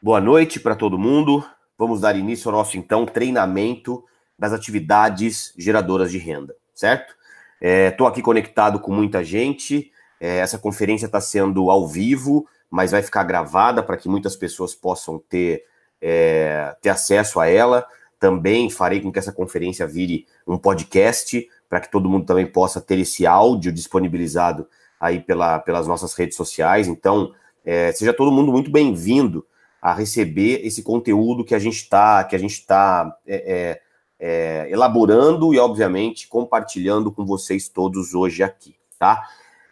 Boa noite para todo mundo. Vamos dar início ao nosso então treinamento das atividades geradoras de renda, certo? Estou é, aqui conectado com muita gente. É, essa conferência está sendo ao vivo, mas vai ficar gravada para que muitas pessoas possam ter, é, ter acesso a ela. Também farei com que essa conferência vire um podcast para que todo mundo também possa ter esse áudio disponibilizado aí pela, pelas nossas redes sociais. Então, é, seja todo mundo muito bem-vindo a receber esse conteúdo que a gente está que a gente está é, é, é, elaborando e obviamente compartilhando com vocês todos hoje aqui, tá?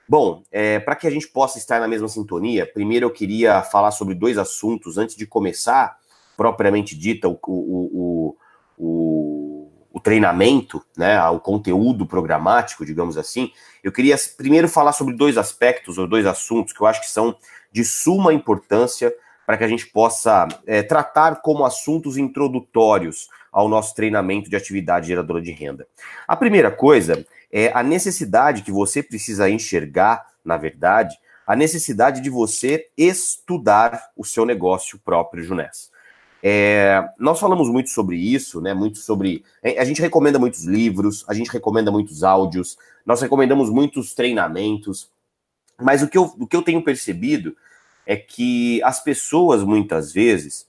Bom, é, para que a gente possa estar na mesma sintonia, primeiro eu queria falar sobre dois assuntos antes de começar propriamente dita o, o, o, o treinamento, né, o conteúdo programático, digamos assim. Eu queria primeiro falar sobre dois aspectos ou dois assuntos que eu acho que são de suma importância para que a gente possa é, tratar como assuntos introdutórios ao nosso treinamento de atividade geradora de renda. A primeira coisa é a necessidade que você precisa enxergar, na verdade, a necessidade de você estudar o seu negócio próprio, Junés. É, nós falamos muito sobre isso, né? Muito sobre. A gente recomenda muitos livros, a gente recomenda muitos áudios, nós recomendamos muitos treinamentos, mas o que eu, o que eu tenho percebido é que as pessoas, muitas vezes,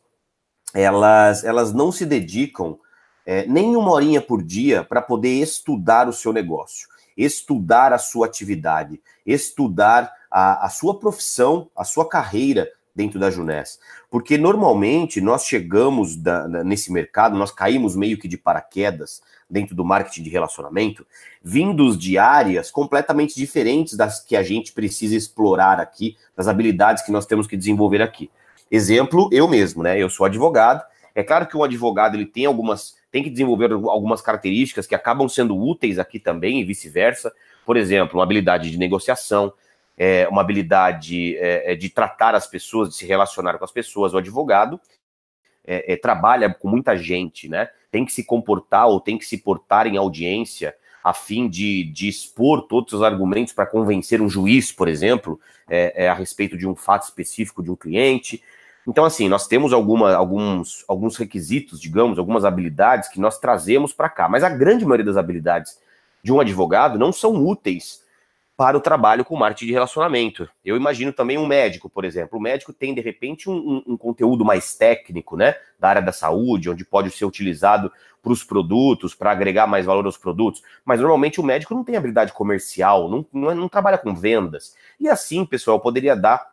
elas, elas não se dedicam é, nem uma horinha por dia para poder estudar o seu negócio, estudar a sua atividade, estudar a, a sua profissão, a sua carreira dentro da Junés. Porque normalmente nós chegamos da, nesse mercado, nós caímos meio que de paraquedas dentro do marketing de relacionamento, vindos de áreas completamente diferentes das que a gente precisa explorar aqui, das habilidades que nós temos que desenvolver aqui. Exemplo, eu mesmo, né? Eu sou advogado. É claro que um advogado ele tem algumas, tem que desenvolver algumas características que acabam sendo úteis aqui também e vice-versa. Por exemplo, uma habilidade de negociação, é, uma habilidade é, é, de tratar as pessoas, de se relacionar com as pessoas. O advogado é, é, trabalha com muita gente, né? Tem que se comportar ou tem que se portar em audiência a fim de, de expor todos os argumentos para convencer um juiz, por exemplo, é, a respeito de um fato específico de um cliente. Então, assim, nós temos alguma, alguns, alguns requisitos, digamos, algumas habilidades que nós trazemos para cá, mas a grande maioria das habilidades de um advogado não são úteis para o trabalho com marketing de relacionamento. Eu imagino também um médico, por exemplo. O médico tem, de repente, um, um, um conteúdo mais técnico, né? Da área da saúde, onde pode ser utilizado para os produtos, para agregar mais valor aos produtos. Mas normalmente o médico não tem habilidade comercial, não, não, não trabalha com vendas. E assim, pessoal, eu poderia dar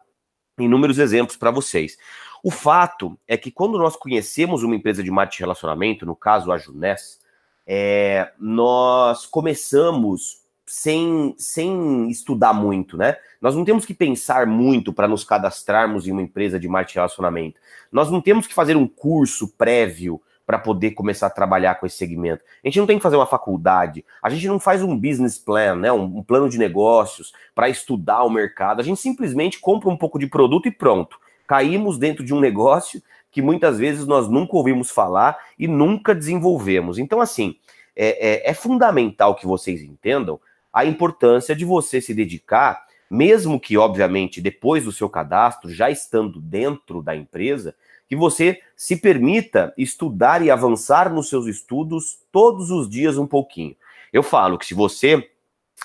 inúmeros exemplos para vocês. O fato é que quando nós conhecemos uma empresa de marketing de relacionamento, no caso a Juness, é, nós começamos sem, sem estudar muito, né? Nós não temos que pensar muito para nos cadastrarmos em uma empresa de marketing relacionamento. Nós não temos que fazer um curso prévio para poder começar a trabalhar com esse segmento. A gente não tem que fazer uma faculdade, a gente não faz um business plan, né, um, um plano de negócios para estudar o mercado. A gente simplesmente compra um pouco de produto e pronto. Caímos dentro de um negócio que muitas vezes nós nunca ouvimos falar e nunca desenvolvemos. Então, assim, é, é, é fundamental que vocês entendam a importância de você se dedicar, mesmo que, obviamente, depois do seu cadastro, já estando dentro da empresa, que você se permita estudar e avançar nos seus estudos todos os dias um pouquinho. Eu falo que se você,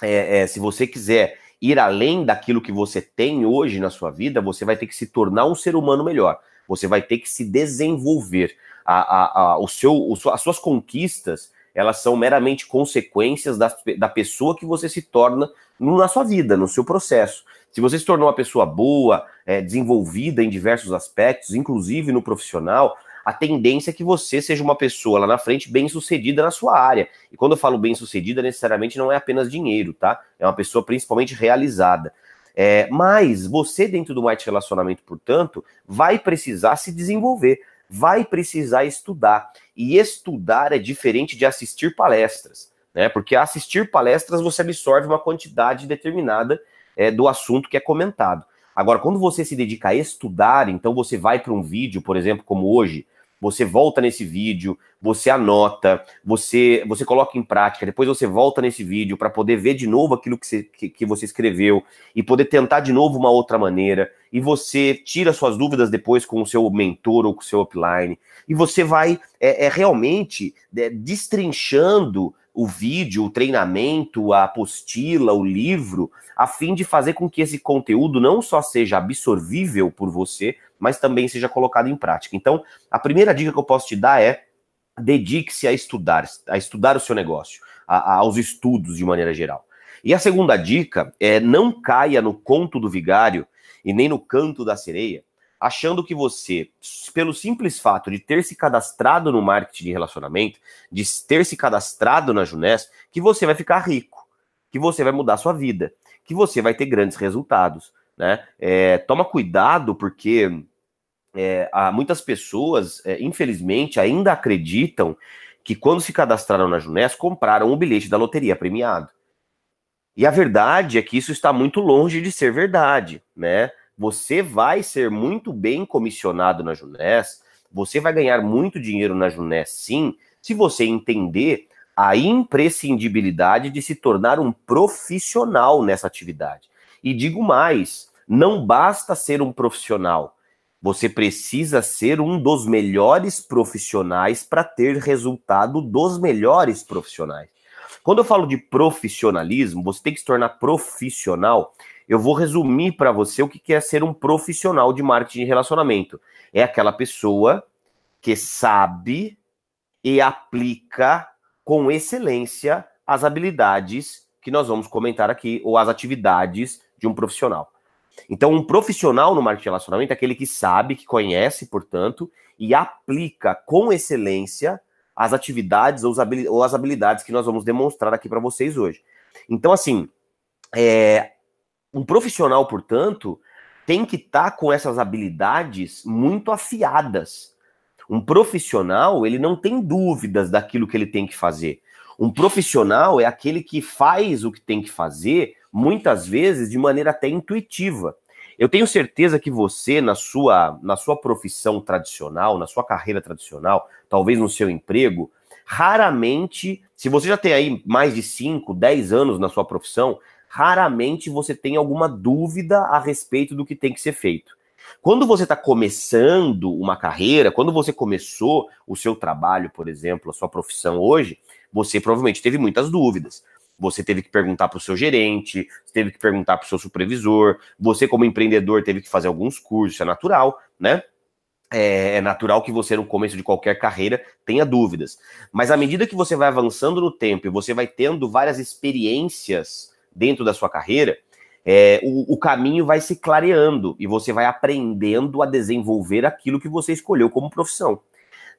é, é, se você quiser ir além daquilo que você tem hoje na sua vida, você vai ter que se tornar um ser humano melhor. Você vai ter que se desenvolver. A, a, a, o seu, as suas conquistas elas são meramente consequências da, da pessoa que você se torna na sua vida, no seu processo. Se você se tornou uma pessoa boa, é, desenvolvida em diversos aspectos, inclusive no profissional, a tendência é que você seja uma pessoa lá na frente bem sucedida na sua área. E quando eu falo bem sucedida, necessariamente não é apenas dinheiro, tá? É uma pessoa principalmente realizada. É, mas você, dentro do marketing relacionamento, portanto, vai precisar se desenvolver vai precisar estudar. E estudar é diferente de assistir palestras, né? Porque assistir palestras você absorve uma quantidade determinada é, do assunto que é comentado. Agora, quando você se dedica a estudar, então você vai para um vídeo, por exemplo, como hoje, você volta nesse vídeo, você anota, você você coloca em prática, depois você volta nesse vídeo para poder ver de novo aquilo que você, que, que você escreveu e poder tentar de novo uma outra maneira, e você tira suas dúvidas depois com o seu mentor ou com o seu upline, e você vai é, é realmente é, destrinchando o vídeo, o treinamento, a apostila, o livro, a fim de fazer com que esse conteúdo não só seja absorvível por você, mas também seja colocado em prática. Então, a primeira dica que eu posso te dar é dedique-se a estudar, a estudar o seu negócio, a, a, aos estudos de maneira geral. E a segunda dica é não caia no conto do vigário e nem no canto da sereia, achando que você, pelo simples fato de ter se cadastrado no marketing de relacionamento, de ter se cadastrado na Junés, que você vai ficar rico, que você vai mudar sua vida, que você vai ter grandes resultados. Né? É, toma cuidado, porque é, há muitas pessoas, é, infelizmente, ainda acreditam que quando se cadastraram na Junés, compraram o bilhete da loteria premiado. E a verdade é que isso está muito longe de ser verdade, né? você vai ser muito bem comissionado na Junés, você vai ganhar muito dinheiro na Junés, sim, se você entender a imprescindibilidade de se tornar um profissional nessa atividade. E digo mais, não basta ser um profissional, você precisa ser um dos melhores profissionais para ter resultado dos melhores profissionais. Quando eu falo de profissionalismo, você tem que se tornar profissional eu vou resumir para você o que é ser um profissional de marketing de relacionamento. É aquela pessoa que sabe e aplica com excelência as habilidades que nós vamos comentar aqui, ou as atividades de um profissional. Então, um profissional no marketing de relacionamento é aquele que sabe, que conhece, portanto, e aplica com excelência as atividades ou as habilidades que nós vamos demonstrar aqui para vocês hoje. Então, assim, é, um profissional, portanto, tem que estar tá com essas habilidades muito afiadas. Um profissional, ele não tem dúvidas daquilo que ele tem que fazer. Um profissional é aquele que faz o que tem que fazer, muitas vezes de maneira até intuitiva. Eu tenho certeza que você, na sua, na sua profissão tradicional, na sua carreira tradicional, talvez no seu emprego, raramente, se você já tem aí mais de 5, 10 anos na sua profissão, raramente você tem alguma dúvida a respeito do que tem que ser feito. Quando você está começando uma carreira, quando você começou o seu trabalho, por exemplo, a sua profissão hoje, você provavelmente teve muitas dúvidas. Você teve que perguntar para o seu gerente, teve que perguntar para o seu supervisor, você, como empreendedor, teve que fazer alguns cursos, é natural, né? É, é natural que você, no começo de qualquer carreira, tenha dúvidas. Mas à medida que você vai avançando no tempo e você vai tendo várias experiências dentro da sua carreira, é, o, o, caminho vai se clareando e você vai aprendendo a desenvolver aquilo que você escolheu como profissão.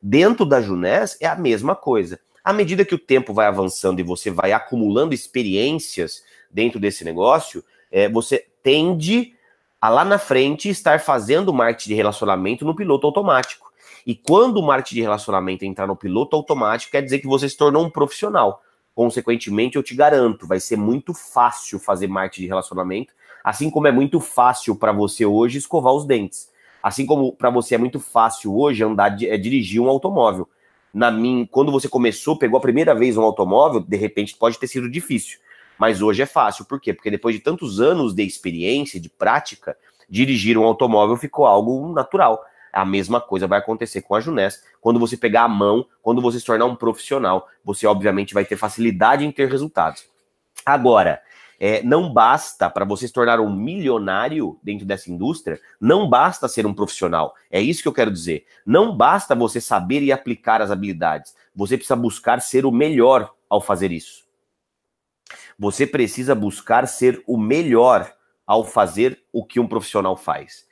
Dentro da Junés é a mesma coisa. À medida que o tempo vai avançando e você vai acumulando experiências dentro desse negócio, é, você tende a lá na frente estar fazendo marketing de relacionamento no piloto automático. E quando o marketing de relacionamento entrar no piloto automático, quer dizer que você se tornou um profissional. Consequentemente, eu te garanto, vai ser muito fácil fazer marketing de relacionamento, assim como é muito fácil para você hoje escovar os dentes. Assim como para você é muito fácil hoje andar é, dirigir um automóvel. Na mim, quando você começou, pegou a primeira vez um automóvel, de repente pode ter sido difícil. Mas hoje é fácil. Por quê? Porque depois de tantos anos de experiência, de prática, dirigir um automóvel ficou algo natural. A mesma coisa vai acontecer com a Junés. Quando você pegar a mão, quando você se tornar um profissional, você obviamente vai ter facilidade em ter resultados. Agora, é, não basta para você se tornar um milionário dentro dessa indústria, não basta ser um profissional. É isso que eu quero dizer. Não basta você saber e aplicar as habilidades. Você precisa buscar ser o melhor ao fazer isso. Você precisa buscar ser o melhor ao fazer o que um profissional faz.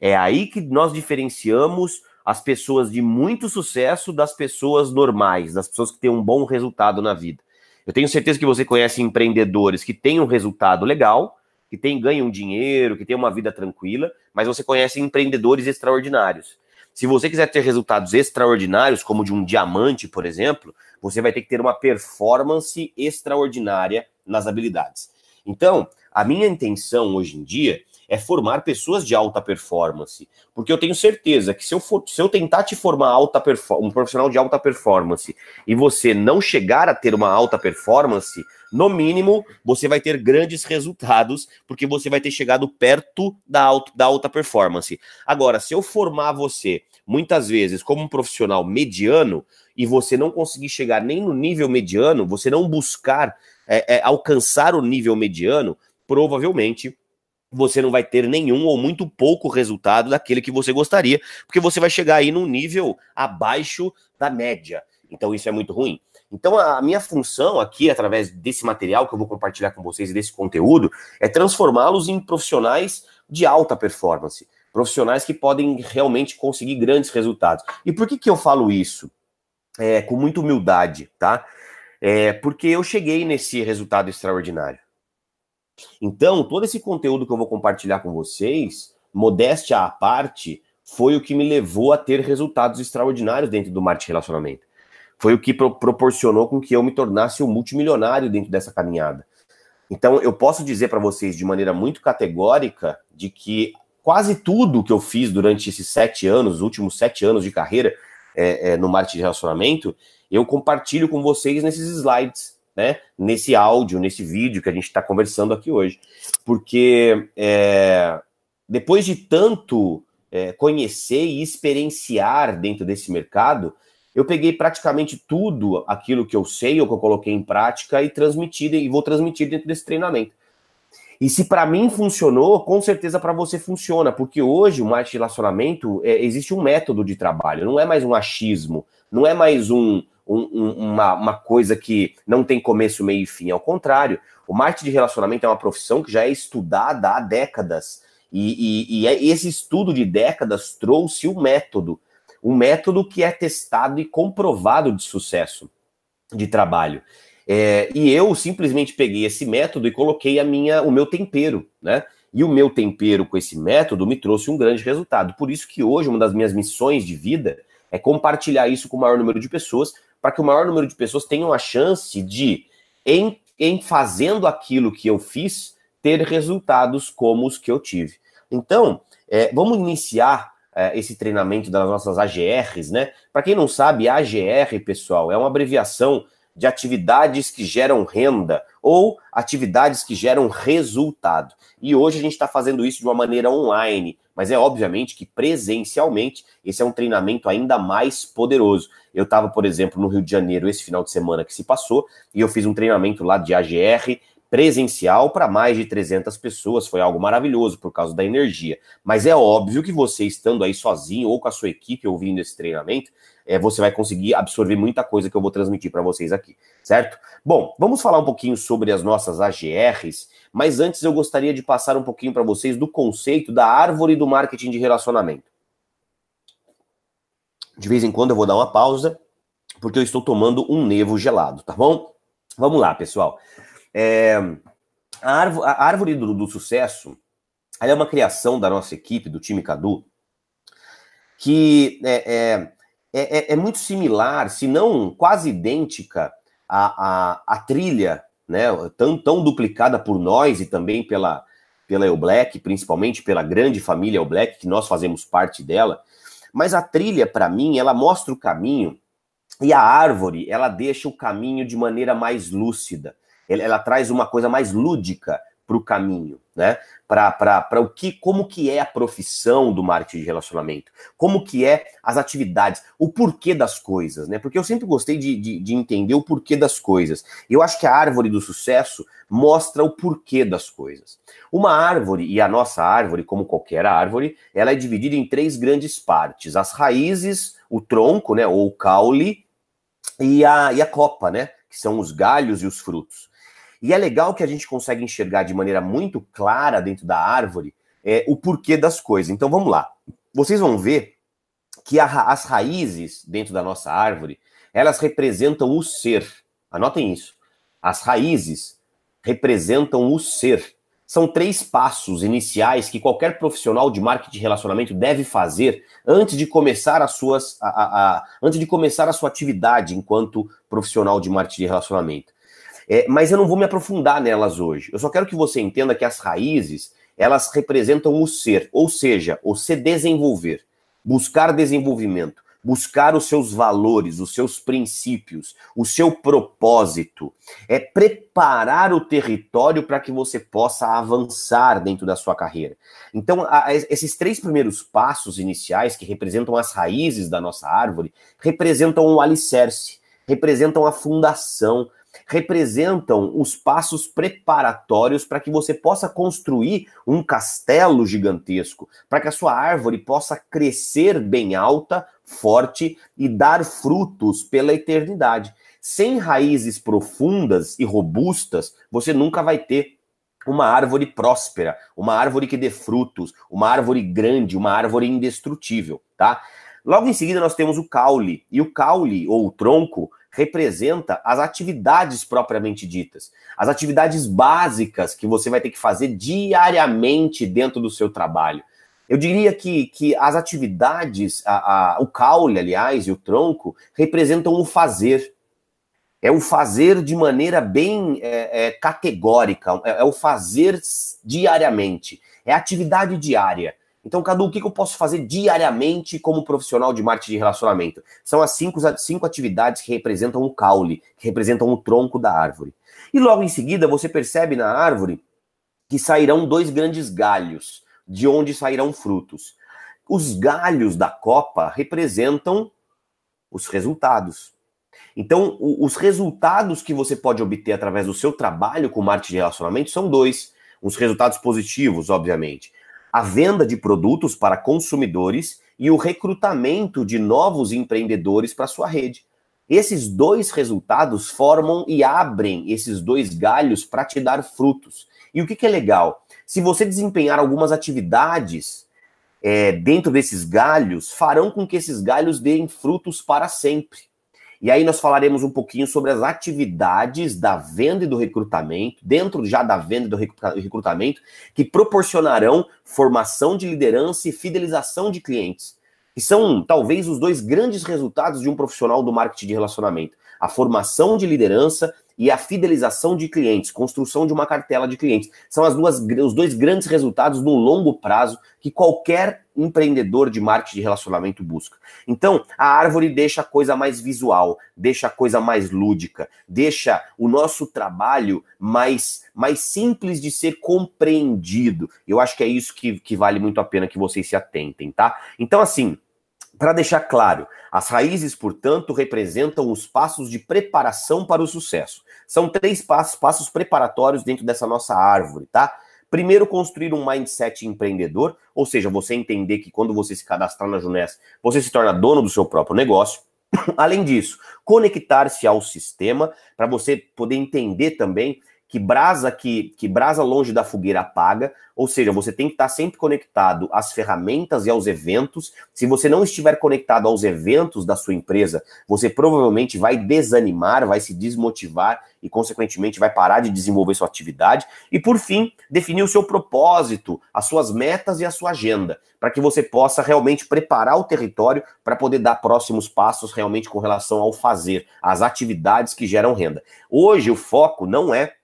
É aí que nós diferenciamos as pessoas de muito sucesso das pessoas normais, das pessoas que têm um bom resultado na vida. Eu tenho certeza que você conhece empreendedores que têm um resultado legal, que têm, ganham dinheiro, que têm uma vida tranquila, mas você conhece empreendedores extraordinários. Se você quiser ter resultados extraordinários, como de um diamante, por exemplo, você vai ter que ter uma performance extraordinária nas habilidades. Então, a minha intenção hoje em dia é formar pessoas de alta performance. Porque eu tenho certeza que se eu, for, se eu tentar te formar alta um profissional de alta performance e você não chegar a ter uma alta performance, no mínimo você vai ter grandes resultados, porque você vai ter chegado perto da, alta, da alta performance. Agora, se eu formar você muitas vezes como um profissional mediano e você não conseguir chegar nem no nível mediano, você não buscar é, é, alcançar o nível mediano, provavelmente você não vai ter nenhum ou muito pouco resultado daquele que você gostaria, porque você vai chegar aí num nível abaixo da média. Então isso é muito ruim. Então a minha função aqui, através desse material que eu vou compartilhar com vocês e desse conteúdo, é transformá-los em profissionais de alta performance, profissionais que podem realmente conseguir grandes resultados. E por que que eu falo isso? É, com muita humildade, tá? É, porque eu cheguei nesse resultado extraordinário. Então, todo esse conteúdo que eu vou compartilhar com vocês, modéstia à parte, foi o que me levou a ter resultados extraordinários dentro do marketing relacionamento. Foi o que pro proporcionou com que eu me tornasse um multimilionário dentro dessa caminhada. Então, eu posso dizer para vocês de maneira muito categórica de que quase tudo que eu fiz durante esses sete anos, os últimos sete anos de carreira é, é, no marketing de relacionamento, eu compartilho com vocês nesses slides né, nesse áudio, nesse vídeo que a gente está conversando aqui hoje. Porque é, depois de tanto é, conhecer e experienciar dentro desse mercado, eu peguei praticamente tudo aquilo que eu sei ou que eu coloquei em prática e transmiti e vou transmitir dentro desse treinamento. E se para mim funcionou, com certeza para você funciona, porque hoje o marketing de relacionamento é, existe um método de trabalho, não é mais um achismo, não é mais um, um, uma, uma coisa que não tem começo, meio e fim. Ao contrário, o marketing de relacionamento é uma profissão que já é estudada há décadas. E, e, e é, esse estudo de décadas trouxe um método, um método que é testado e comprovado de sucesso de trabalho. É, e eu simplesmente peguei esse método e coloquei a minha, o meu tempero, né? E o meu tempero com esse método me trouxe um grande resultado. Por isso que hoje uma das minhas missões de vida é compartilhar isso com o maior número de pessoas, para que o maior número de pessoas tenham a chance de, em, em fazendo aquilo que eu fiz, ter resultados como os que eu tive. Então, é, vamos iniciar é, esse treinamento das nossas AGRs, né? Para quem não sabe, AGR, pessoal, é uma abreviação de atividades que geram renda ou atividades que geram resultado. E hoje a gente está fazendo isso de uma maneira online, mas é obviamente que presencialmente esse é um treinamento ainda mais poderoso. Eu estava, por exemplo, no Rio de Janeiro esse final de semana que se passou e eu fiz um treinamento lá de AGR presencial para mais de 300 pessoas. Foi algo maravilhoso por causa da energia. Mas é óbvio que você estando aí sozinho ou com a sua equipe ouvindo esse treinamento, é, você vai conseguir absorver muita coisa que eu vou transmitir para vocês aqui, certo? Bom, vamos falar um pouquinho sobre as nossas AGRs, mas antes eu gostaria de passar um pouquinho para vocês do conceito da árvore do marketing de relacionamento. De vez em quando eu vou dar uma pausa, porque eu estou tomando um nevo gelado, tá bom? Vamos lá, pessoal. É, a, árvore, a árvore do, do, sucesso é uma criação da nossa equipe, do time Cadu, que é, é, é, é muito similar, se não quase idêntica à, à, à trilha, né, tão, tão duplicada por nós e também pela, pela El Black, principalmente pela grande família El Black, que nós fazemos parte dela. Mas a trilha, para mim, ela mostra o caminho e a árvore, ela deixa o caminho de maneira mais lúcida ela, traz uma coisa mais lúdica para o caminho, né? Para o que, como que é a profissão do marketing de relacionamento, como que é as atividades, o porquê das coisas, né? Porque eu sempre gostei de, de, de entender o porquê das coisas. Eu acho que a árvore do sucesso mostra o porquê das coisas. Uma árvore, e a nossa árvore, como qualquer árvore, ela é dividida em três grandes partes: as raízes, o tronco, né? Ou o caule, e a, e a copa, né? Que são os galhos e os frutos. E é legal que a gente consegue enxergar de maneira muito clara dentro da árvore é, o porquê das coisas. Então vamos lá. Vocês vão ver que a, as raízes dentro da nossa árvore, elas representam o ser. Anotem isso. As raízes representam o ser. São três passos iniciais que qualquer profissional de marketing de relacionamento deve fazer antes de começar as suas, a, a, a, antes de começar a sua atividade enquanto profissional de marketing de relacionamento. É, mas eu não vou me aprofundar nelas hoje. Eu só quero que você entenda que as raízes elas representam o ser, ou seja, o se desenvolver, buscar desenvolvimento, buscar os seus valores, os seus princípios, o seu propósito. É preparar o território para que você possa avançar dentro da sua carreira. Então, a, esses três primeiros passos iniciais, que representam as raízes da nossa árvore, representam o alicerce, representam a fundação, representam os passos preparatórios para que você possa construir um castelo gigantesco, para que a sua árvore possa crescer bem alta, forte e dar frutos pela eternidade. Sem raízes profundas e robustas, você nunca vai ter uma árvore próspera, uma árvore que dê frutos, uma árvore grande, uma árvore indestrutível, tá? Logo em seguida nós temos o caule, e o caule ou o tronco representa as atividades propriamente ditas, as atividades básicas que você vai ter que fazer diariamente dentro do seu trabalho. Eu diria que, que as atividades, a, a, o caule, aliás, e o tronco, representam o fazer. É o fazer de maneira bem é, é, categórica, é, é o fazer diariamente, é a atividade diária. Então, Cadu, o que eu posso fazer diariamente como profissional de marketing de relacionamento? São as cinco, cinco atividades que representam o caule, que representam o tronco da árvore. E logo em seguida, você percebe na árvore que sairão dois grandes galhos, de onde sairão frutos. Os galhos da copa representam os resultados. Então, os resultados que você pode obter através do seu trabalho com marketing de relacionamento são dois. Os resultados positivos, obviamente a venda de produtos para consumidores e o recrutamento de novos empreendedores para sua rede. Esses dois resultados formam e abrem esses dois galhos para te dar frutos. E o que, que, é legal? Se você desempenhar algumas atividades é, dentro desses galhos, farão com que esses galhos deem frutos para sempre. E aí nós falaremos um pouquinho sobre as atividades da venda e do recrutamento, dentro já da venda e do recrutamento, que proporcionarão formação de liderança e fidelização de clientes. Que são talvez os dois grandes resultados de um profissional do marketing de relacionamento: a formação de liderança e a fidelização de clientes, construção de uma cartela de clientes. São as duas, os dois grandes resultados no longo prazo que qualquer empreendedor de marketing de relacionamento busca. Então, a árvore deixa a coisa mais visual, deixa a coisa mais lúdica, deixa o nosso trabalho mais, mais simples de ser compreendido. Eu acho que é isso que, que vale muito a pena que vocês se atentem, tá? Então, assim, para deixar claro, as raízes, portanto, representam os passos de preparação para o sucesso. São três passos, passos preparatórios dentro dessa nossa árvore, tá? Primeiro, construir um mindset empreendedor, ou seja, você entender que quando você se cadastrar na Juness, você se torna dono do seu próprio negócio. Além disso, conectar-se ao sistema para você poder entender também que brasa que, que brasa longe da fogueira apaga, ou seja, você tem que estar sempre conectado às ferramentas e aos eventos. Se você não estiver conectado aos eventos da sua empresa, você provavelmente vai desanimar, vai se desmotivar e, consequentemente, vai parar de desenvolver sua atividade. E, por fim, definir o seu propósito, as suas metas e a sua agenda, para que você possa realmente preparar o território para poder dar próximos passos realmente com relação ao fazer, às atividades que geram renda. Hoje, o foco não é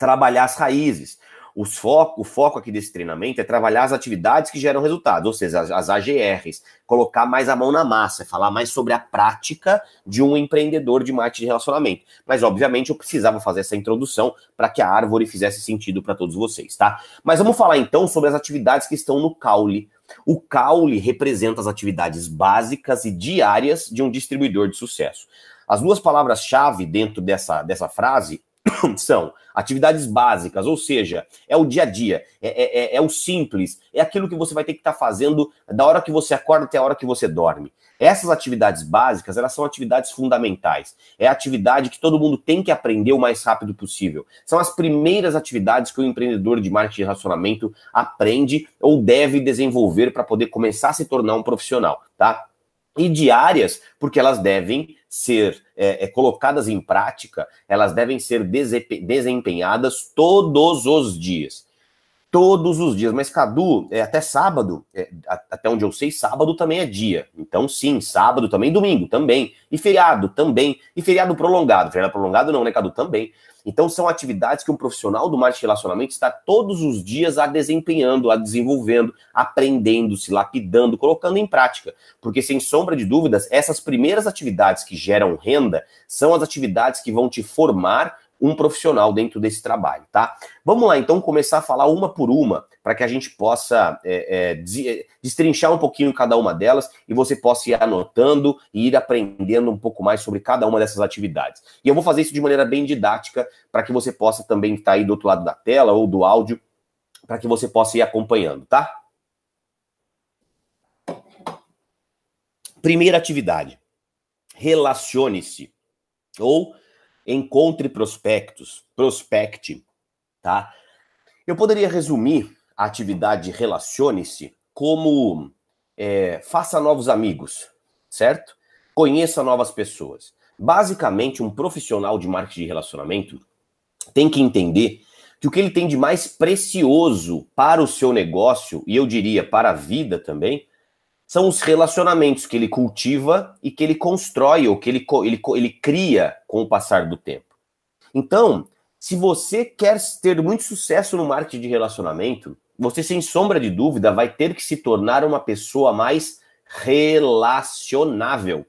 trabalhar as raízes. Os foco, o foco aqui desse treinamento é trabalhar as atividades que geram resultado, ou seja, as, as AGRs, colocar mais a mão na massa, falar mais sobre a prática de um empreendedor de marketing de relacionamento. Mas, obviamente, eu precisava fazer essa introdução para que a árvore fizesse sentido para todos vocês, tá? Mas vamos falar então sobre as atividades que estão no caule. O caule representa as atividades básicas e diárias de um distribuidor de sucesso. As duas palavras-chave dentro dessa, dessa frase são atividades básicas, ou seja, é o dia a dia, é, é, é, é o simples, é aquilo que você vai ter que estar tá fazendo da hora que você acorda até a hora que você dorme. Essas atividades básicas, elas são atividades fundamentais. É a atividade que todo mundo tem que aprender o mais rápido possível. São as primeiras atividades que o empreendedor de marketing e relacionamento aprende ou deve desenvolver para poder começar a se tornar um profissional, tá? E diárias, porque elas devem ser é, é, colocadas em prática, elas devem ser desempenhadas todos os dias. Todos os dias. Mas, Cadu, é, até sábado, é, até onde eu sei, sábado também é dia. Então, sim, sábado também, domingo também. E feriado também. E feriado prolongado. Feriado prolongado não, né, Cadu? Também. Então, são atividades que um profissional do marketing de relacionamento está todos os dias a desempenhando, a desenvolvendo, aprendendo, se lapidando, colocando em prática. Porque, sem sombra de dúvidas, essas primeiras atividades que geram renda são as atividades que vão te formar um profissional dentro desse trabalho, tá? Vamos lá, então, começar a falar uma por uma, para que a gente possa é, é, destrinchar um pouquinho cada uma delas e você possa ir anotando e ir aprendendo um pouco mais sobre cada uma dessas atividades. E eu vou fazer isso de maneira bem didática, para que você possa também estar aí do outro lado da tela ou do áudio, para que você possa ir acompanhando, tá? Primeira atividade. Relacione-se. Ou encontre prospectos, prospecte, tá? Eu poderia resumir a atividade relacione-se como é, faça novos amigos, certo? Conheça novas pessoas. Basicamente, um profissional de marketing de relacionamento tem que entender que o que ele tem de mais precioso para o seu negócio, e eu diria para a vida também, são os relacionamentos que ele cultiva e que ele constrói ou que ele, ele, ele cria com o passar do tempo. Então, se você quer ter muito sucesso no marketing de relacionamento, você, sem sombra de dúvida, vai ter que se tornar uma pessoa mais relacionável.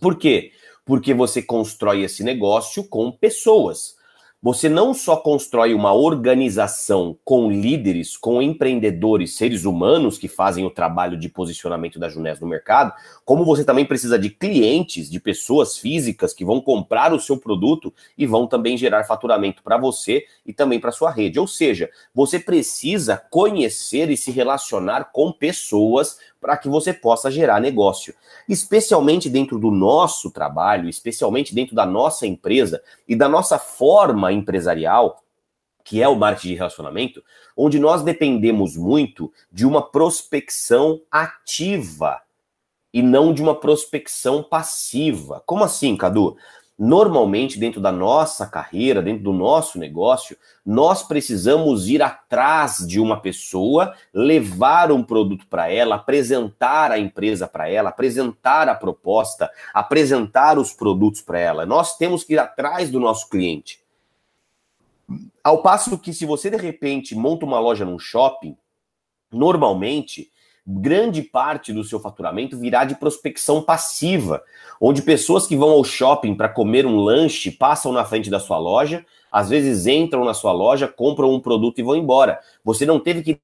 Por quê? Porque você constrói esse negócio com pessoas. Você não só constrói uma organização com líderes, com empreendedores, seres humanos que fazem o trabalho de posicionamento da Junés no mercado, como você também precisa de clientes, de pessoas físicas que vão comprar o seu produto e vão também gerar faturamento para você e também para sua rede. Ou seja, você precisa conhecer e se relacionar com pessoas para que você possa gerar negócio. Especialmente dentro do nosso trabalho, especialmente dentro da nossa empresa e da nossa forma empresarial, que é o marketing de relacionamento, onde nós dependemos muito de uma prospecção ativa e não de uma prospecção passiva. Como assim, Cadu? Normalmente, dentro da nossa carreira, dentro do nosso negócio, nós precisamos ir atrás de uma pessoa, levar um produto para ela, apresentar a empresa para ela, apresentar a proposta, apresentar os produtos para ela. Nós temos que ir atrás do nosso cliente. Ao passo que, se você de repente monta uma loja num shopping, normalmente grande parte do seu faturamento virá de prospecção passiva, onde pessoas que vão ao shopping para comer um lanche passam na frente da sua loja, às vezes entram na sua loja, compram um produto e vão embora. Você não teve que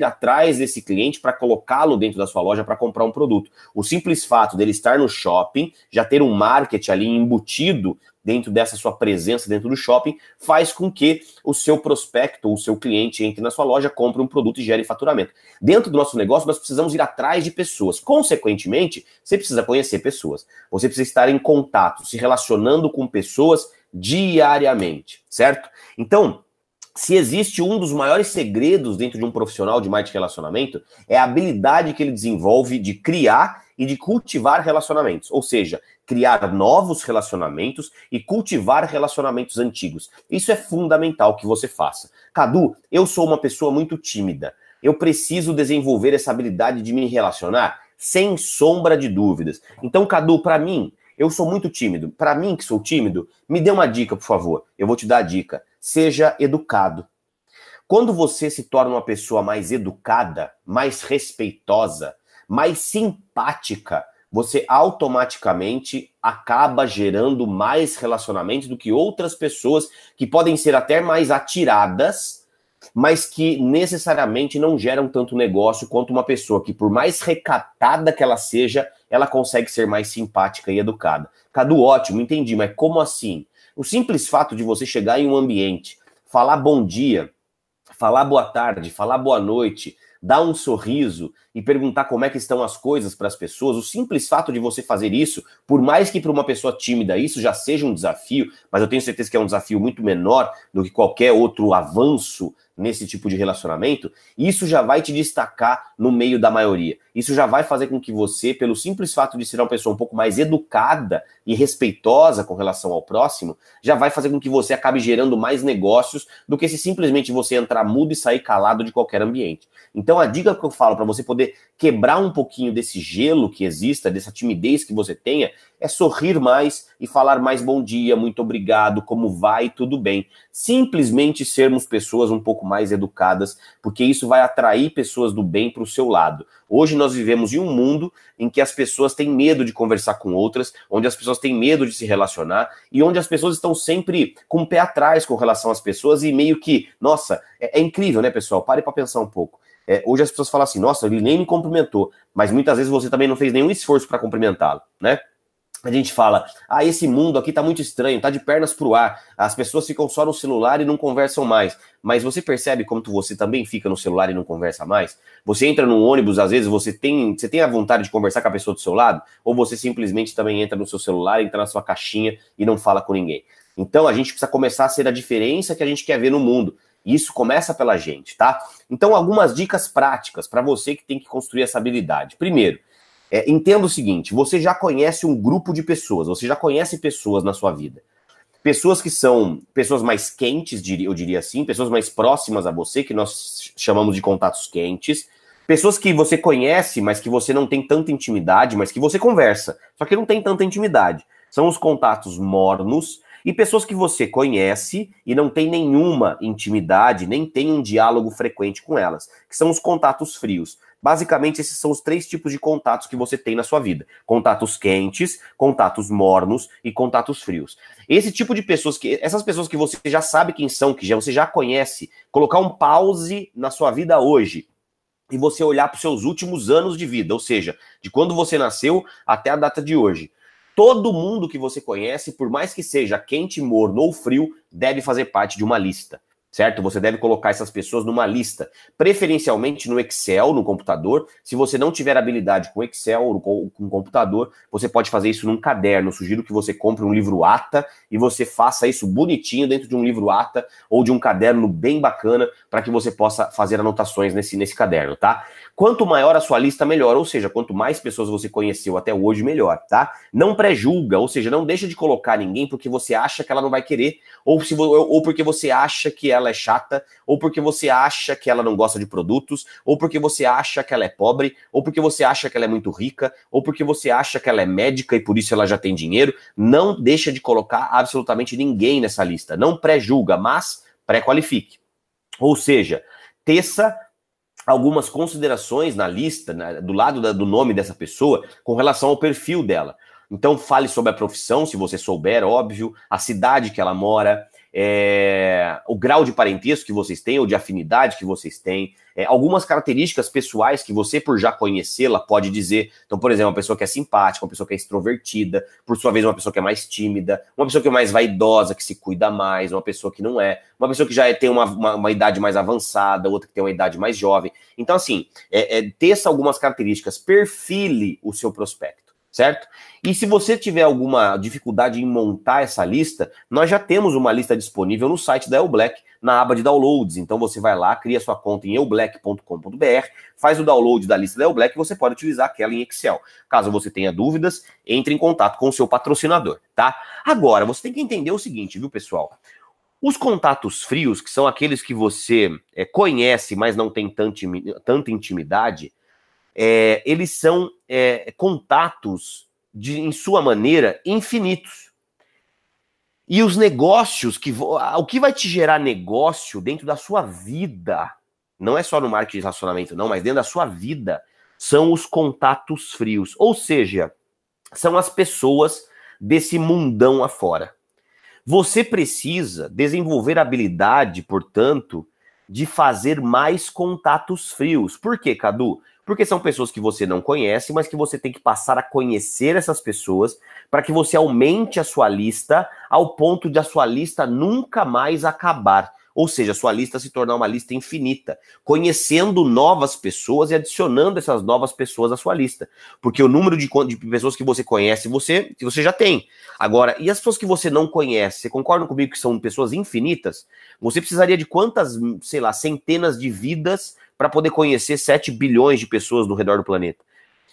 atrás desse cliente para colocá-lo dentro da sua loja para comprar um produto. O simples fato dele estar no shopping, já ter um marketing ali embutido dentro dessa sua presença dentro do shopping, faz com que o seu prospecto, o seu cliente entre na sua loja, compre um produto e gere faturamento. Dentro do nosso negócio, nós precisamos ir atrás de pessoas. Consequentemente, você precisa conhecer pessoas. Você precisa estar em contato, se relacionando com pessoas diariamente, certo? Então, se existe um dos maiores segredos dentro de um profissional de marketing relacionamento, é a habilidade que ele desenvolve de criar e de cultivar relacionamentos. Ou seja, criar novos relacionamentos e cultivar relacionamentos antigos. Isso é fundamental que você faça. Cadu, eu sou uma pessoa muito tímida. Eu preciso desenvolver essa habilidade de me relacionar sem sombra de dúvidas. Então, Cadu, para mim, eu sou muito tímido. Para mim que sou tímido, me dê uma dica, por favor. Eu vou te dar a dica. Seja educado. Quando você se torna uma pessoa mais educada, mais respeitosa, mais simpática, você automaticamente acaba gerando mais relacionamentos do que outras pessoas que podem ser até mais atiradas, mas que necessariamente não geram tanto negócio quanto uma pessoa que, por mais recatada que ela seja, ela consegue ser mais simpática e educada. Cadu, ótimo, entendi, mas como assim? O simples fato de você chegar em um ambiente, falar bom dia, falar boa tarde, falar boa noite, dar um sorriso e perguntar como é que estão as coisas para as pessoas, o simples fato de você fazer isso, por mais que para uma pessoa tímida isso já seja um desafio, mas eu tenho certeza que é um desafio muito menor do que qualquer outro avanço nesse tipo de relacionamento, isso já vai te destacar no meio da maioria. Isso já vai fazer com que você, pelo simples fato de ser uma pessoa um pouco mais educada e respeitosa com relação ao próximo, já vai fazer com que você acabe gerando mais negócios do que se simplesmente você entrar mudo e sair calado de qualquer ambiente. Então a dica que eu falo para você poder quebrar um pouquinho desse gelo que exista, dessa timidez que você tenha, é sorrir mais e falar mais bom dia, muito obrigado, como vai, tudo bem. Simplesmente sermos pessoas um pouco mais educadas, porque isso vai atrair pessoas do bem para o seu lado. Hoje nós vivemos em um mundo em que as pessoas têm medo de conversar com outras, onde as pessoas têm medo de se relacionar e onde as pessoas estão sempre com o pé atrás com relação às pessoas e meio que, nossa, é, é incrível, né, pessoal? Pare para pensar um pouco. É, hoje as pessoas falam assim, nossa, ele nem me cumprimentou, mas muitas vezes você também não fez nenhum esforço para cumprimentá-lo, né? A gente fala, ah, esse mundo aqui tá muito estranho, tá de pernas pro ar, as pessoas ficam só no celular e não conversam mais. Mas você percebe como você também fica no celular e não conversa mais? Você entra num ônibus, às vezes você tem, você tem a vontade de conversar com a pessoa do seu lado, ou você simplesmente também entra no seu celular, entra na sua caixinha e não fala com ninguém. Então a gente precisa começar a ser a diferença que a gente quer ver no mundo. E isso começa pela gente, tá? Então algumas dicas práticas para você que tem que construir essa habilidade. Primeiro, é, entenda o seguinte: você já conhece um grupo de pessoas, você já conhece pessoas na sua vida. Pessoas que são pessoas mais quentes, eu diria assim, pessoas mais próximas a você, que nós chamamos de contatos quentes. Pessoas que você conhece, mas que você não tem tanta intimidade, mas que você conversa, só que não tem tanta intimidade. São os contatos mornos e pessoas que você conhece e não tem nenhuma intimidade, nem tem um diálogo frequente com elas, que são os contatos frios. Basicamente, esses são os três tipos de contatos que você tem na sua vida: contatos quentes, contatos mornos e contatos frios. Esse tipo de pessoas que essas pessoas que você já sabe quem são, que já você já conhece, colocar um pause na sua vida hoje e você olhar para os seus últimos anos de vida, ou seja, de quando você nasceu até a data de hoje. Todo mundo que você conhece, por mais que seja quente, morno ou frio, deve fazer parte de uma lista certo? Você deve colocar essas pessoas numa lista, preferencialmente no Excel, no computador. Se você não tiver habilidade com Excel ou com computador, você pode fazer isso num caderno. Eu sugiro que você compre um livro ATA e você faça isso bonitinho dentro de um livro ATA ou de um caderno bem bacana para que você possa fazer anotações nesse, nesse caderno, tá? Quanto maior a sua lista, melhor. Ou seja, quanto mais pessoas você conheceu até hoje, melhor, tá? Não pré-julga, ou seja, não deixa de colocar ninguém porque você acha que ela não vai querer ou, se, ou porque você acha que ela ela é chata, ou porque você acha que ela não gosta de produtos, ou porque você acha que ela é pobre, ou porque você acha que ela é muito rica, ou porque você acha que ela é médica e por isso ela já tem dinheiro. Não deixa de colocar absolutamente ninguém nessa lista. Não pré-julga, mas pré-qualifique. Ou seja, teça algumas considerações na lista, do lado da, do nome dessa pessoa, com relação ao perfil dela. Então, fale sobre a profissão, se você souber, óbvio, a cidade que ela mora, é, o grau de parentesco que vocês têm ou de afinidade que vocês têm, é, algumas características pessoais que você, por já conhecê-la, pode dizer. Então, por exemplo, uma pessoa que é simpática, uma pessoa que é extrovertida, por sua vez, uma pessoa que é mais tímida, uma pessoa que é mais vaidosa, que se cuida mais, uma pessoa que não é, uma pessoa que já é, tem uma, uma, uma, idade mais avançada, outra que tem uma idade mais jovem. Então, assim, é, é, teça algumas características, perfile o seu prospecto certo? E se você tiver alguma dificuldade em montar essa lista, nós já temos uma lista disponível no site da Eublack, na aba de downloads. Então você vai lá, cria sua conta em eublack.com.br, faz o download da lista da Eublack e você pode utilizar aquela em Excel. Caso você tenha dúvidas, entre em contato com o seu patrocinador, tá? Agora, você tem que entender o seguinte, viu, pessoal? Os contatos frios, que são aqueles que você é, conhece, mas não tem tanta intimidade, é, eles são é, contatos, de, em sua maneira, infinitos. E os negócios, que o que vai te gerar negócio dentro da sua vida, não é só no marketing de relacionamento, não, mas dentro da sua vida, são os contatos frios. Ou seja, são as pessoas desse mundão afora. Você precisa desenvolver habilidade, portanto, de fazer mais contatos frios. Por quê, Cadu? Porque são pessoas que você não conhece, mas que você tem que passar a conhecer essas pessoas para que você aumente a sua lista ao ponto de a sua lista nunca mais acabar. Ou seja, sua lista se tornar uma lista infinita, conhecendo novas pessoas e adicionando essas novas pessoas à sua lista. Porque o número de, de pessoas que você conhece, você, você já tem. Agora, e as pessoas que você não conhece? Você concorda comigo que são pessoas infinitas? Você precisaria de quantas, sei lá, centenas de vidas para poder conhecer 7 bilhões de pessoas no redor do planeta?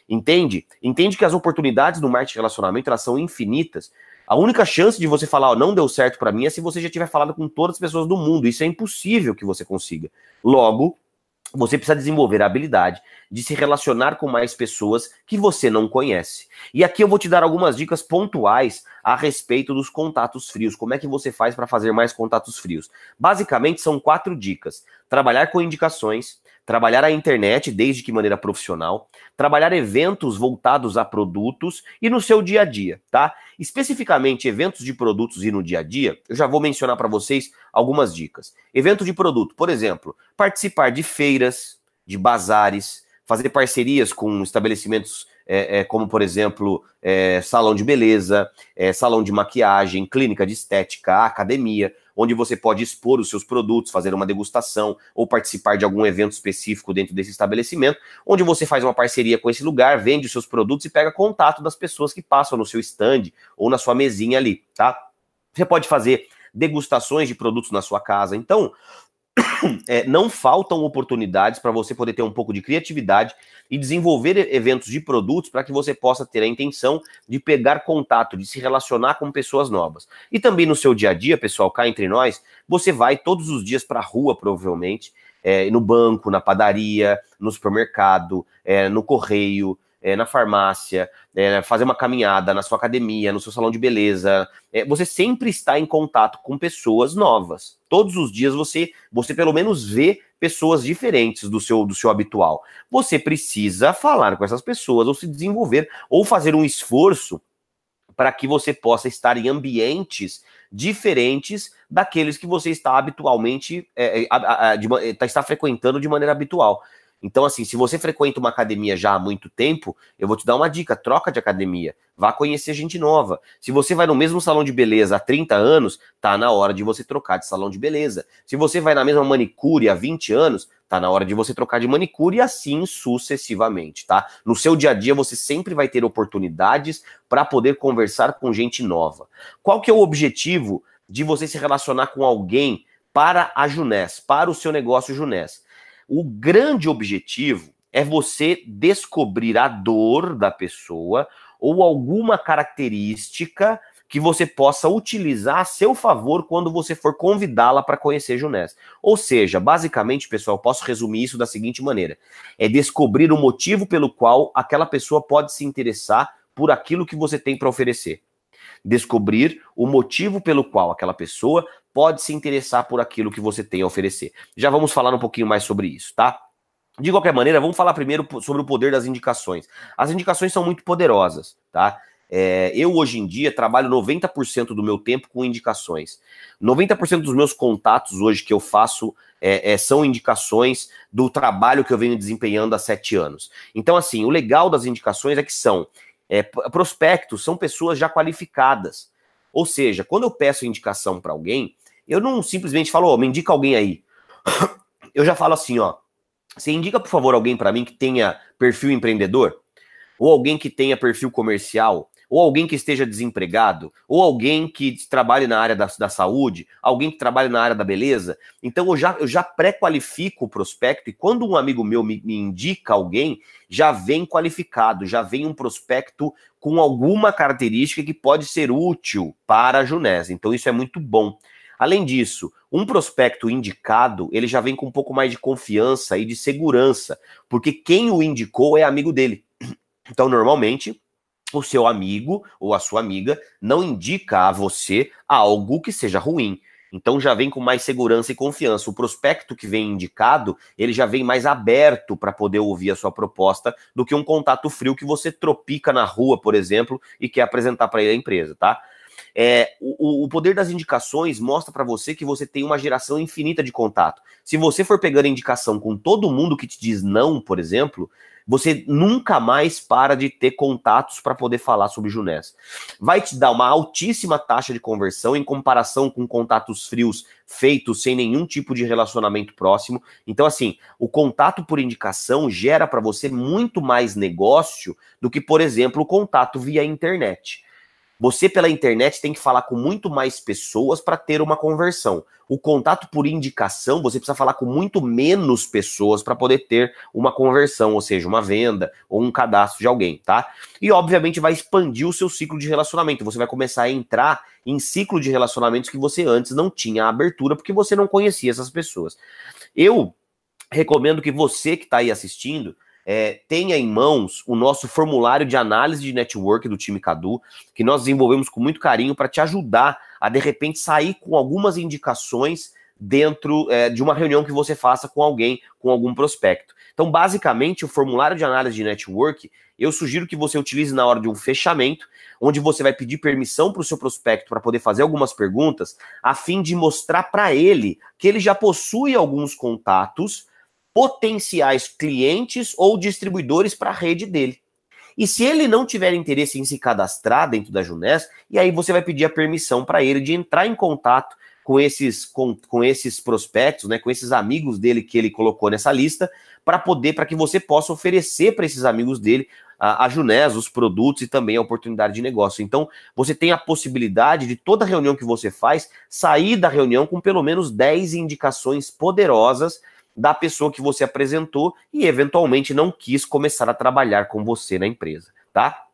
Entende? Entende que as oportunidades no marketing de relacionamento elas são infinitas. A única chance de você falar, não deu certo para mim, é se você já tiver falado com todas as pessoas do mundo. Isso é impossível que você consiga. Logo, você precisa desenvolver a habilidade de se relacionar com mais pessoas que você não conhece. E aqui eu vou te dar algumas dicas pontuais a respeito dos contatos frios. Como é que você faz para fazer mais contatos frios? Basicamente, são quatro dicas: trabalhar com indicações, trabalhar a internet desde que maneira profissional, trabalhar eventos voltados a produtos e no seu dia a dia, tá? Especificamente eventos de produtos e no dia a dia, eu já vou mencionar para vocês algumas dicas. Evento de produto, por exemplo, participar de feiras, de bazares, fazer parcerias com estabelecimentos é, é, como, por exemplo, é, salão de beleza, é, salão de maquiagem, clínica de estética, academia, onde você pode expor os seus produtos, fazer uma degustação ou participar de algum evento específico dentro desse estabelecimento, onde você faz uma parceria com esse lugar, vende os seus produtos e pega contato das pessoas que passam no seu stand ou na sua mesinha ali, tá? Você pode fazer degustações de produtos na sua casa. Então, é, não faltam oportunidades para você poder ter um pouco de criatividade e desenvolver eventos de produtos para que você possa ter a intenção de pegar contato, de se relacionar com pessoas novas. E também no seu dia a dia, pessoal, cá entre nós, você vai todos os dias para a rua, provavelmente, é, no banco, na padaria, no supermercado, é, no correio, é, na farmácia, é, fazer uma caminhada na sua academia, no seu salão de beleza. É, você sempre está em contato com pessoas novas. Todos os dias você, você pelo menos vê pessoas diferentes do seu, do seu habitual. Você precisa falar com essas pessoas, ou se desenvolver, ou fazer um esforço para que você possa estar em ambientes diferentes daqueles que você está habitualmente é, é, de, tá, está frequentando de maneira habitual. Então, assim, se você frequenta uma academia já há muito tempo, eu vou te dar uma dica: troca de academia, vá conhecer gente nova. Se você vai no mesmo salão de beleza há 30 anos, tá na hora de você trocar de salão de beleza. Se você vai na mesma manicure há 20 anos, tá na hora de você trocar de manicure e assim sucessivamente, tá? No seu dia a dia você sempre vai ter oportunidades para poder conversar com gente nova. Qual que é o objetivo de você se relacionar com alguém para a Junés, para o seu negócio Junés? O grande objetivo é você descobrir a dor da pessoa ou alguma característica que você possa utilizar a seu favor quando você for convidá-la para conhecer Junés. Ou seja, basicamente, pessoal, posso resumir isso da seguinte maneira: é descobrir o motivo pelo qual aquela pessoa pode se interessar por aquilo que você tem para oferecer. Descobrir o motivo pelo qual aquela pessoa pode se interessar por aquilo que você tem a oferecer. Já vamos falar um pouquinho mais sobre isso, tá? De qualquer maneira, vamos falar primeiro sobre o poder das indicações. As indicações são muito poderosas, tá? É, eu hoje em dia trabalho 90% do meu tempo com indicações. 90% dos meus contatos hoje que eu faço é, é, são indicações do trabalho que eu venho desempenhando há sete anos. Então, assim, o legal das indicações é que são é, prospectos, são pessoas já qualificadas. Ou seja, quando eu peço indicação para alguém, eu não simplesmente falo, oh, me indica alguém aí. Eu já falo assim, ó, você indica, por favor, alguém para mim que tenha perfil empreendedor? Ou alguém que tenha perfil comercial? Ou alguém que esteja desempregado? Ou alguém que trabalhe na área da, da saúde? Alguém que trabalhe na área da beleza? Então eu já, eu já pré-qualifico o prospecto e quando um amigo meu me, me indica alguém, já vem qualificado, já vem um prospecto com alguma característica que pode ser útil para a Junés. Então isso é muito bom. Além disso, um prospecto indicado, ele já vem com um pouco mais de confiança e de segurança, porque quem o indicou é amigo dele. Então, normalmente, o seu amigo ou a sua amiga não indica a você algo que seja ruim. Então já vem com mais segurança e confiança. O prospecto que vem indicado, ele já vem mais aberto para poder ouvir a sua proposta do que um contato frio que você tropica na rua, por exemplo, e quer apresentar para ele a empresa, tá? é, o, o poder das indicações mostra para você que você tem uma geração infinita de contato. Se você for pegando indicação com todo mundo que te diz não, por exemplo, você nunca mais para de ter contatos para poder falar sobre Junés. Vai te dar uma altíssima taxa de conversão em comparação com contatos frios feitos sem nenhum tipo de relacionamento próximo. Então, assim, o contato por indicação gera para você muito mais negócio do que, por exemplo, o contato via internet. Você, pela internet, tem que falar com muito mais pessoas para ter uma conversão. O contato por indicação, você precisa falar com muito menos pessoas para poder ter uma conversão, ou seja, uma venda ou um cadastro de alguém, tá? E, obviamente, vai expandir o seu ciclo de relacionamento. Você vai começar a entrar em ciclo de relacionamentos que você antes não tinha abertura, porque você não conhecia essas pessoas. Eu recomendo que você que está aí assistindo é, tenha em mãos o nosso formulário de análise de network do time Cadu, que nós desenvolvemos com muito carinho para te ajudar a, de repente, sair com algumas indicações dentro é, de uma reunião que você faça com alguém, com algum prospecto. Então, basicamente, o formulário de análise de network, eu sugiro que você utilize na hora de um fechamento, onde você vai pedir permissão para o seu prospecto para poder fazer algumas perguntas, a fim de mostrar para ele que ele já possui alguns contatos potenciais clientes ou distribuidores para a rede dele. E se ele não tiver interesse em se cadastrar dentro da Junés, e aí você vai pedir a permissão para ele de entrar em contato com esses, com, com esses prospectos, né, com esses amigos dele que ele colocou nessa lista, para poder, para que você possa oferecer para esses amigos dele a, a Junés, os produtos e também a oportunidade de negócio. Então, você tem a possibilidade de toda reunião que você faz, sair da reunião com pelo menos 10 indicações poderosas da pessoa que você apresentou e eventualmente não quis começar a trabalhar com você na empresa, tá?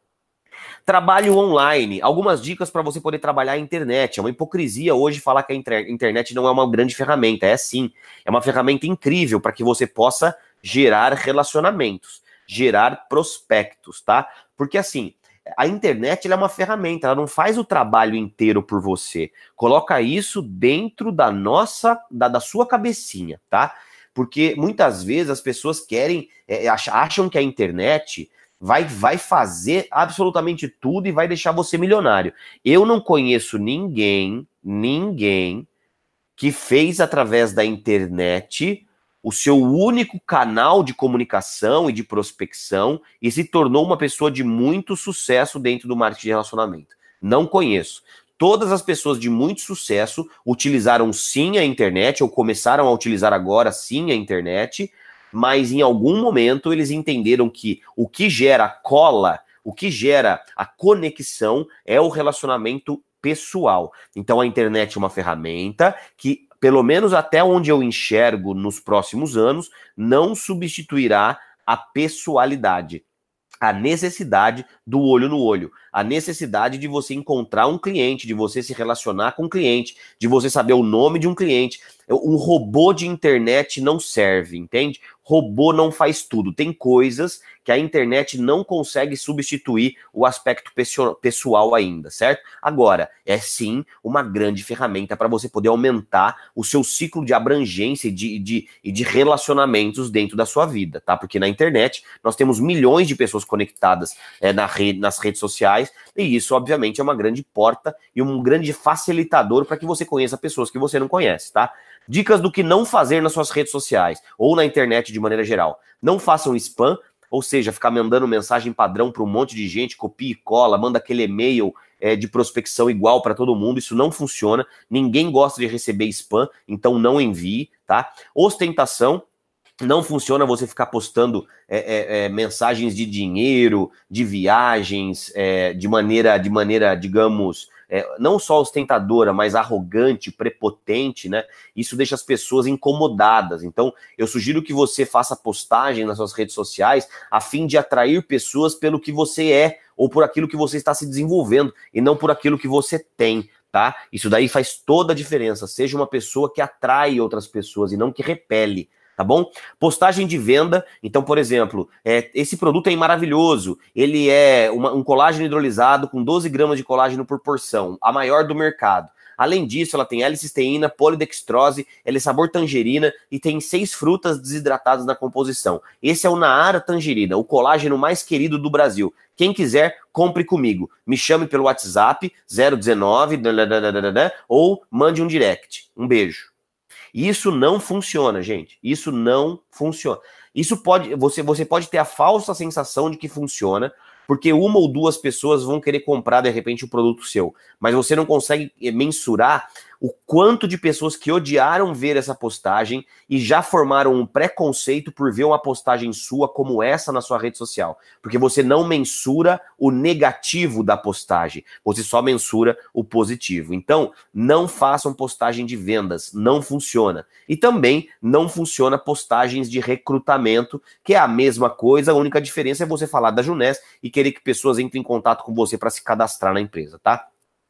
Trabalho online. Algumas dicas para você poder trabalhar a internet. É uma hipocrisia hoje falar que a internet não é uma grande ferramenta. É sim. É uma ferramenta incrível para que você possa gerar relacionamentos, gerar prospectos, tá? Porque assim, a internet é uma ferramenta, ela não faz o trabalho inteiro por você. Coloca isso dentro da nossa, da, da sua cabecinha, tá? Porque muitas vezes as pessoas querem, é, é acham que a internet vai, vai fazer absolutamente tudo e vai deixar você milionário. Eu não conheço ninguém, ninguém que fez através da internet o seu único canal de comunicação e de prospecção e se tornou uma pessoa de muito sucesso dentro do marketing de relacionamento. Não conheço todas as pessoas de muito sucesso utilizaram sim a internet, ou começaram a utilizar agora sim a internet, mas em algum momento eles entenderam que o que gera cola, o que gera a conexão é o relacionamento pessoal. Então a internet é uma ferramenta que, pelo menos até onde eu enxergo nos próximos anos, não substituirá a pessoalidade a necessidade do olho no olho, a necessidade de você encontrar um cliente, de você se relacionar com um cliente, de você saber o nome de um cliente. Um robô de internet não serve, entende? Robô não faz tudo. Tem coisas que a internet não consegue substituir o aspecto pessoal ainda, certo? Agora, é sim uma grande ferramenta para você poder aumentar o seu ciclo de abrangência e de, de, e de relacionamentos dentro da sua vida, tá? Porque na internet nós temos milhões de pessoas conectadas é, na rede, nas redes sociais, e isso, obviamente, é uma grande porta e um grande facilitador para que você conheça pessoas que você não conhece, tá? Dicas do que não fazer nas suas redes sociais ou na internet de maneira geral. Não façam spam, ou seja, ficar mandando mensagem padrão para um monte de gente, copia e cola, manda aquele e-mail é, de prospecção igual para todo mundo. Isso não funciona. Ninguém gosta de receber spam, então não envie, tá? Ostentação. Não funciona você ficar postando é, é, é mensagens de dinheiro, de viagens, é, de maneira, de maneira, digamos, é, não só ostentadora, mas arrogante, prepotente, né? Isso deixa as pessoas incomodadas. Então, eu sugiro que você faça postagem nas suas redes sociais a fim de atrair pessoas pelo que você é ou por aquilo que você está se desenvolvendo e não por aquilo que você tem. Tá? Isso daí faz toda a diferença. Seja uma pessoa que atrai outras pessoas e não que repele tá bom? Postagem de venda, então, por exemplo, é, esse produto é maravilhoso, ele é uma, um colágeno hidrolisado com 12 gramas de colágeno por porção, a maior do mercado. Além disso, ela tem L-cisteína, polidextrose, ela é sabor tangerina e tem seis frutas desidratadas na composição. Esse é o Naara tangerina, o colágeno mais querido do Brasil. Quem quiser, compre comigo. Me chame pelo WhatsApp 019 ou mande um direct. Um beijo. Isso não funciona, gente. Isso não funciona. Isso pode, você, você pode ter a falsa sensação de que funciona, porque uma ou duas pessoas vão querer comprar de repente o um produto seu, mas você não consegue mensurar o quanto de pessoas que odiaram ver essa postagem e já formaram um preconceito por ver uma postagem sua como essa na sua rede social. Porque você não mensura o negativo da postagem, você só mensura o positivo. Então, não façam postagem de vendas, não funciona. E também não funciona postagens de recrutamento, que é a mesma coisa, a única diferença é você falar da Junés e querer que pessoas entrem em contato com você para se cadastrar na empresa, tá?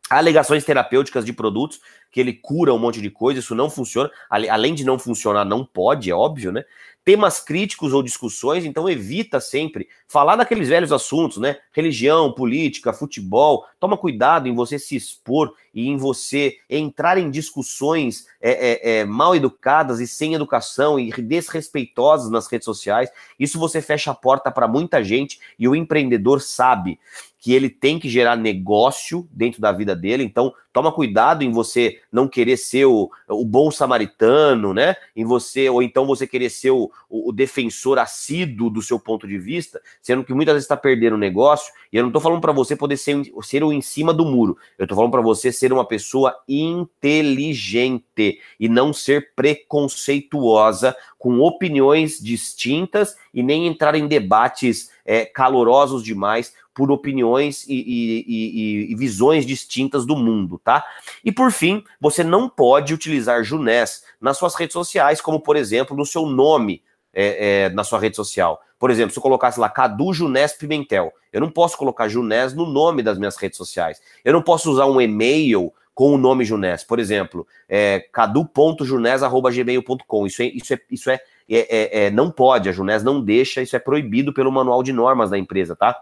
Alegações terapêuticas de produtos, que ele cura um monte de coisa, isso não funciona. Além de não funcionar, não pode, é óbvio, né? Temas críticos ou discussões, então evita sempre falar daqueles velhos assuntos, né? Religião, política, futebol. Toma cuidado em você se expor e em você entrar em discussões é, é, é, mal educadas e sem educação e desrespeitosas nas redes sociais. Isso você fecha a porta para muita gente e o empreendedor sabe que ele tem que gerar negócio dentro da vida dele. Então, toma cuidado em você não querer ser o, o bom samaritano, né? Em você, ou então você querer ser o, o, defensor assíduo do seu ponto de vista, sendo que muitas vezes está perdendo o negócio. E eu não estou falando para você poder ser, ser o em cima do muro. Eu estou falando para você ser uma pessoa inteligente e não ser preconceituosa com opiniões distintas e nem entrar em debates é, calorosos demais por opiniões e, e, e, e, visões distintas do mundo, tá? E por fim, você não pode utilizar Junés nas suas redes sociais, como por exemplo no seu nome é, é, na sua rede social. Por exemplo, se eu colocasse lá Cadu Junés Pimentel, eu não posso colocar Junés no nome das minhas redes sociais. Eu não posso usar um e-mail com o nome Junés. Por exemplo, é, cadu.junés.gmail.com. Isso é, isso é, isso é, é, é, não pode, a Junés não deixa, isso é proibido pelo manual de normas da empresa, tá?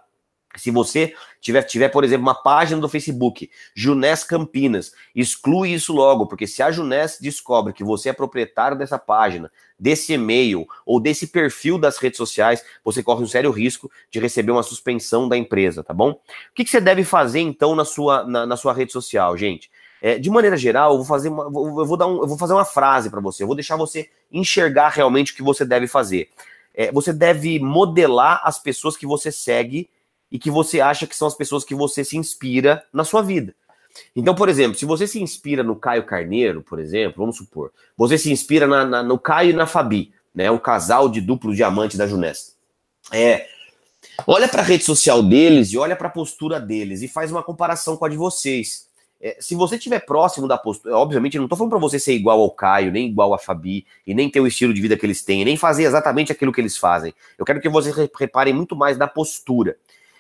Se você tiver, tiver, por exemplo, uma página do Facebook, Junés Campinas, exclui isso logo, porque se a Junés descobre que você é proprietário dessa página, desse e-mail ou desse perfil das redes sociais, você corre um sério risco de receber uma suspensão da empresa, tá bom? O que, que você deve fazer então na sua, na, na sua rede social, gente? É, de maneira geral, eu vou fazer uma, eu vou dar um, eu vou fazer uma frase para você, eu vou deixar você enxergar realmente o que você deve fazer. É, você deve modelar as pessoas que você segue e que você acha que são as pessoas que você se inspira na sua vida. Então, por exemplo, se você se inspira no Caio Carneiro, por exemplo, vamos supor, você se inspira na, na, no Caio e na Fabi, né, o casal de duplo diamante da Junesta. É, olha para a rede social deles e olha para a postura deles e faz uma comparação com a de vocês. É, se você estiver próximo da postura, obviamente, não estou falando para você ser igual ao Caio, nem igual a Fabi, e nem ter o estilo de vida que eles têm, nem fazer exatamente aquilo que eles fazem. Eu quero que vocês reparem muito mais na postura.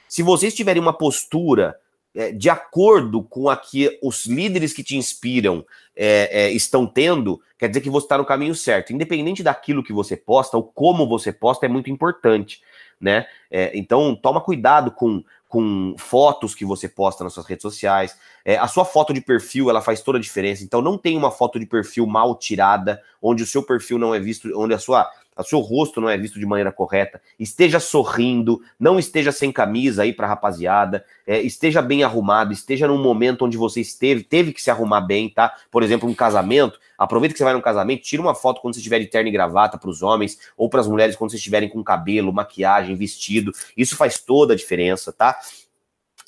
Se vocês tiverem uma postura é, de acordo com a que os líderes que te inspiram é, é, estão tendo, quer dizer que você está no caminho certo. Independente daquilo que você posta, ou como você posta, é muito importante. Né? É, então, toma cuidado com, com fotos que você posta nas suas redes sociais. É, a sua foto de perfil, ela faz toda a diferença. Então, não tem uma foto de perfil mal tirada, onde o seu perfil não é visto, onde a sua o seu rosto não é visto de maneira correta, esteja sorrindo, não esteja sem camisa aí para rapaziada, é, esteja bem arrumado, esteja num momento onde você esteve, teve que se arrumar bem, tá? Por exemplo, um casamento, aproveita que você vai num casamento, tira uma foto quando você estiver de terno e gravata para os homens ou para as mulheres quando vocês estiverem com cabelo, maquiagem, vestido, isso faz toda a diferença, tá?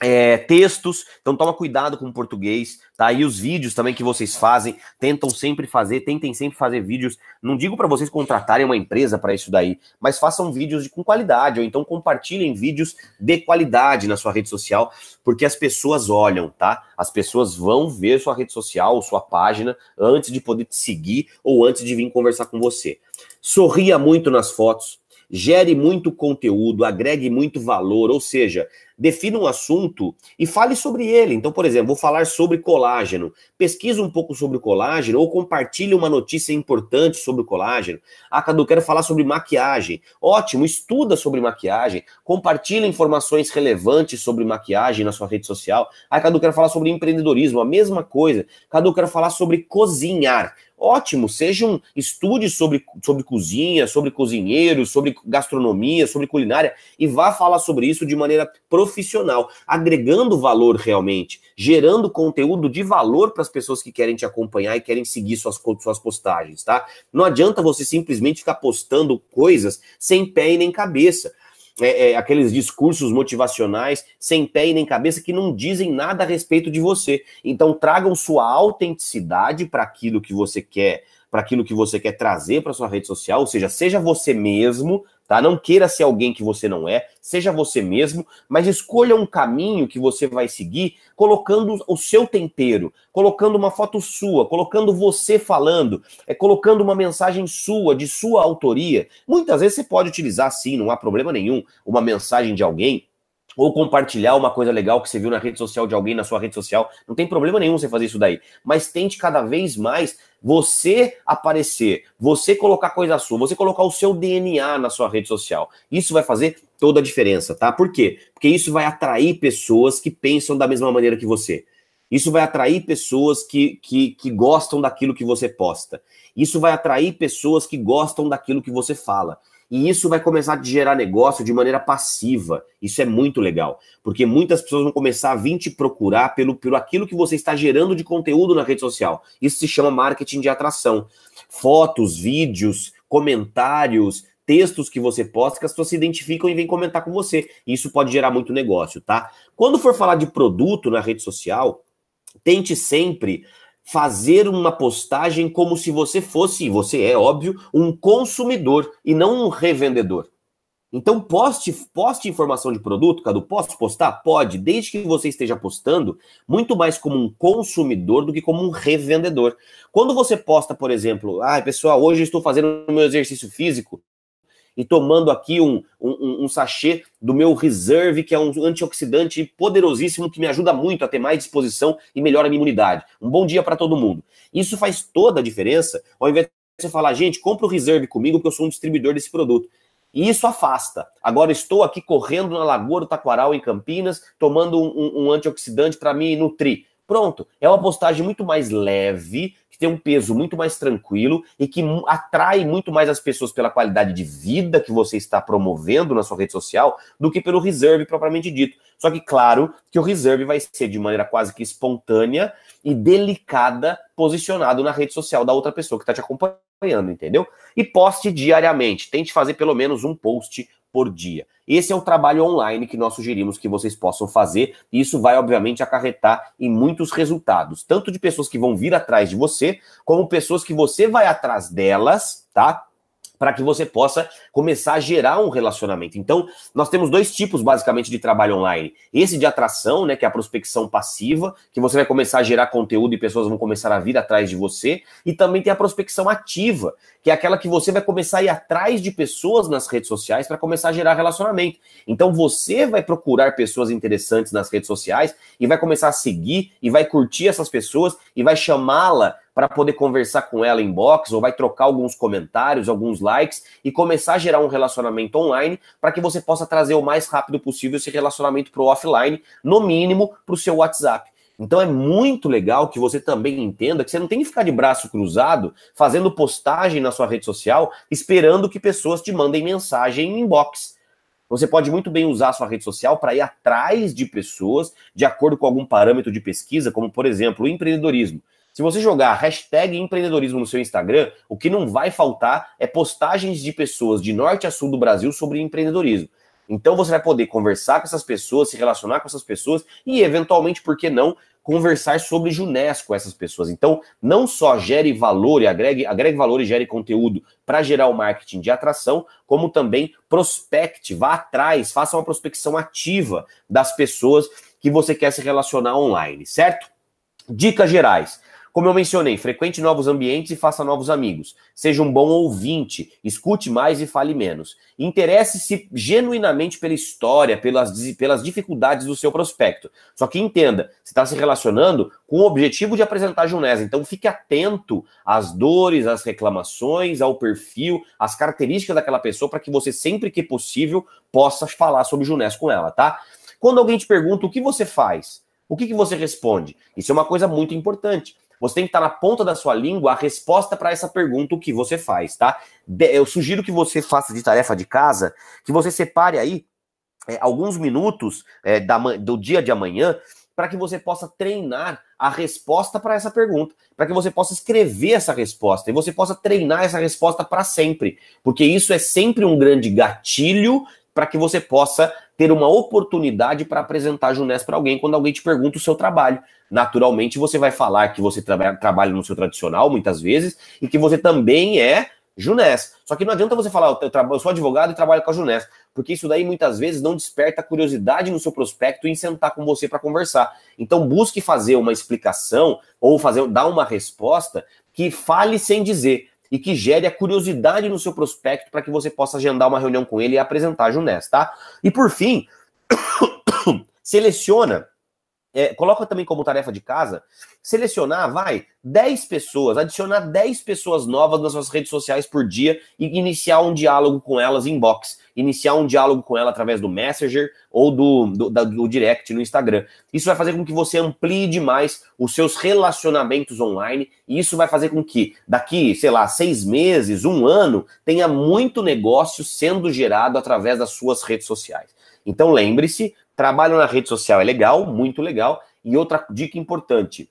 É, textos, então toma cuidado com o português, tá? E os vídeos também que vocês fazem, tentam sempre fazer, tentem sempre fazer vídeos. Não digo para vocês contratarem uma empresa para isso daí, mas façam vídeos de, com qualidade, ou então compartilhem vídeos de qualidade na sua rede social, porque as pessoas olham, tá? As pessoas vão ver sua rede social, sua página, antes de poder te seguir ou antes de vir conversar com você. Sorria muito nas fotos, gere muito conteúdo, agregue muito valor, ou seja, defina um assunto e fale sobre ele. Então, por exemplo, vou falar sobre colágeno. Pesquisa um pouco sobre colágeno ou compartilhe uma notícia importante sobre colágeno. Ah, Cadu, quero falar sobre maquiagem. Ótimo, estuda sobre maquiagem. Compartilhe informações relevantes sobre maquiagem na sua rede social. Ah, Cadu, quero falar sobre empreendedorismo. A mesma coisa. Cadu, quero falar sobre cozinhar. Ótimo, sejam estude sobre, sobre cozinha, sobre cozinheiros, sobre gastronomia, sobre culinária e vá falar sobre isso de maneira profissional, agregando valor realmente, gerando conteúdo de valor para as pessoas que querem te acompanhar e querem seguir suas, suas postagens, tá? Não adianta você simplesmente ficar postando coisas sem pé e nem cabeça é, é, aqueles discursos motivacionais sem pé e nem cabeça que não dizem nada a respeito de você. Então tragam sua autenticidade para aquilo que você quer, para aquilo que você quer trazer para sua rede social, ou seja, seja você mesmo, tá? Não queira ser alguém que você não é, seja você mesmo, mas escolha um caminho que você vai seguir colocando o seu tempero, colocando uma foto sua, colocando você falando, é colocando uma mensagem sua, de sua autoria. Muitas vezes você pode utilizar sim, não há problema nenhum, uma mensagem de alguém ou compartilhar uma coisa legal que você viu na rede social de alguém na sua rede social, não tem problema nenhum você fazer isso daí, mas tente cada vez mais você aparecer, você colocar coisa sua, você colocar o seu DNA na sua rede social. Isso vai fazer toda a diferença, tá? Por quê? Porque isso vai atrair pessoas que pensam da mesma maneira que você. Isso vai atrair pessoas que, que, que gostam daquilo que você posta. Isso vai atrair pessoas que gostam daquilo que você fala. E isso vai começar a gerar negócio de maneira passiva. Isso é muito legal, porque muitas pessoas vão começar a vir te procurar pelo, pelo aquilo que você está gerando de conteúdo na rede social. Isso se chama marketing de atração. Fotos, vídeos, comentários, textos que você posta que as pessoas se identificam e vêm comentar com você. Isso pode gerar muito negócio, tá? Quando for falar de produto na rede social, tente sempre fazer uma postagem como se você fosse, você é óbvio, um consumidor e não um revendedor. Então poste, poste informação de produto, Cadu, posso postar? Pode, desde que você esteja postando muito mais como um consumidor do que como um revendedor. Quando você posta, por exemplo, ah, pessoal, hoje estou fazendo meu exercício físico, e tomando aqui um, um, um, sachê do meu Reserve, que é um antioxidante poderosíssimo que me ajuda muito a ter mais disposição e melhora a minha imunidade. Um bom dia para todo mundo. Isso faz toda a diferença, ao invés de você falar, gente, compra o Reserve comigo, que eu sou um distribuidor desse produto. E isso afasta. Agora estou aqui correndo na Lagoa do Taquaral, em Campinas, tomando um, um antioxidante para me nutrir. Pronto, é uma postagem muito mais leve, que tem um peso muito mais tranquilo e que atrai muito mais as pessoas pela qualidade de vida que você está promovendo na sua rede social do que pelo reserve propriamente dito. Só que, claro, que o reserve vai ser de maneira quase que espontânea e delicada posicionado na rede social da outra pessoa que está te acompanhando, entendeu? E poste diariamente. Tente fazer pelo menos um post por dia. Esse é o trabalho online que nós sugerimos que vocês possam fazer, e isso vai, obviamente, acarretar em muitos resultados, tanto de pessoas que vão vir atrás de você, como pessoas que você vai atrás delas, tá? Para que você possa começar a gerar um relacionamento. Então, nós temos dois tipos basicamente de trabalho online. Esse de atração, né, que é a prospecção passiva, que você vai começar a gerar conteúdo e pessoas vão começar a vir atrás de você, e também tem a prospecção ativa, que é aquela que você vai começar a ir atrás de pessoas nas redes sociais para começar a gerar relacionamento. Então, você vai procurar pessoas interessantes nas redes sociais e vai começar a seguir e vai curtir essas pessoas e vai chamá-la para poder conversar com ela em box ou vai trocar alguns comentários, alguns likes e começar a gerar um relacionamento online para que você possa trazer o mais rápido possível esse relacionamento para o offline, no mínimo para o seu WhatsApp. Então é muito legal que você também entenda que você não tem que ficar de braço cruzado fazendo postagem na sua rede social esperando que pessoas te mandem mensagem em inbox. Você pode muito bem usar a sua rede social para ir atrás de pessoas de acordo com algum parâmetro de pesquisa, como por exemplo o empreendedorismo. Se você jogar hashtag empreendedorismo no seu Instagram, o que não vai faltar é postagens de pessoas de norte a sul do Brasil sobre empreendedorismo. Então você vai poder conversar com essas pessoas, se relacionar com essas pessoas e, eventualmente, por que não, conversar sobre Junés com essas pessoas. Então, não só gere valor e agregue, agregue valor e gere conteúdo para gerar o marketing de atração, como também prospecte, vá atrás, faça uma prospecção ativa das pessoas que você quer se relacionar online, certo? Dicas gerais. Como eu mencionei, frequente novos ambientes e faça novos amigos. Seja um bom ouvinte, escute mais e fale menos. Interesse-se genuinamente pela história, pelas, pelas dificuldades do seu prospecto. Só que entenda, você está se relacionando com o objetivo de apresentar Junés. Então fique atento às dores, às reclamações, ao perfil, às características daquela pessoa para que você, sempre que possível, possa falar sobre Junés com ela, tá? Quando alguém te pergunta o que você faz, o que, que você responde? Isso é uma coisa muito importante. Você tem que estar na ponta da sua língua a resposta para essa pergunta que você faz, tá? Eu sugiro que você faça de tarefa de casa, que você separe aí é, alguns minutos é, da, do dia de amanhã para que você possa treinar a resposta para essa pergunta, para que você possa escrever essa resposta e você possa treinar essa resposta para sempre, porque isso é sempre um grande gatilho para que você possa ter uma oportunidade para apresentar a Junés para alguém quando alguém te pergunta o seu trabalho. Naturalmente, você vai falar que você tra trabalha no seu tradicional, muitas vezes, e que você também é Junés. Só que não adianta você falar, eu, eu sou advogado e trabalho com a Junés, porque isso daí muitas vezes não desperta curiosidade no seu prospecto em sentar com você para conversar. Então busque fazer uma explicação ou fazer dar uma resposta que fale sem dizer e que gere a curiosidade no seu prospecto para que você possa agendar uma reunião com ele e apresentar a Junés, tá? E por fim, seleciona é, coloca também como tarefa de casa, selecionar, vai, 10 pessoas, adicionar 10 pessoas novas nas suas redes sociais por dia e iniciar um diálogo com elas em box, iniciar um diálogo com ela através do Messenger ou do, do, do, do direct no Instagram. Isso vai fazer com que você amplie demais os seus relacionamentos online e isso vai fazer com que daqui, sei lá, seis meses, um ano, tenha muito negócio sendo gerado através das suas redes sociais. Então lembre-se, Trabalho na rede social é legal, muito legal. E outra dica importante: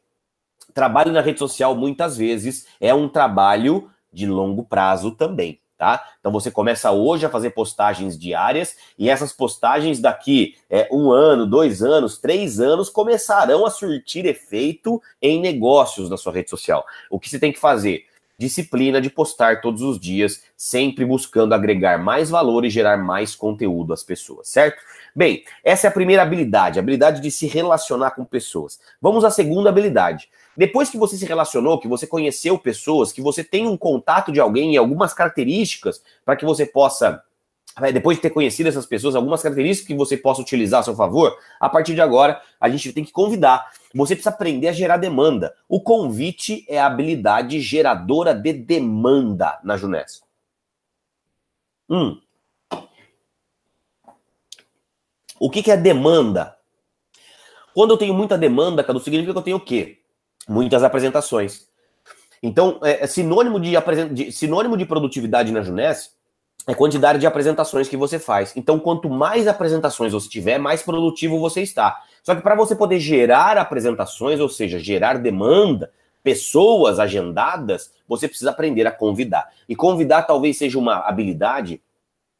trabalho na rede social muitas vezes é um trabalho de longo prazo também. Tá? Então você começa hoje a fazer postagens diárias e essas postagens daqui é, um ano, dois anos, três anos começarão a surtir efeito em negócios na sua rede social. O que você tem que fazer? Disciplina de postar todos os dias, sempre buscando agregar mais valor e gerar mais conteúdo às pessoas, certo? Bem, essa é a primeira habilidade, a habilidade de se relacionar com pessoas. Vamos à segunda habilidade. Depois que você se relacionou, que você conheceu pessoas, que você tem um contato de alguém e algumas características para que você possa depois de ter conhecido essas pessoas, algumas características que você possa utilizar a seu favor, a partir de agora a gente tem que convidar. Você precisa aprender a gerar demanda. O convite é a habilidade geradora de demanda na Junés. Hum. O que, que é demanda? Quando eu tenho muita demanda, Cadu, significa que eu tenho o quê? Muitas apresentações. Então, é, é sinônimo, de, de, sinônimo de produtividade na Juness é quantidade de apresentações que você faz. Então, quanto mais apresentações você tiver, mais produtivo você está. Só que para você poder gerar apresentações, ou seja, gerar demanda, pessoas agendadas, você precisa aprender a convidar. E convidar talvez seja uma habilidade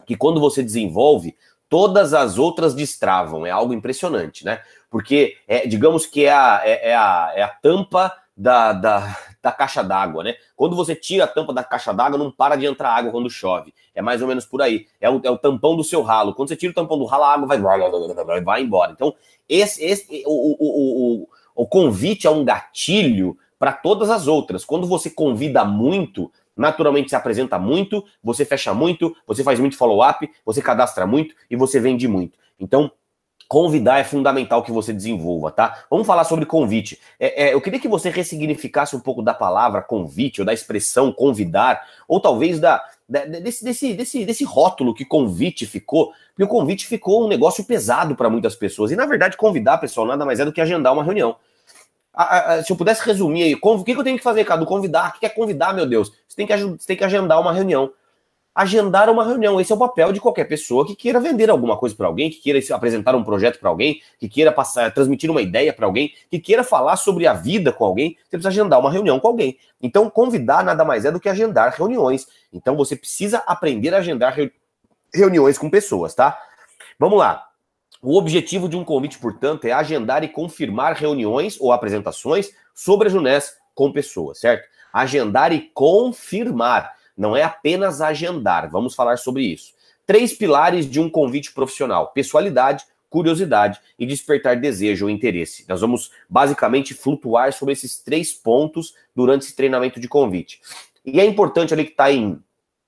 que quando você desenvolve, todas as outras destravam. É algo impressionante, né? Porque, é, digamos que é a, é, é a, é a tampa da, da, da caixa d'água, né? Quando você tira a tampa da caixa d'água, não para de entrar água quando chove. É mais ou menos por aí. É o, é o tampão do seu ralo. Quando você tira o tampão do ralo, a água vai, vai embora. Então, esse, esse o, o, o, o convite é um gatilho para todas as outras. Quando você convida muito, naturalmente se apresenta muito, você fecha muito, você faz muito follow-up, você cadastra muito e você vende muito. Então, convidar é fundamental que você desenvolva, tá? Vamos falar sobre convite. É, é, eu queria que você ressignificasse um pouco da palavra convite, ou da expressão convidar, ou talvez da, da desse, desse, desse, desse rótulo que convite ficou, porque o convite ficou um negócio pesado para muitas pessoas. E na verdade, convidar, pessoal, nada mais é do que agendar uma reunião se eu pudesse resumir aí, o que, eu tenho que fazer, Cadu? Convidar. O que é convidar, meu Deus? Você tem, que, você tem que agendar uma reunião. Agendar uma reunião. Esse é o papel de qualquer pessoa que queira vender alguma coisa para alguém, que queira apresentar um projeto para alguém, que queira passar, transmitir uma ideia para alguém, que queira falar sobre a vida com alguém. Você precisa agendar uma reunião com alguém. Então, convidar nada mais é do que agendar reuniões. Então, você precisa aprender a agendar reuniões com pessoas, tá? Vamos lá. O objetivo de um convite, portanto, é agendar e confirmar reuniões ou apresentações sobre a Junés com pessoas, certo? Agendar e confirmar, não é apenas agendar, vamos falar sobre isso. Três pilares de um convite profissional: pessoalidade, curiosidade e despertar desejo ou interesse. Nós vamos basicamente flutuar sobre esses três pontos durante esse treinamento de convite. E é importante ali que está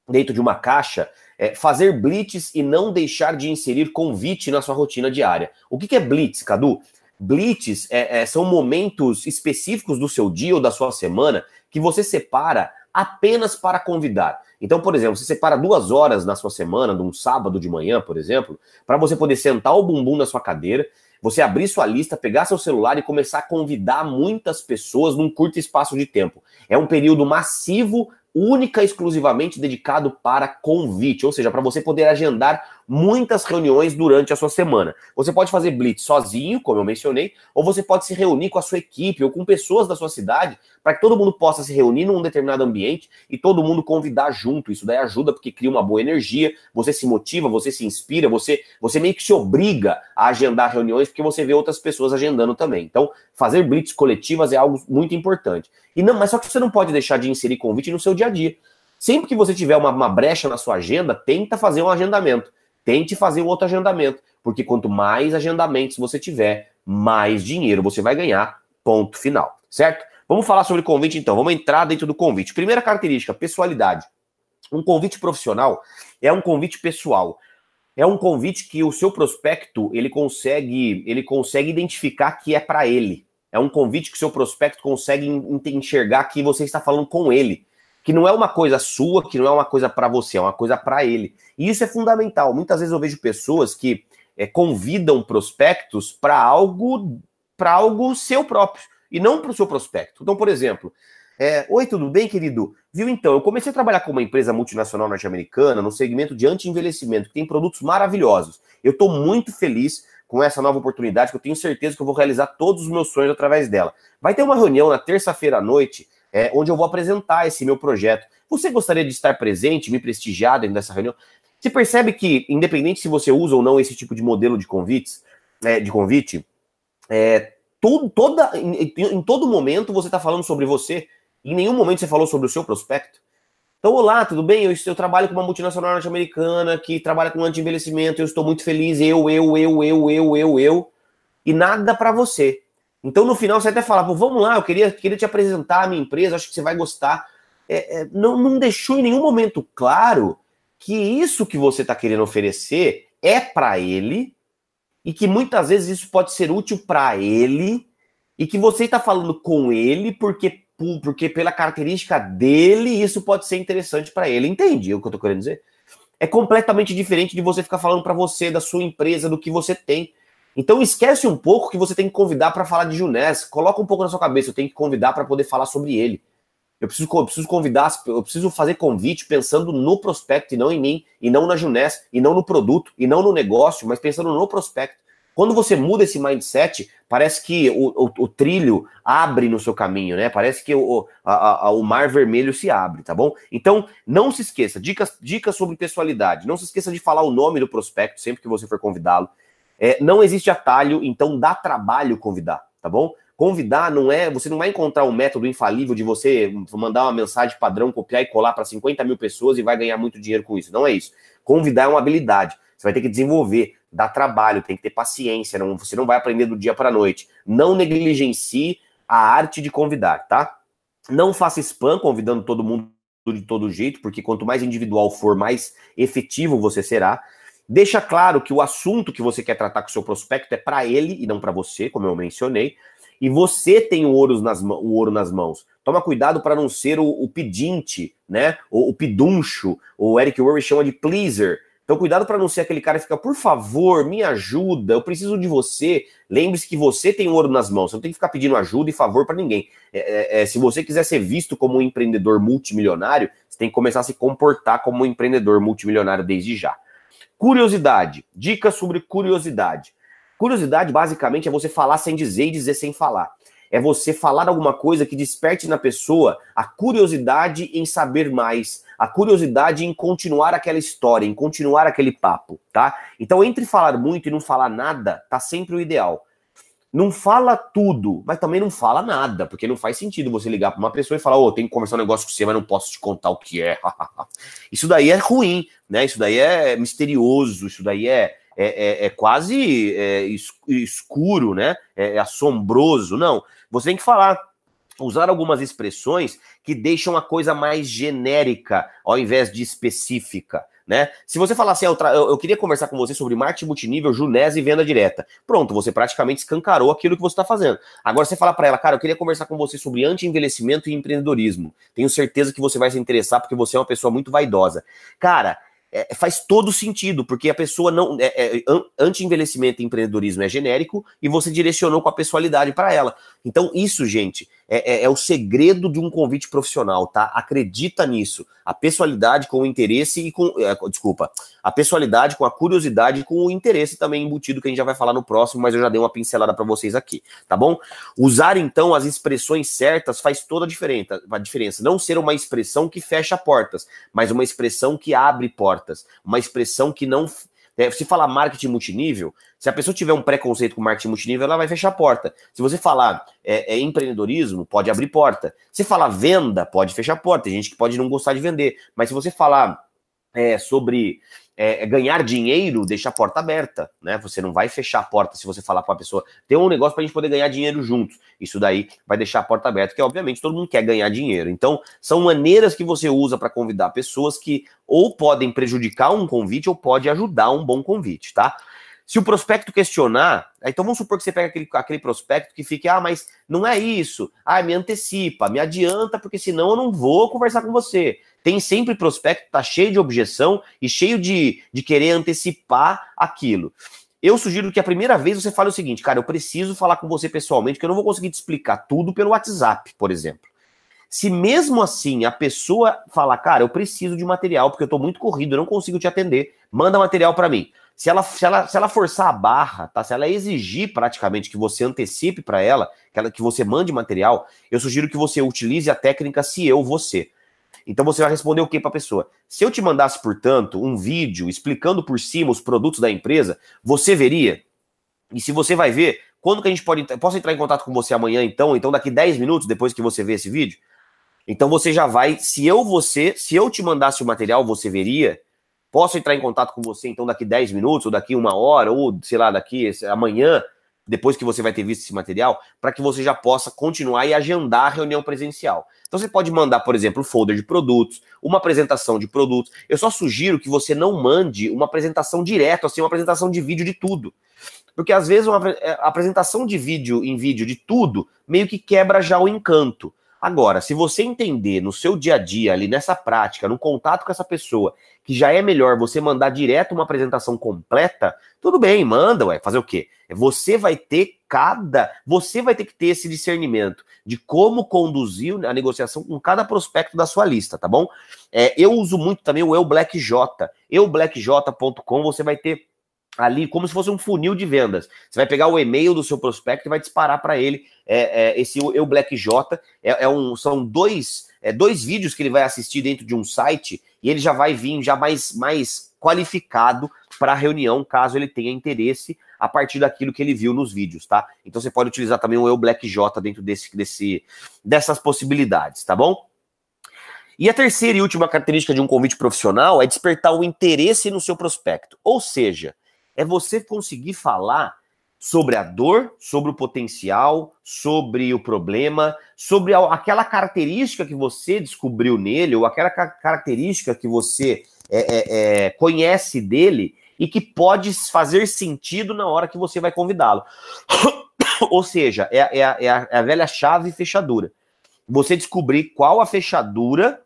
dentro de uma caixa é, fazer blitz e não deixar de inserir convite na sua rotina diária. O que, que é blitz, Cadu? Blitz é, é, são momentos específicos do seu dia ou da sua semana que você separa apenas para convidar. Então, por exemplo, você separa duas horas na sua semana, num sábado de manhã, por exemplo, para você poder sentar o bumbum na sua cadeira, você abrir sua lista, pegar seu celular e começar a convidar muitas pessoas num curto espaço de tempo. É um período massivo única e exclusivamente dedicado para convite, ou seja, para você poder agendar muitas reuniões durante a sua semana. Você pode fazer blitz sozinho, como eu mencionei, ou você pode se reunir com a sua equipe ou com pessoas da sua cidade para que todo mundo possa se reunir num determinado ambiente e todo mundo convidar junto. Isso daí ajuda porque cria uma boa energia, você se motiva, você se inspira, você, você meio que se obriga a agendar reuniões porque você vê outras pessoas agendando também. Então, fazer blitz coletivas é algo muito importante. E não, mas só que você não pode deixar de inserir convite no seu dia a dia. Sempre que você tiver uma, uma brecha na sua agenda, tenta fazer um agendamento. Tente fazer um outro agendamento, porque quanto mais agendamentos você tiver, mais dinheiro você vai ganhar. Ponto final, certo? Vamos falar sobre convite então. Vamos entrar dentro do convite. Primeira característica, pessoalidade. Um convite profissional é um convite pessoal. É um convite que o seu prospecto ele consegue ele consegue identificar que é para ele. É um convite que o seu prospecto consegue enxergar que você está falando com ele, que não é uma coisa sua, que não é uma coisa para você, é uma coisa para ele. E isso é fundamental. Muitas vezes eu vejo pessoas que é, convidam prospectos para algo para algo seu próprio e não para o seu prospecto. Então, por exemplo, é, Oi, tudo bem, querido? Viu então, eu comecei a trabalhar com uma empresa multinacional norte-americana no segmento de anti-envelhecimento, que tem produtos maravilhosos. Eu estou muito feliz com essa nova oportunidade, que eu tenho certeza que eu vou realizar todos os meus sonhos através dela. Vai ter uma reunião na terça-feira à noite, é, onde eu vou apresentar esse meu projeto. Você gostaria de estar presente, me prestigiar dentro dessa reunião? Você percebe que, independente se você usa ou não esse tipo de modelo de convites, é, de convite, é, todo, toda, em, em todo momento você está falando sobre você. Em nenhum momento você falou sobre o seu prospecto. Então, olá, tudo bem? Eu, eu trabalho com uma multinacional norte-americana que trabalha com anti-envelhecimento, eu estou muito feliz, eu, eu, eu, eu, eu, eu, eu, e nada para você. Então, no final, você até fala, vamos lá, eu queria, queria te apresentar a minha empresa, acho que você vai gostar. É, é, não, não deixou em nenhum momento claro que isso que você está querendo oferecer é para ele e que muitas vezes isso pode ser útil para ele e que você está falando com ele porque porque pela característica dele, isso pode ser interessante para ele. Entende o que eu tô querendo dizer? É completamente diferente de você ficar falando para você, da sua empresa, do que você tem. Então esquece um pouco que você tem que convidar para falar de Junés. Coloca um pouco na sua cabeça, eu tenho que convidar para poder falar sobre ele. Eu preciso, eu preciso convidar, eu preciso fazer convite pensando no prospecto e não em mim, e não na Junés, e não no produto, e não no negócio, mas pensando no prospecto. Quando você muda esse mindset, parece que o, o, o trilho abre no seu caminho, né? Parece que o, a, a, o mar vermelho se abre, tá bom? Então, não se esqueça, dicas, dicas sobre pessoalidade. Não se esqueça de falar o nome do prospecto sempre que você for convidá-lo. É, não existe atalho, então dá trabalho convidar, tá bom? Convidar não é. Você não vai encontrar um método infalível de você mandar uma mensagem padrão, copiar e colar para 50 mil pessoas e vai ganhar muito dinheiro com isso. Não é isso. Convidar é uma habilidade. Você vai ter que desenvolver dá trabalho, tem que ter paciência, não, você não vai aprender do dia para a noite. Não negligencie a arte de convidar, tá? Não faça spam convidando todo mundo de todo jeito, porque quanto mais individual for, mais efetivo você será. Deixa claro que o assunto que você quer tratar com o seu prospecto é para ele e não para você, como eu mencionei. E você tem o ouro nas, o ouro nas mãos. Toma cuidado para não ser o, o pedinte, né? O, o peduncho. O Eric Worre chama de pleaser. Então, cuidado para não ser aquele cara que fica, por favor, me ajuda, eu preciso de você. Lembre-se que você tem ouro nas mãos, você não tem que ficar pedindo ajuda e favor para ninguém. É, é, é, se você quiser ser visto como um empreendedor multimilionário, você tem que começar a se comportar como um empreendedor multimilionário desde já. Curiosidade, dicas sobre curiosidade. Curiosidade, basicamente, é você falar sem dizer e dizer sem falar é você falar alguma coisa que desperte na pessoa a curiosidade em saber mais, a curiosidade em continuar aquela história, em continuar aquele papo, tá? Então, entre falar muito e não falar nada, tá sempre o ideal. Não fala tudo, mas também não fala nada, porque não faz sentido você ligar para uma pessoa e falar: Ô, oh, tenho que conversar um negócio com você, mas não posso te contar o que é. isso daí é ruim, né? Isso daí é misterioso, isso daí é, é, é, é quase é, escuro, né? É, é assombroso. Não, você tem que falar, usar algumas expressões que deixam a coisa mais genérica ao invés de específica. Né? Se você falar assim, eu, eu, eu, queria conversar com você sobre marketing multinível, Junés e venda direta. Pronto, você praticamente escancarou aquilo que você está fazendo. Agora você fala para ela, cara, eu queria conversar com você sobre anti-envelhecimento e empreendedorismo. Tenho certeza que você vai se interessar porque você é uma pessoa muito vaidosa. Cara, é, faz todo sentido, porque a pessoa não. É, é, anti-envelhecimento e empreendedorismo é genérico e você direcionou com a pessoalidade para ela. Então, isso, gente, é, é, é, o segredo de um convite profissional, tá? Acredita nisso. A pessoalidade com o interesse e com. É, desculpa. A pessoalidade com a curiosidade e com o interesse também embutido, que a gente já vai falar no próximo, mas eu já dei uma pincelada para vocês aqui, tá bom? Usar, então, as expressões certas faz toda a diferença, a diferença. Não ser uma expressão que fecha portas, mas uma expressão que abre portas. Uma expressão que não se falar marketing multinível, se a pessoa tiver um preconceito com marketing multinível, ela vai fechar a porta. Se você falar é, é empreendedorismo, pode abrir porta. Se falar venda, pode fechar a porta. Tem gente que pode não gostar de vender. Mas se você falar é, sobre é, é, ganhar dinheiro, deixa a porta aberta, né? Você não vai fechar a porta se você falar para a pessoa, tem um negócio para a gente poder ganhar dinheiro juntos. Isso daí vai deixar a porta aberta, que obviamente todo mundo quer ganhar dinheiro. Então, são maneiras que você usa para convidar pessoas que ou podem prejudicar um convite ou pode ajudar um bom convite, tá? Se o prospecto questionar, então vamos supor que você pega aquele, aquele prospecto que fique, ah, mas não é isso, ah, me antecipa, me adianta, porque senão eu não vou conversar com você. Tem sempre prospecto, tá cheio de objeção e cheio de, de querer antecipar aquilo. Eu sugiro que a primeira vez você fale o seguinte, cara, eu preciso falar com você pessoalmente, que eu não vou conseguir te explicar tudo pelo WhatsApp, por exemplo. Se mesmo assim a pessoa falar, cara, eu preciso de material, porque eu tô muito corrido, eu não consigo te atender, manda material para mim. Se ela, se, ela, se ela forçar a barra, tá? Se ela exigir praticamente que você antecipe para ela, que ela, que você mande material, eu sugiro que você utilize a técnica se eu, você. Então você vai responder o que para a pessoa? Se eu te mandasse, portanto, um vídeo explicando por cima os produtos da empresa, você veria? E se você vai ver, quando que a gente pode. Posso entrar em contato com você amanhã, então? Então, daqui 10 minutos depois que você vê esse vídeo? Então você já vai. Se eu você, se eu te mandasse o material, você veria. Posso entrar em contato com você então daqui 10 minutos, ou daqui uma hora, ou sei lá, daqui amanhã, depois que você vai ter visto esse material, para que você já possa continuar e agendar a reunião presencial. Então você pode mandar, por exemplo, um folder de produtos, uma apresentação de produtos. Eu só sugiro que você não mande uma apresentação direto, assim, uma apresentação de vídeo de tudo. Porque às vezes uma é, apresentação de vídeo em vídeo de tudo meio que quebra já o encanto. Agora, se você entender no seu dia a dia, ali nessa prática, no contato com essa pessoa, que já é melhor você mandar direto uma apresentação completa, tudo bem, manda, ué, fazer o quê? Você vai ter cada. Você vai ter que ter esse discernimento de como conduzir a negociação com cada prospecto da sua lista, tá bom? É, eu uso muito também o EuBlackJ. EuBlackJ.com, você vai ter ali como se fosse um funil de vendas. Você vai pegar o e-mail do seu prospecto e vai disparar para ele é, é, esse Eu. É, é, um, são dois, é, dois vídeos que ele vai assistir dentro de um site e ele já vai vir já mais, mais qualificado para a reunião, caso ele tenha interesse a partir daquilo que ele viu nos vídeos, tá? Então você pode utilizar também o Eu Black J dentro desse, desse, dessas possibilidades, tá bom? E a terceira e última característica de um convite profissional é despertar o interesse no seu prospecto. Ou seja, é você conseguir falar sobre a dor, sobre o potencial, sobre o problema, sobre aquela característica que você descobriu nele, ou aquela característica que você é, é, é, conhece dele e que pode fazer sentido na hora que você vai convidá-lo. ou seja, é, é, é, a, é a velha chave fechadura. Você descobrir qual a fechadura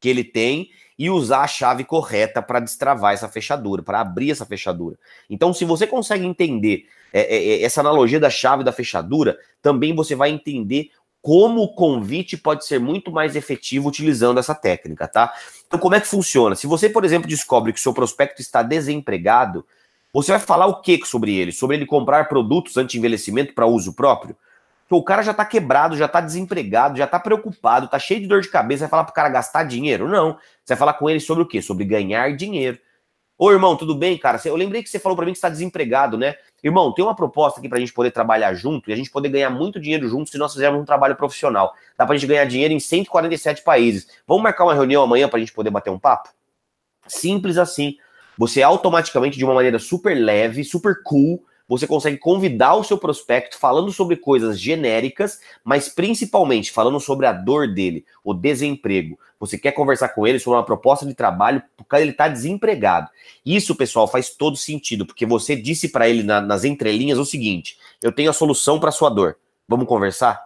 que ele tem e usar a chave correta para destravar essa fechadura, para abrir essa fechadura. Então, se você consegue entender é, é, é, essa analogia da chave da fechadura, também você vai entender como o convite pode ser muito mais efetivo utilizando essa técnica, tá? Então, como é que funciona? Se você, por exemplo, descobre que seu prospecto está desempregado, você vai falar o que sobre ele? Sobre ele comprar produtos anti-envelhecimento para uso próprio? O cara já tá quebrado, já tá desempregado, já tá preocupado, tá cheio de dor de cabeça, vai falar pro cara gastar dinheiro? Não. Você vai falar com ele sobre o quê? Sobre ganhar dinheiro. Ô, irmão, tudo bem, cara? Eu lembrei que você falou para mim que está desempregado, né? Irmão, tem uma proposta aqui pra gente poder trabalhar junto e a gente poder ganhar muito dinheiro junto se nós fizermos um trabalho profissional. Dá pra gente ganhar dinheiro em 147 países. Vamos marcar uma reunião amanhã pra gente poder bater um papo? Simples assim. Você automaticamente, de uma maneira super leve, super cool, você consegue convidar o seu prospecto falando sobre coisas genéricas, mas principalmente falando sobre a dor dele, o desemprego. Você quer conversar com ele sobre uma proposta de trabalho porque ele está desempregado. Isso, pessoal, faz todo sentido, porque você disse para ele na, nas entrelinhas o seguinte: eu tenho a solução para sua dor. Vamos conversar?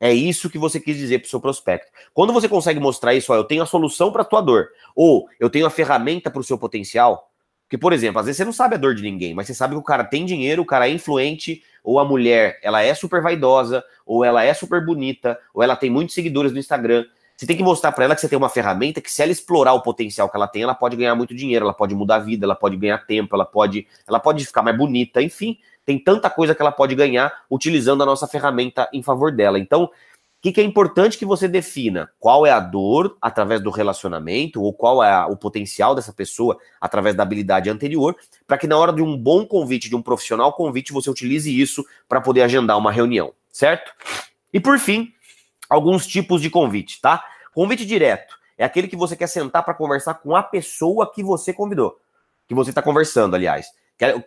É isso que você quis dizer para o seu prospecto. Quando você consegue mostrar isso, ó, eu tenho a solução para a tua dor, ou eu tenho a ferramenta para o seu potencial, porque, por exemplo, às vezes você não sabe a dor de ninguém, mas você sabe que o cara tem dinheiro, o cara é influente, ou a mulher, ela é super vaidosa, ou ela é super bonita, ou ela tem muitos seguidores no Instagram. Você tem que mostrar para ela que você tem uma ferramenta que, se ela explorar o potencial que ela tem, ela pode ganhar muito dinheiro, ela pode mudar a vida, ela pode ganhar tempo, ela pode, ela pode ficar mais bonita, enfim, tem tanta coisa que ela pode ganhar utilizando a nossa ferramenta em favor dela. Então, o que, que, é importante que você defina? Qual é a dor através do relacionamento, ou qual é a, o potencial dessa pessoa através da habilidade anterior, para que na hora de um bom convite, de um profissional convite, você utilize isso para poder agendar uma reunião, certo? E por fim, alguns tipos de convite, tá? Convite direto é aquele que você quer sentar para conversar com a pessoa que você convidou, que você está conversando, aliás.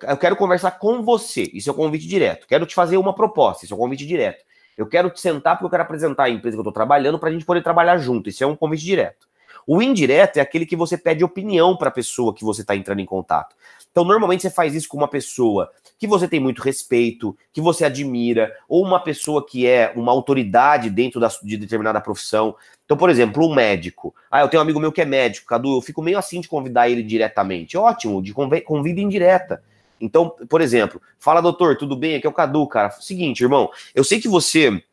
Eu quero conversar com você, isso é um convite direto. Quero te fazer uma proposta, isso é um convite direto. Eu quero te sentar porque eu quero apresentar a empresa que eu estou trabalhando para a gente poder trabalhar junto, isso é um convite direto. O indireto é aquele que você pede opinião para a pessoa que você está entrando em contato. Então, normalmente você faz isso com uma pessoa que você tem muito respeito, que você admira, ou uma pessoa que é uma autoridade dentro da, de determinada profissão. Então, por exemplo, um médico. Ah, eu tenho um amigo meu que é médico, Cadu, eu fico meio assim de convidar ele diretamente. Ótimo, de convida indireta. Então, por exemplo, fala, doutor, tudo bem? Aqui é o Cadu, cara. Seguinte, irmão, eu sei que você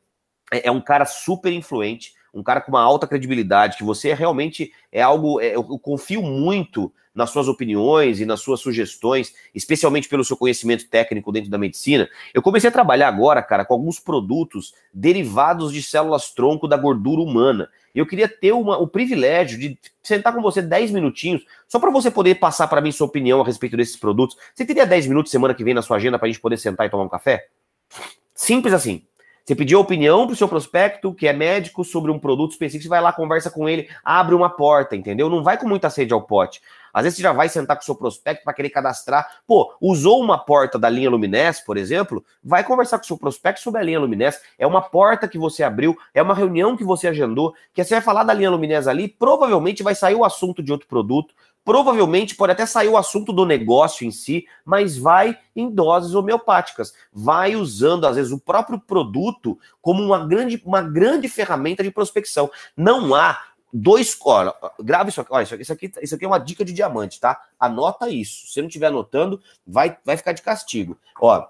é, é um cara super influente, um cara com uma alta credibilidade, que você é realmente é algo. É, eu confio muito nas suas opiniões e nas suas sugestões, especialmente pelo seu conhecimento técnico dentro da medicina. Eu comecei a trabalhar agora, cara, com alguns produtos derivados de células tronco da gordura humana. E eu queria ter uma, o privilégio de sentar com você 10 minutinhos, só para você poder passar para mim sua opinião a respeito desses produtos. Você teria 10 minutos semana que vem na sua agenda para a gente poder sentar e tomar um café? Simples assim. Você pediu opinião para o seu prospecto, que é médico, sobre um produto específico, você vai lá, conversa com ele, abre uma porta, entendeu? Não vai com muita sede ao pote. Às vezes você já vai sentar com o seu prospecto para querer cadastrar. Pô, usou uma porta da linha Luminess, por exemplo, vai conversar com o seu prospecto sobre a linha Luminess. É uma porta que você abriu, é uma reunião que você agendou, que você vai falar da linha Luminess ali, provavelmente vai sair o assunto de outro produto, Provavelmente pode até sair o assunto do negócio em si, mas vai em doses homeopáticas. Vai usando, às vezes, o próprio produto como uma grande, uma grande ferramenta de prospecção. Não há dois. Olha, grava isso aqui. Olha, isso aqui, isso aqui é uma dica de diamante, tá? Anota isso. Se não estiver anotando, vai, vai ficar de castigo. Ó,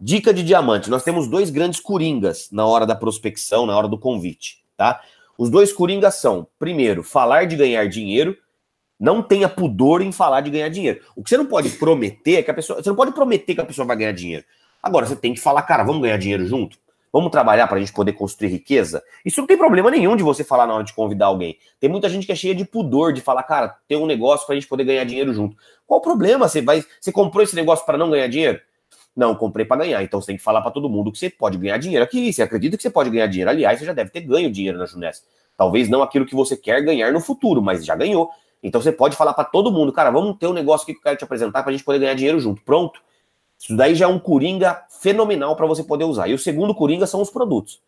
dica de diamante: nós temos dois grandes coringas na hora da prospecção, na hora do convite, tá? Os dois coringas são, primeiro, falar de ganhar dinheiro não tenha pudor em falar de ganhar dinheiro. O que você não pode prometer é que a pessoa. Você não pode prometer que a pessoa vai ganhar dinheiro. Agora, você tem que falar, cara, vamos ganhar dinheiro junto? Vamos trabalhar para a gente poder construir riqueza? Isso não tem problema nenhum de você falar na hora de convidar alguém. Tem muita gente que é cheia de pudor de falar, cara, tem um negócio para a gente poder ganhar dinheiro junto. Qual o problema? Você vai, você comprou esse negócio para não ganhar dinheiro? Não, comprei para ganhar. Então você tem que falar para todo mundo que você pode ganhar dinheiro aqui. Você acredita que você pode ganhar dinheiro? Aliás, você já deve ter ganho dinheiro na Juness. Talvez não aquilo que você quer ganhar no futuro, mas já ganhou. Então você pode falar para todo mundo, cara, vamos ter um negócio aqui que eu quero te apresentar para a gente poder ganhar dinheiro junto. Pronto. Isso daí já é um coringa fenomenal para você poder usar. E o segundo coringa são os produtos.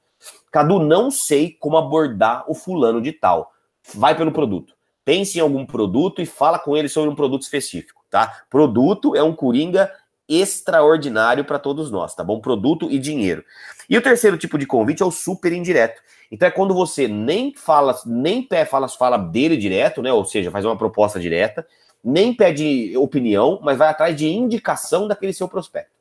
Cadu, não sei como abordar o fulano de tal. Vai pelo produto. Pense em algum produto e fala com ele sobre um produto específico, tá? Produto é um coringa extraordinário para todos nós, tá bom? Produto e dinheiro. E o terceiro tipo de convite é o super indireto. Então é quando você nem fala, nem pé fala, fala dele direto, né? Ou seja, faz uma proposta direta, nem pede opinião, mas vai atrás de indicação daquele seu prospecto.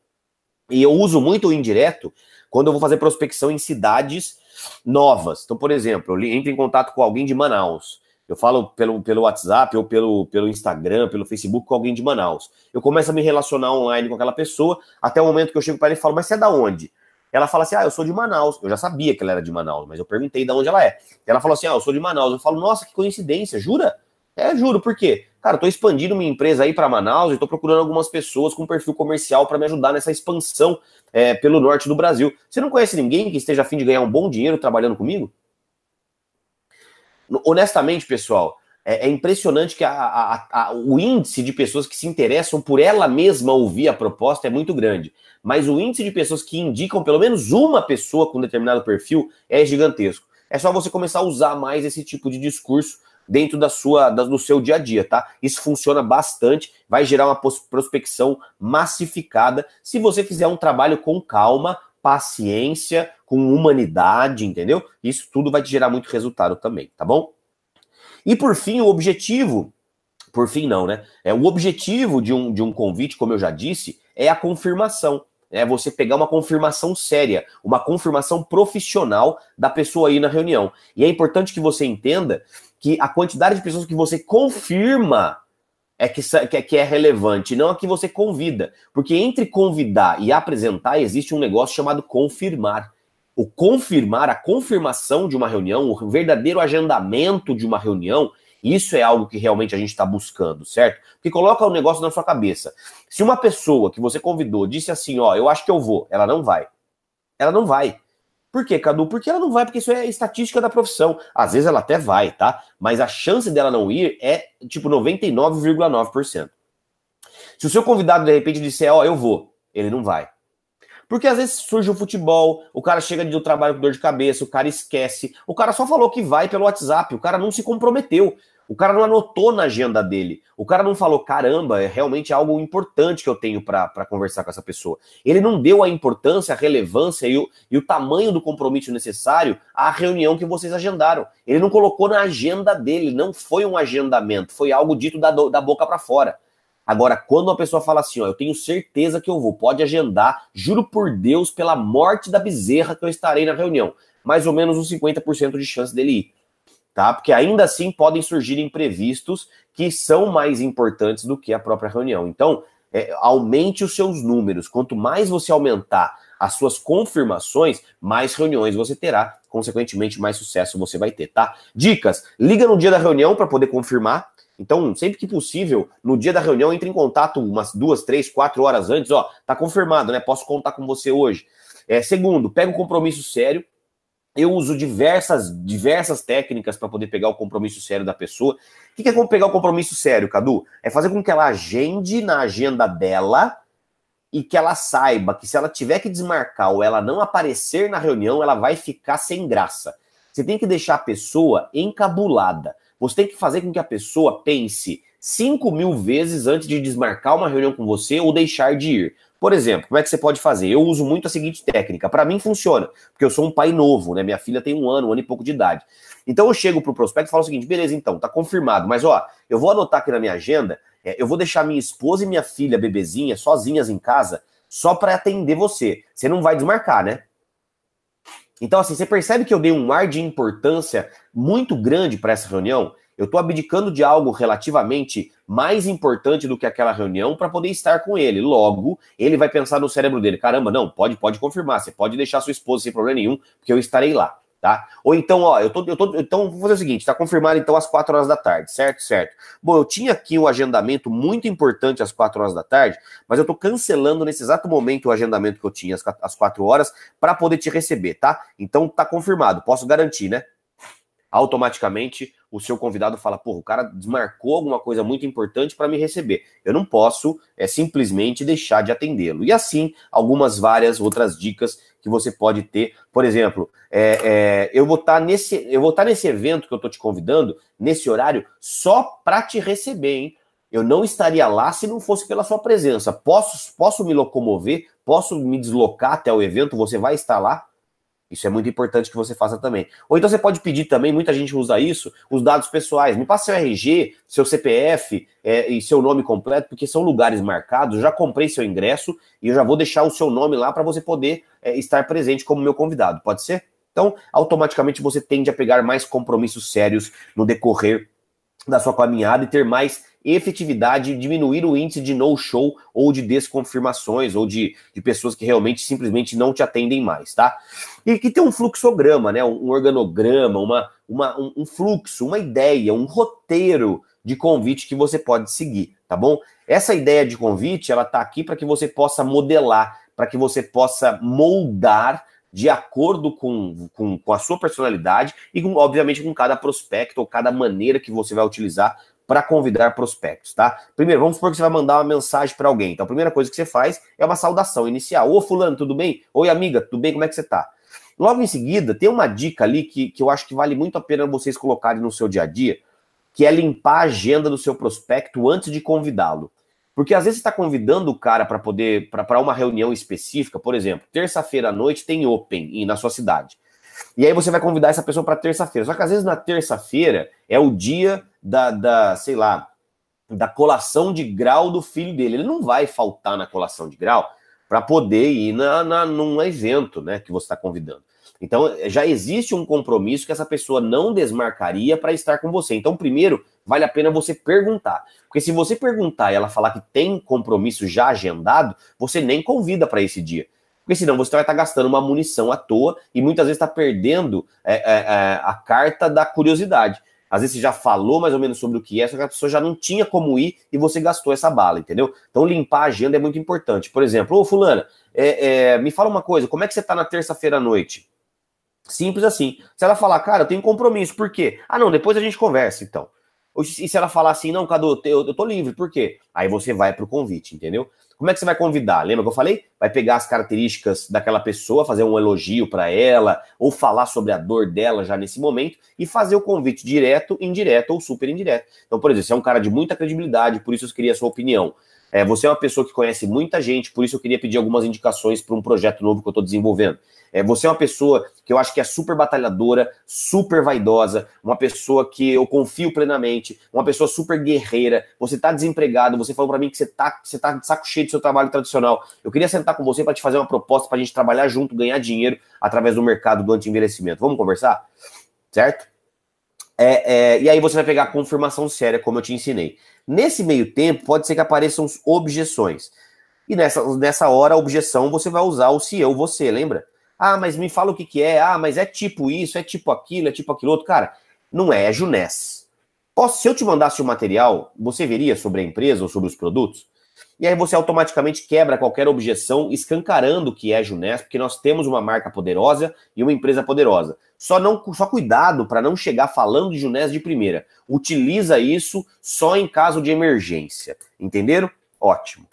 E eu uso muito o indireto quando eu vou fazer prospecção em cidades novas. Então, por exemplo, eu entro em contato com alguém de Manaus. Eu falo pelo, pelo WhatsApp ou pelo, pelo Instagram, pelo Facebook com alguém de Manaus. Eu começo a me relacionar online com aquela pessoa, até o momento que eu chego para ele e falo, mas você é da onde? Ela fala assim: Ah, eu sou de Manaus. Eu já sabia que ela era de Manaus, mas eu perguntei de onde ela é. Ela falou assim: Ah, eu sou de Manaus. Eu falo: Nossa, que coincidência, jura? É, juro, por quê? Cara, eu tô expandindo minha empresa aí para Manaus e tô procurando algumas pessoas com perfil comercial para me ajudar nessa expansão é, pelo norte do Brasil. Você não conhece ninguém que esteja afim de ganhar um bom dinheiro trabalhando comigo? Honestamente, pessoal, é, é impressionante que a, a, a, o índice de pessoas que se interessam por ela mesma ouvir a proposta é muito grande. Mas o índice de pessoas que indicam pelo menos uma pessoa com determinado perfil é gigantesco. É só você começar a usar mais esse tipo de discurso dentro da sua, da, do seu dia a dia, tá? Isso funciona bastante, vai gerar uma prospecção massificada se você fizer um trabalho com calma, paciência, com humanidade, entendeu? Isso tudo vai te gerar muito resultado também, tá bom? E por fim, o objetivo, por fim não, né? É o objetivo de um, de um convite, como eu já disse, é a confirmação. É você pegar uma confirmação séria, uma confirmação profissional da pessoa aí na reunião. E é importante que você entenda que a quantidade de pessoas que você confirma é que, que é relevante, não a que você convida. Porque entre convidar e apresentar existe um negócio chamado confirmar. O confirmar, a confirmação de uma reunião, o verdadeiro agendamento de uma reunião, isso é algo que realmente a gente está buscando, certo? Porque coloca o um negócio na sua cabeça. Se uma pessoa que você convidou disse assim, ó, eu acho que eu vou, ela não vai. Ela não vai. Por quê, Cadu? Porque ela não vai, porque isso é estatística da profissão. Às vezes ela até vai, tá? Mas a chance dela não ir é tipo 99,9%. Se o seu convidado de repente disser, ó, eu vou, ele não vai. Porque às vezes surge o futebol, o cara chega do trabalho com dor de cabeça, o cara esquece, o cara só falou que vai pelo WhatsApp, o cara não se comprometeu. O cara não anotou na agenda dele. O cara não falou, caramba, é realmente algo importante que eu tenho para conversar com essa pessoa. Ele não deu a importância, a relevância e o, e o tamanho do compromisso necessário à reunião que vocês agendaram. Ele não colocou na agenda dele, não foi um agendamento, foi algo dito da, da boca para fora. Agora, quando uma pessoa fala assim, ó, eu tenho certeza que eu vou, pode agendar, juro por Deus, pela morte da bezerra que eu estarei na reunião. Mais ou menos uns 50% de chance dele ir tá? Porque ainda assim podem surgir imprevistos que são mais importantes do que a própria reunião. Então, é, aumente os seus números. Quanto mais você aumentar as suas confirmações, mais reuniões você terá, consequentemente, mais sucesso você vai ter, tá? Dicas: liga no dia da reunião para poder confirmar. Então, sempre que possível, no dia da reunião, entre em contato umas duas, três, quatro horas antes. Ó, tá confirmado, né? Posso contar com você hoje. É, segundo, pega um compromisso sério. Eu uso diversas, diversas técnicas para poder pegar o compromisso sério da pessoa. O que é pegar o compromisso sério, Cadu? É fazer com que ela agende na agenda dela e que ela saiba que se ela tiver que desmarcar ou ela não aparecer na reunião, ela vai ficar sem graça. Você tem que deixar a pessoa encabulada. Você tem que fazer com que a pessoa pense 5 mil vezes antes de desmarcar uma reunião com você ou deixar de ir. Por exemplo, como é que você pode fazer? Eu uso muito a seguinte técnica. Para mim funciona, porque eu sou um pai novo, né? Minha filha tem um ano, um ano e pouco de idade. Então eu chego pro prospecto e falo o seguinte: beleza, então, tá confirmado, mas ó, eu vou anotar aqui na minha agenda, é, eu vou deixar minha esposa e minha filha bebezinha sozinhas em casa, só para atender você. Você não vai desmarcar, né? Então, assim, você percebe que eu dei um ar de importância muito grande para essa reunião? Eu estou abdicando de algo relativamente mais importante do que aquela reunião para poder estar com ele. Logo, ele vai pensar no cérebro dele: caramba, não, pode, pode confirmar, você pode deixar sua esposa sem problema nenhum, porque eu estarei lá. Tá? Ou então, ó, eu tô, eu tô, então vou fazer o seguinte, tá confirmado então às 4 horas da tarde, certo? Certo. Bom, eu tinha aqui um agendamento muito importante às 4 horas da tarde, mas eu tô cancelando nesse exato momento o agendamento que eu tinha às, às 4 horas para poder te receber, tá? Então tá confirmado, posso garantir, né? automaticamente o seu convidado fala: porra, o cara desmarcou alguma coisa muito importante para me receber. Eu não posso é, simplesmente deixar de atendê-lo. E assim, algumas várias outras dicas que você pode ter. Por exemplo, é, é, eu vou estar tá nesse, eu vou estar tá nesse evento que eu estou te convidando, nesse horário, só para te receber, hein? Eu não estaria lá se não fosse pela sua presença. Posso, posso me locomover, posso me deslocar até o evento, você vai estar lá? Isso é muito importante que você faça também. Ou então você pode pedir também, muita gente usa isso, os dados pessoais. Me passe seu RG, seu CPF é, e seu nome completo, porque são lugares marcados. Eu já comprei seu ingresso e eu já vou deixar o seu nome lá para você poder é, estar presente como meu convidado. Pode ser? Então, automaticamente você tende a pegar mais compromissos sérios no decorrer da sua caminhada e ter mais efetividade, diminuir o índice de no-show ou de desconfirmações ou de, de pessoas que realmente simplesmente não te atendem mais, tá? E que tem um fluxograma, né? Um organograma, uma, uma, um, um fluxo, uma ideia, um roteiro de convite que você pode seguir, tá bom? Essa ideia de convite, ela tá aqui para que você possa modelar, para que você possa moldar de acordo com, com, com, a sua personalidade e, com, obviamente, com cada prospecto ou cada maneira que você vai utilizar para convidar prospectos, tá? Primeiro, vamos supor que você vai mandar uma mensagem para alguém. Então, a primeira coisa que você faz é uma saudação inicial. Ô, fulano, tudo bem? Oi, amiga, tudo bem? Como é que você tá? Logo em seguida, tem uma dica ali que, que eu acho que vale muito a pena vocês colocarem no seu dia a dia, que é limpar a agenda do seu prospecto antes de convidá-lo. Porque às vezes você está convidando o cara para poder, para uma reunião específica, por exemplo, terça-feira à noite tem Open na sua cidade. E aí você vai convidar essa pessoa para terça-feira. Só que às vezes na terça-feira é o dia da, da, sei lá, da colação de grau do filho dele. Ele não vai faltar na colação de grau para poder ir na, na, num evento né, que você está convidando. Então já existe um compromisso que essa pessoa não desmarcaria para estar com você. Então, primeiro, vale a pena você perguntar. Porque se você perguntar e ela falar que tem compromisso já agendado, você nem convida para esse dia. Porque senão você vai estar gastando uma munição à toa e muitas vezes está perdendo é, é, é, a carta da curiosidade. Às vezes você já falou mais ou menos sobre o que é, só que a pessoa já não tinha como ir e você gastou essa bala, entendeu? Então limpar a agenda é muito importante. Por exemplo, ô fulana, é, é, me fala uma coisa, como é que você está na terça-feira à noite? Simples assim. Se ela falar, cara, eu tenho compromisso, por quê? Ah, não, depois a gente conversa, então. E se ela falar assim, não, Cadu, eu tô livre, por quê? Aí você vai pro convite, entendeu? Como é que você vai convidar? Lembra que eu falei? Vai pegar as características daquela pessoa, fazer um elogio para ela, ou falar sobre a dor dela já nesse momento, e fazer o convite direto, indireto ou super indireto. Então, por exemplo, você é um cara de muita credibilidade, por isso eu queria a sua opinião. É, você é uma pessoa que conhece muita gente, por isso eu queria pedir algumas indicações para um projeto novo que eu estou desenvolvendo. É, você é uma pessoa que eu acho que é super batalhadora, super vaidosa, uma pessoa que eu confio plenamente, uma pessoa super guerreira. Você está desempregado, você falou para mim que você está você tá de saco cheio do seu trabalho tradicional. Eu queria sentar com você para te fazer uma proposta para a gente trabalhar junto, ganhar dinheiro através do mercado do anti-envelhecimento. Vamos conversar? Certo? É, é, e aí você vai pegar a confirmação séria, como eu te ensinei. Nesse meio tempo, pode ser que apareçam objeções. E nessa, nessa hora, a objeção, você vai usar o se eu, você, lembra? Ah, mas me fala o que, que é. Ah, mas é tipo isso, é tipo aquilo, é tipo aquilo outro. Cara, não é, é Junés. Se eu te mandasse o um material, você veria sobre a empresa ou sobre os produtos? E aí você automaticamente quebra qualquer objeção, escancarando que é Junés, porque nós temos uma marca poderosa e uma empresa poderosa. Só não só cuidado para não chegar falando de Junés de primeira. Utiliza isso só em caso de emergência. Entenderam? Ótimo.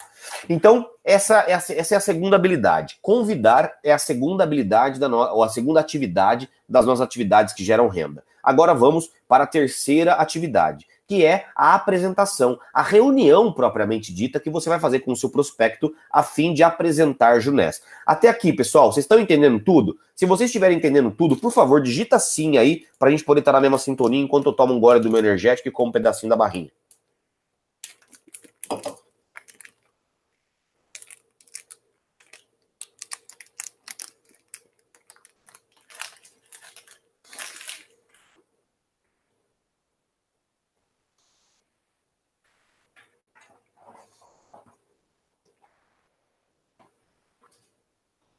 Então, essa, essa, essa é a segunda habilidade. Convidar é a segunda habilidade da no, ou a segunda atividade das nossas atividades que geram renda. Agora vamos para a terceira atividade, que é a apresentação, a reunião propriamente dita que você vai fazer com o seu prospecto a fim de apresentar Junés. Até aqui, pessoal, vocês estão entendendo tudo? Se vocês estiverem entendendo tudo, por favor, digita sim aí para a gente poder estar na mesma sintonia enquanto eu tomo um gole do meu energético e como um pedacinho da barrinha.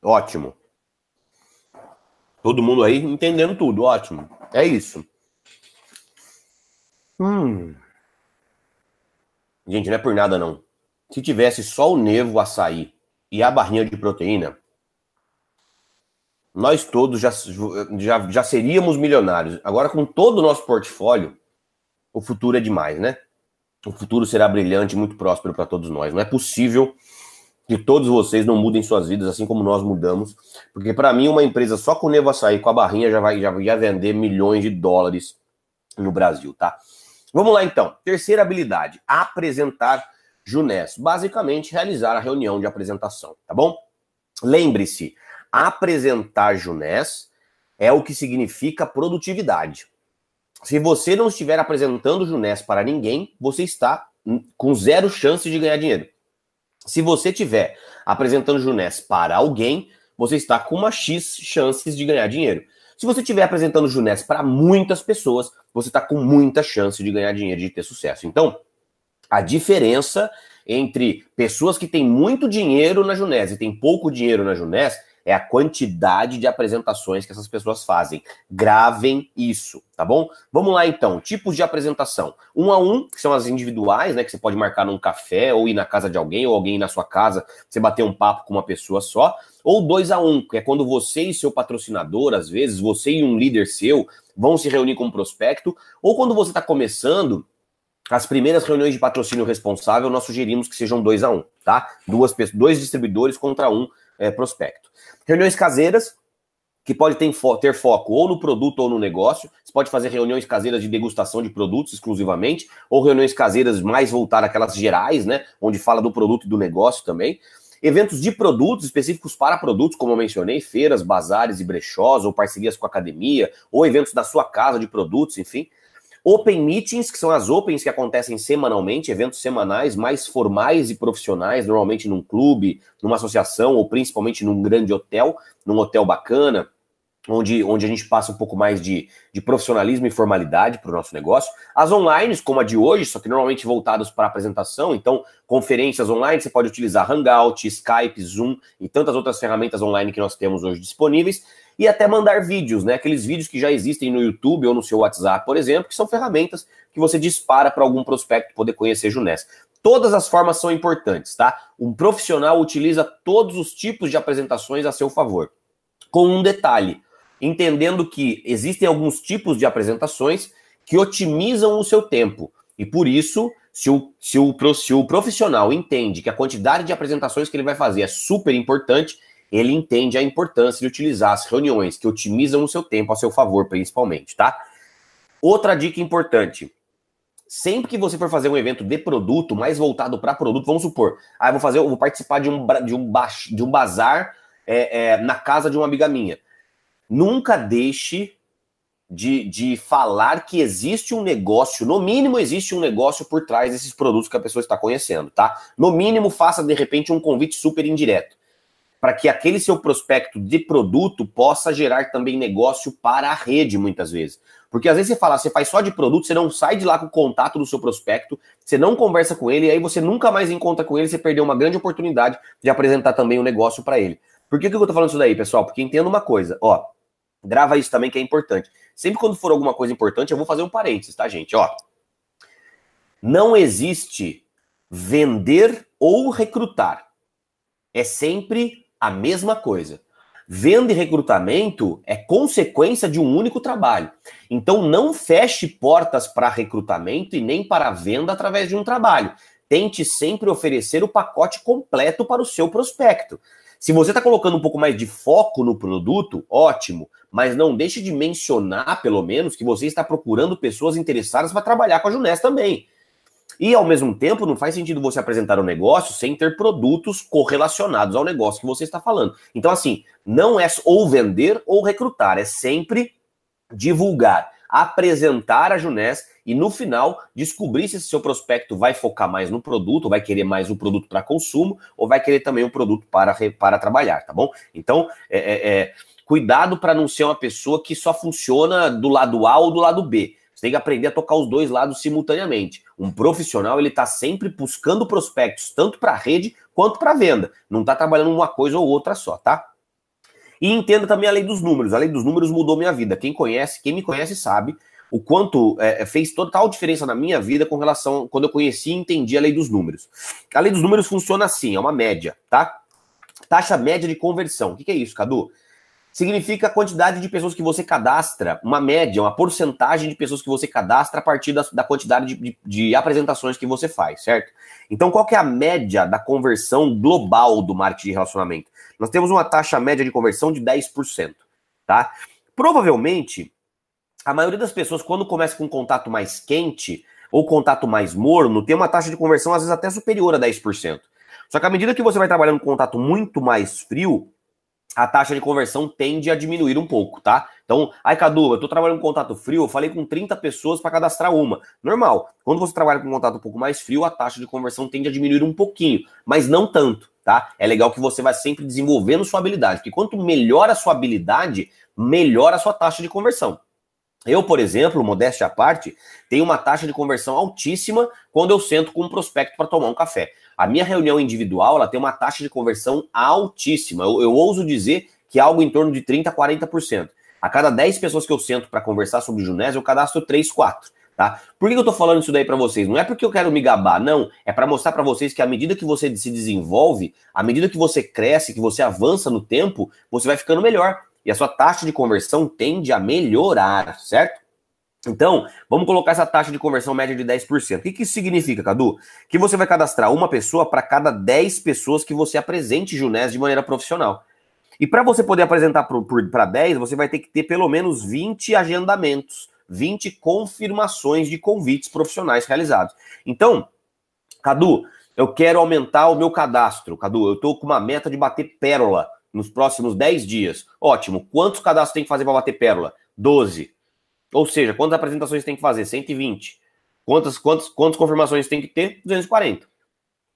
Ótimo. Todo mundo aí entendendo tudo, ótimo. É isso. Hum. Gente, não é por nada não. Se tivesse só o nevo, o açaí e a barrinha de proteína, nós todos já, já, já seríamos milionários. Agora, com todo o nosso portfólio, o futuro é demais, né? O futuro será brilhante muito próspero para todos nós. Não é possível que todos vocês não mudem suas vidas assim como nós mudamos, porque para mim uma empresa só com o Nevo Açaí, com a barrinha, já vai, já vai vender milhões de dólares no Brasil, tá? Vamos lá então. Terceira habilidade, apresentar Junés. Basicamente, realizar a reunião de apresentação, tá bom? Lembre-se, apresentar Junés é o que significa produtividade. Se você não estiver apresentando Junés para ninguém, você está com zero chance de ganhar dinheiro. Se você tiver apresentando Junés para alguém, você está com uma X chances de ganhar dinheiro. Se você estiver apresentando Junés para muitas pessoas, você está com muita chance de ganhar dinheiro, de ter sucesso. Então, a diferença entre pessoas que têm muito dinheiro na Junés e têm pouco dinheiro na Junés é a quantidade de apresentações que essas pessoas fazem. Gravem isso, tá bom? Vamos lá então, tipos de apresentação. Um a um, que são as individuais, né? Que você pode marcar num café, ou ir na casa de alguém, ou alguém na sua casa, você bater um papo com uma pessoa só. Ou dois a um, que é quando você e seu patrocinador, às vezes, você e um líder seu, vão se reunir com um prospecto, ou quando você está começando, as primeiras reuniões de patrocínio responsável, nós sugerimos que sejam dois a um, tá? Duas, dois distribuidores contra um é, prospecto. Reuniões caseiras, que pode ter, fo ter foco ou no produto ou no negócio. Você pode fazer reuniões caseiras de degustação de produtos exclusivamente, ou reuniões caseiras mais voltadas àquelas gerais, né? Onde fala do produto e do negócio também. Eventos de produtos específicos para produtos, como eu mencionei, feiras, bazares e brechós, ou parcerias com academia, ou eventos da sua casa de produtos, enfim. Open Meetings, que são as Opens que acontecem semanalmente, eventos semanais mais formais e profissionais, normalmente num clube, numa associação ou principalmente num grande hotel, num hotel bacana, onde, onde a gente passa um pouco mais de, de profissionalismo e formalidade para o nosso negócio. As online, como a de hoje, só que normalmente voltadas para apresentação, então conferências online, você pode utilizar Hangout, Skype, Zoom e tantas outras ferramentas online que nós temos hoje disponíveis e até mandar vídeos, né? Aqueles vídeos que já existem no YouTube ou no seu WhatsApp, por exemplo, que são ferramentas que você dispara para algum prospecto poder conhecer Junés. Todas as formas são importantes, tá? Um profissional utiliza todos os tipos de apresentações a seu favor. Com um detalhe, entendendo que existem alguns tipos de apresentações que otimizam o seu tempo. E por isso, se o, se o, se o profissional entende que a quantidade de apresentações que ele vai fazer é super importante, ele entende a importância de utilizar as reuniões que otimizam o seu tempo a seu favor, principalmente, tá? Outra dica importante. Sempre que você for fazer um evento de produto, mais voltado para produto, vamos supor, ah, eu vou fazer, eu vou participar de um, de um, de um bazar é, é, na casa de uma amiga minha. Nunca deixe de, de falar que existe um negócio, no mínimo existe um negócio por trás desses produtos que a pessoa está conhecendo, tá? No mínimo, faça de repente um convite super indireto para que aquele seu prospecto de produto possa gerar também negócio para a rede, muitas vezes. Porque às vezes você fala, você faz só de produto, você não sai de lá com o contato do seu prospecto, você não conversa com ele, e aí você nunca mais encontra com ele, você perdeu uma grande oportunidade de apresentar também o um negócio para ele. Por que, que eu tô falando isso daí, pessoal? Porque entenda uma coisa, ó, grava isso também que é importante. Sempre quando for alguma coisa importante, eu vou fazer um parênteses, tá, gente? Ó, não existe vender ou recrutar. É sempre a mesma coisa. Venda e recrutamento é consequência de um único trabalho. Então não feche portas para recrutamento e nem para venda através de um trabalho. Tente sempre oferecer o pacote completo para o seu prospecto. Se você está colocando um pouco mais de foco no produto, ótimo, mas não deixe de mencionar, pelo menos, que você está procurando pessoas interessadas para trabalhar com a Junés também. E ao mesmo tempo, não faz sentido você apresentar o um negócio sem ter produtos correlacionados ao negócio que você está falando. Então, assim, não é ou vender ou recrutar, é sempre divulgar, apresentar a Junés e no final descobrir se seu prospecto vai focar mais no produto, vai querer mais o produto para consumo ou vai querer também o produto para, para trabalhar, tá bom? Então, é, é, é cuidado para não ser uma pessoa que só funciona do lado A ou do lado B. Você tem que aprender a tocar os dois lados simultaneamente. Um profissional, ele está sempre buscando prospectos, tanto para rede quanto para venda. Não está trabalhando uma coisa ou outra só, tá? E entenda também a lei dos números. A lei dos números mudou minha vida. Quem conhece, quem me conhece sabe o quanto é, é fez total diferença na minha vida com relação quando eu conheci e entendi a lei dos números. A lei dos números funciona assim, é uma média, tá? Taxa média de conversão. O que, que é isso, Cadu? Significa a quantidade de pessoas que você cadastra, uma média, uma porcentagem de pessoas que você cadastra a partir da, da quantidade de, de, de, apresentações que você faz, certo? Então, qual que é a média da conversão global do marketing de relacionamento? Nós temos uma taxa média de conversão de 10%, tá? Provavelmente, a maioria das pessoas, quando começa com um contato mais quente ou contato mais morno, tem uma taxa de conversão, às vezes, até superior a 10%. Só que à medida que você vai trabalhando com contato muito mais frio, a taxa de conversão tende a diminuir um pouco, tá? Então, ai Cadu, eu tô trabalhando com contato frio, eu falei com 30 pessoas para cadastrar uma. Normal. Quando você trabalha com contato um pouco mais frio, a taxa de conversão tende a diminuir um pouquinho, mas não tanto, tá? É legal que você vai sempre desenvolvendo sua habilidade, porque quanto melhor a sua habilidade, melhor a sua taxa de conversão. Eu, por exemplo, modéstia à parte, tenho uma taxa de conversão altíssima quando eu sento com um prospecto para tomar um café. A minha reunião individual ela tem uma taxa de conversão altíssima. Eu, eu ouso dizer que é algo em torno de 30% a 40%. A cada 10 pessoas que eu sento para conversar sobre Junés, eu cadastro 3, 4. Tá? Por que eu tô falando isso daí para vocês? Não é porque eu quero me gabar, não. É para mostrar para vocês que à medida que você se desenvolve, à medida que você cresce, que você avança no tempo, você vai ficando melhor. E a sua taxa de conversão tende a melhorar, certo? Então, vamos colocar essa taxa de conversão média de 10%. O que, que isso significa, Cadu? Que você vai cadastrar uma pessoa para cada 10 pessoas que você apresente Junés de maneira profissional. E para você poder apresentar para 10, você vai ter que ter pelo menos 20 agendamentos, 20 confirmações de convites profissionais realizados. Então, Cadu, eu quero aumentar o meu cadastro. Cadu, eu estou com uma meta de bater pérola nos próximos 10 dias. Ótimo. Quantos cadastros tem que fazer para bater pérola? 12. Ou seja, quantas apresentações tem que fazer? 120. Quantas, quantas, quantas confirmações tem que ter? 240.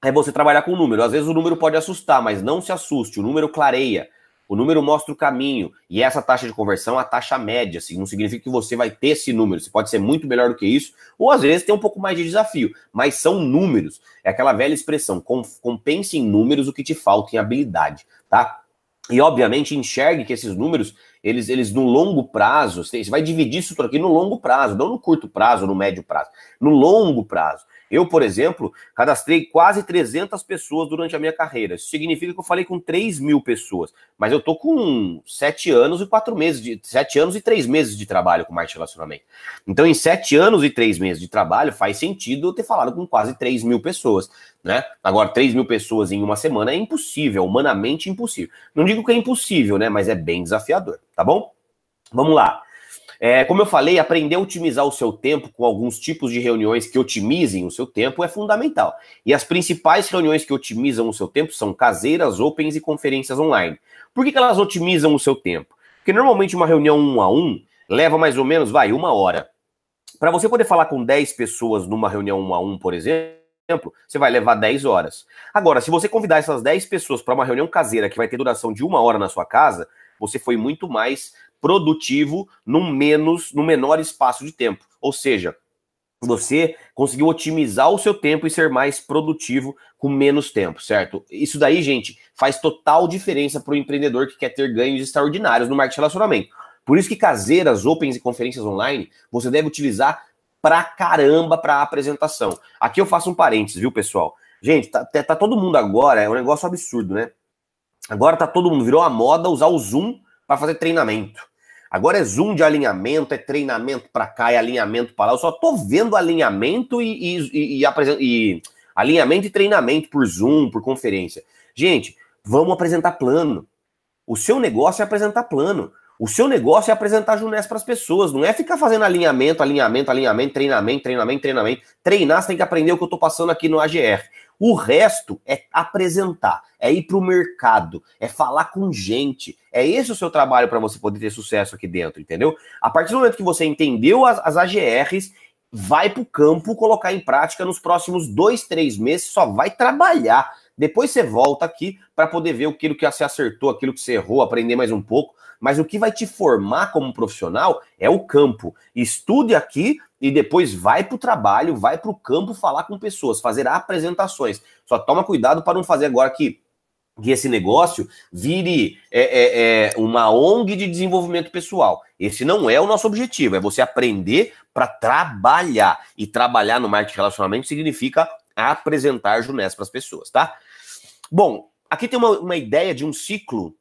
É você trabalhar com o número. Às vezes o número pode assustar, mas não se assuste. O número clareia. O número mostra o caminho. E essa taxa de conversão é a taxa média. Assim, não significa que você vai ter esse número. Você pode ser muito melhor do que isso, ou às vezes tem um pouco mais de desafio. Mas são números. É aquela velha expressão: compense em números o que te falta em habilidade. Tá? E, obviamente, enxergue que esses números, eles, eles no longo prazo, você vai dividir isso aqui no longo prazo, não no curto prazo, no médio prazo, no longo prazo. Eu, por exemplo, cadastrei quase 300 pessoas durante a minha carreira. Isso significa que eu falei com 3 mil pessoas. Mas eu tô com 7 anos e 4 meses, de 7 anos e 3 meses de trabalho com marketing relacionamento. Então, em 7 anos e 3 meses de trabalho, faz sentido eu ter falado com quase 3 mil pessoas. Né? Agora, 3 mil pessoas em uma semana é impossível, humanamente impossível. Não digo que é impossível, né? Mas é bem desafiador, tá bom? Vamos lá. É, como eu falei, aprender a otimizar o seu tempo com alguns tipos de reuniões que otimizem o seu tempo é fundamental. E as principais reuniões que otimizam o seu tempo são caseiras, opens e conferências online. Por que, que elas otimizam o seu tempo? Porque normalmente uma reunião um a um leva mais ou menos, vai, uma hora. Para você poder falar com 10 pessoas numa reunião um a um, por exemplo, você vai levar 10 horas. Agora, se você convidar essas 10 pessoas para uma reunião caseira que vai ter duração de uma hora na sua casa, você foi muito mais produtivo num menos, no menor espaço de tempo. Ou seja, você conseguiu otimizar o seu tempo e ser mais produtivo com menos tempo, certo? Isso daí, gente, faz total diferença para o empreendedor que quer ter ganhos extraordinários no marketing relacionamento. Por isso que caseiras, opens e conferências online, você deve utilizar pra caramba para apresentação. Aqui eu faço um parênteses, viu, pessoal? Gente, tá, tá, tá todo mundo agora, é um negócio absurdo, né? Agora tá todo mundo, virou a moda usar o Zoom para fazer treinamento. Agora é zoom de alinhamento, é treinamento para cá, é alinhamento para lá. Eu só tô vendo alinhamento e, e, e, e, alinhamento e treinamento por Zoom, por conferência. Gente, vamos apresentar plano. O seu negócio é apresentar plano. O seu negócio é apresentar Junés para as pessoas, não é ficar fazendo alinhamento, alinhamento, alinhamento, treinamento, treinamento, treinamento. Treinar, você tem que aprender o que eu estou passando aqui no AGR. O resto é apresentar, é ir para o mercado, é falar com gente. É esse o seu trabalho para você poder ter sucesso aqui dentro, entendeu? A partir do momento que você entendeu as, as AGRs, vai para o campo colocar em prática nos próximos dois, três meses, só vai trabalhar. Depois você volta aqui para poder ver aquilo que você acertou, aquilo que você errou, aprender mais um pouco. Mas o que vai te formar como profissional é o campo. Estude aqui e depois vai para o trabalho, vai para o campo falar com pessoas, fazer apresentações. Só toma cuidado para não fazer agora que, que esse negócio vire é, é, é uma ONG de desenvolvimento pessoal. Esse não é o nosso objetivo, é você aprender para trabalhar. E trabalhar no marketing relacionamento significa apresentar Junés para as pessoas, tá? Bom, aqui tem uma, uma ideia de um ciclo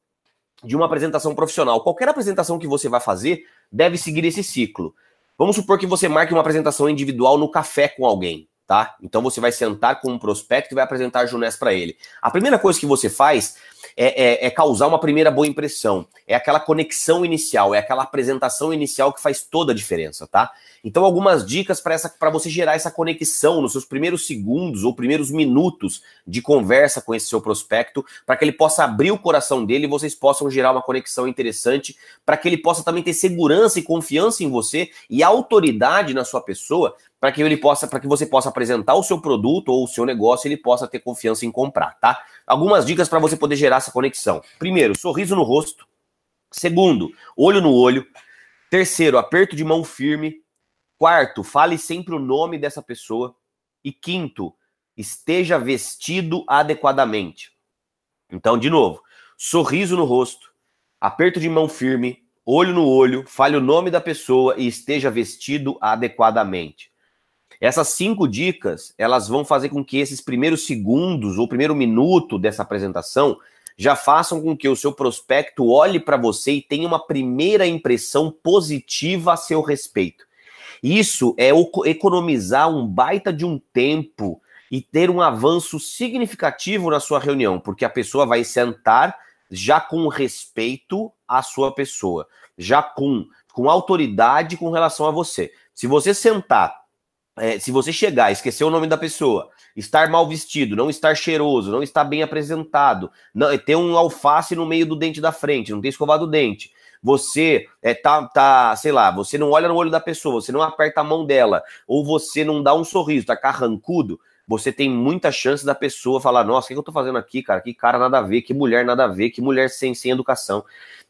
de uma apresentação profissional. Qualquer apresentação que você vai fazer deve seguir esse ciclo. Vamos supor que você marque uma apresentação individual no café com alguém, tá? Então você vai sentar com um prospecto e vai apresentar a Junés para ele. A primeira coisa que você faz é, é, é, causar uma primeira boa impressão. É aquela conexão inicial, é aquela apresentação inicial que faz toda a diferença, tá? Então, algumas dicas para você gerar essa conexão nos seus primeiros segundos ou primeiros minutos de conversa com esse seu prospecto, para que ele possa abrir o coração dele e vocês possam gerar uma conexão interessante, para que ele possa também ter segurança e confiança em você e autoridade na sua pessoa, para que ele possa, para que você possa apresentar o seu produto ou o seu negócio, e ele possa ter confiança em comprar, tá? Algumas dicas para você poder gerar essa conexão. Primeiro, sorriso no rosto. Segundo, olho no olho. Terceiro, aperto de mão firme. Quarto, fale sempre o nome dessa pessoa. E quinto, esteja vestido adequadamente. Então, de novo, sorriso no rosto, aperto de mão firme, olho no olho, fale o nome da pessoa e esteja vestido adequadamente. Essas cinco dicas, elas vão fazer com que esses primeiros segundos ou primeiro minuto dessa apresentação já façam com que o seu prospecto olhe para você e tenha uma primeira impressão positiva a seu respeito. Isso é economizar um baita de um tempo e ter um avanço significativo na sua reunião, porque a pessoa vai sentar já com respeito à sua pessoa, já com, com autoridade com relação a você. Se você sentar, é, se você chegar, esquecer o nome da pessoa, estar mal vestido, não estar cheiroso, não estar bem apresentado, não, ter um alface no meio do dente da frente, não ter escovado o dente, você é, tá, tá, sei lá, você não olha no olho da pessoa, você não aperta a mão dela, ou você não dá um sorriso, tá carrancudo, você tem muita chance da pessoa falar: nossa, o que eu tô fazendo aqui, cara? Que cara nada a ver, que mulher nada a ver, que mulher sem, sem educação.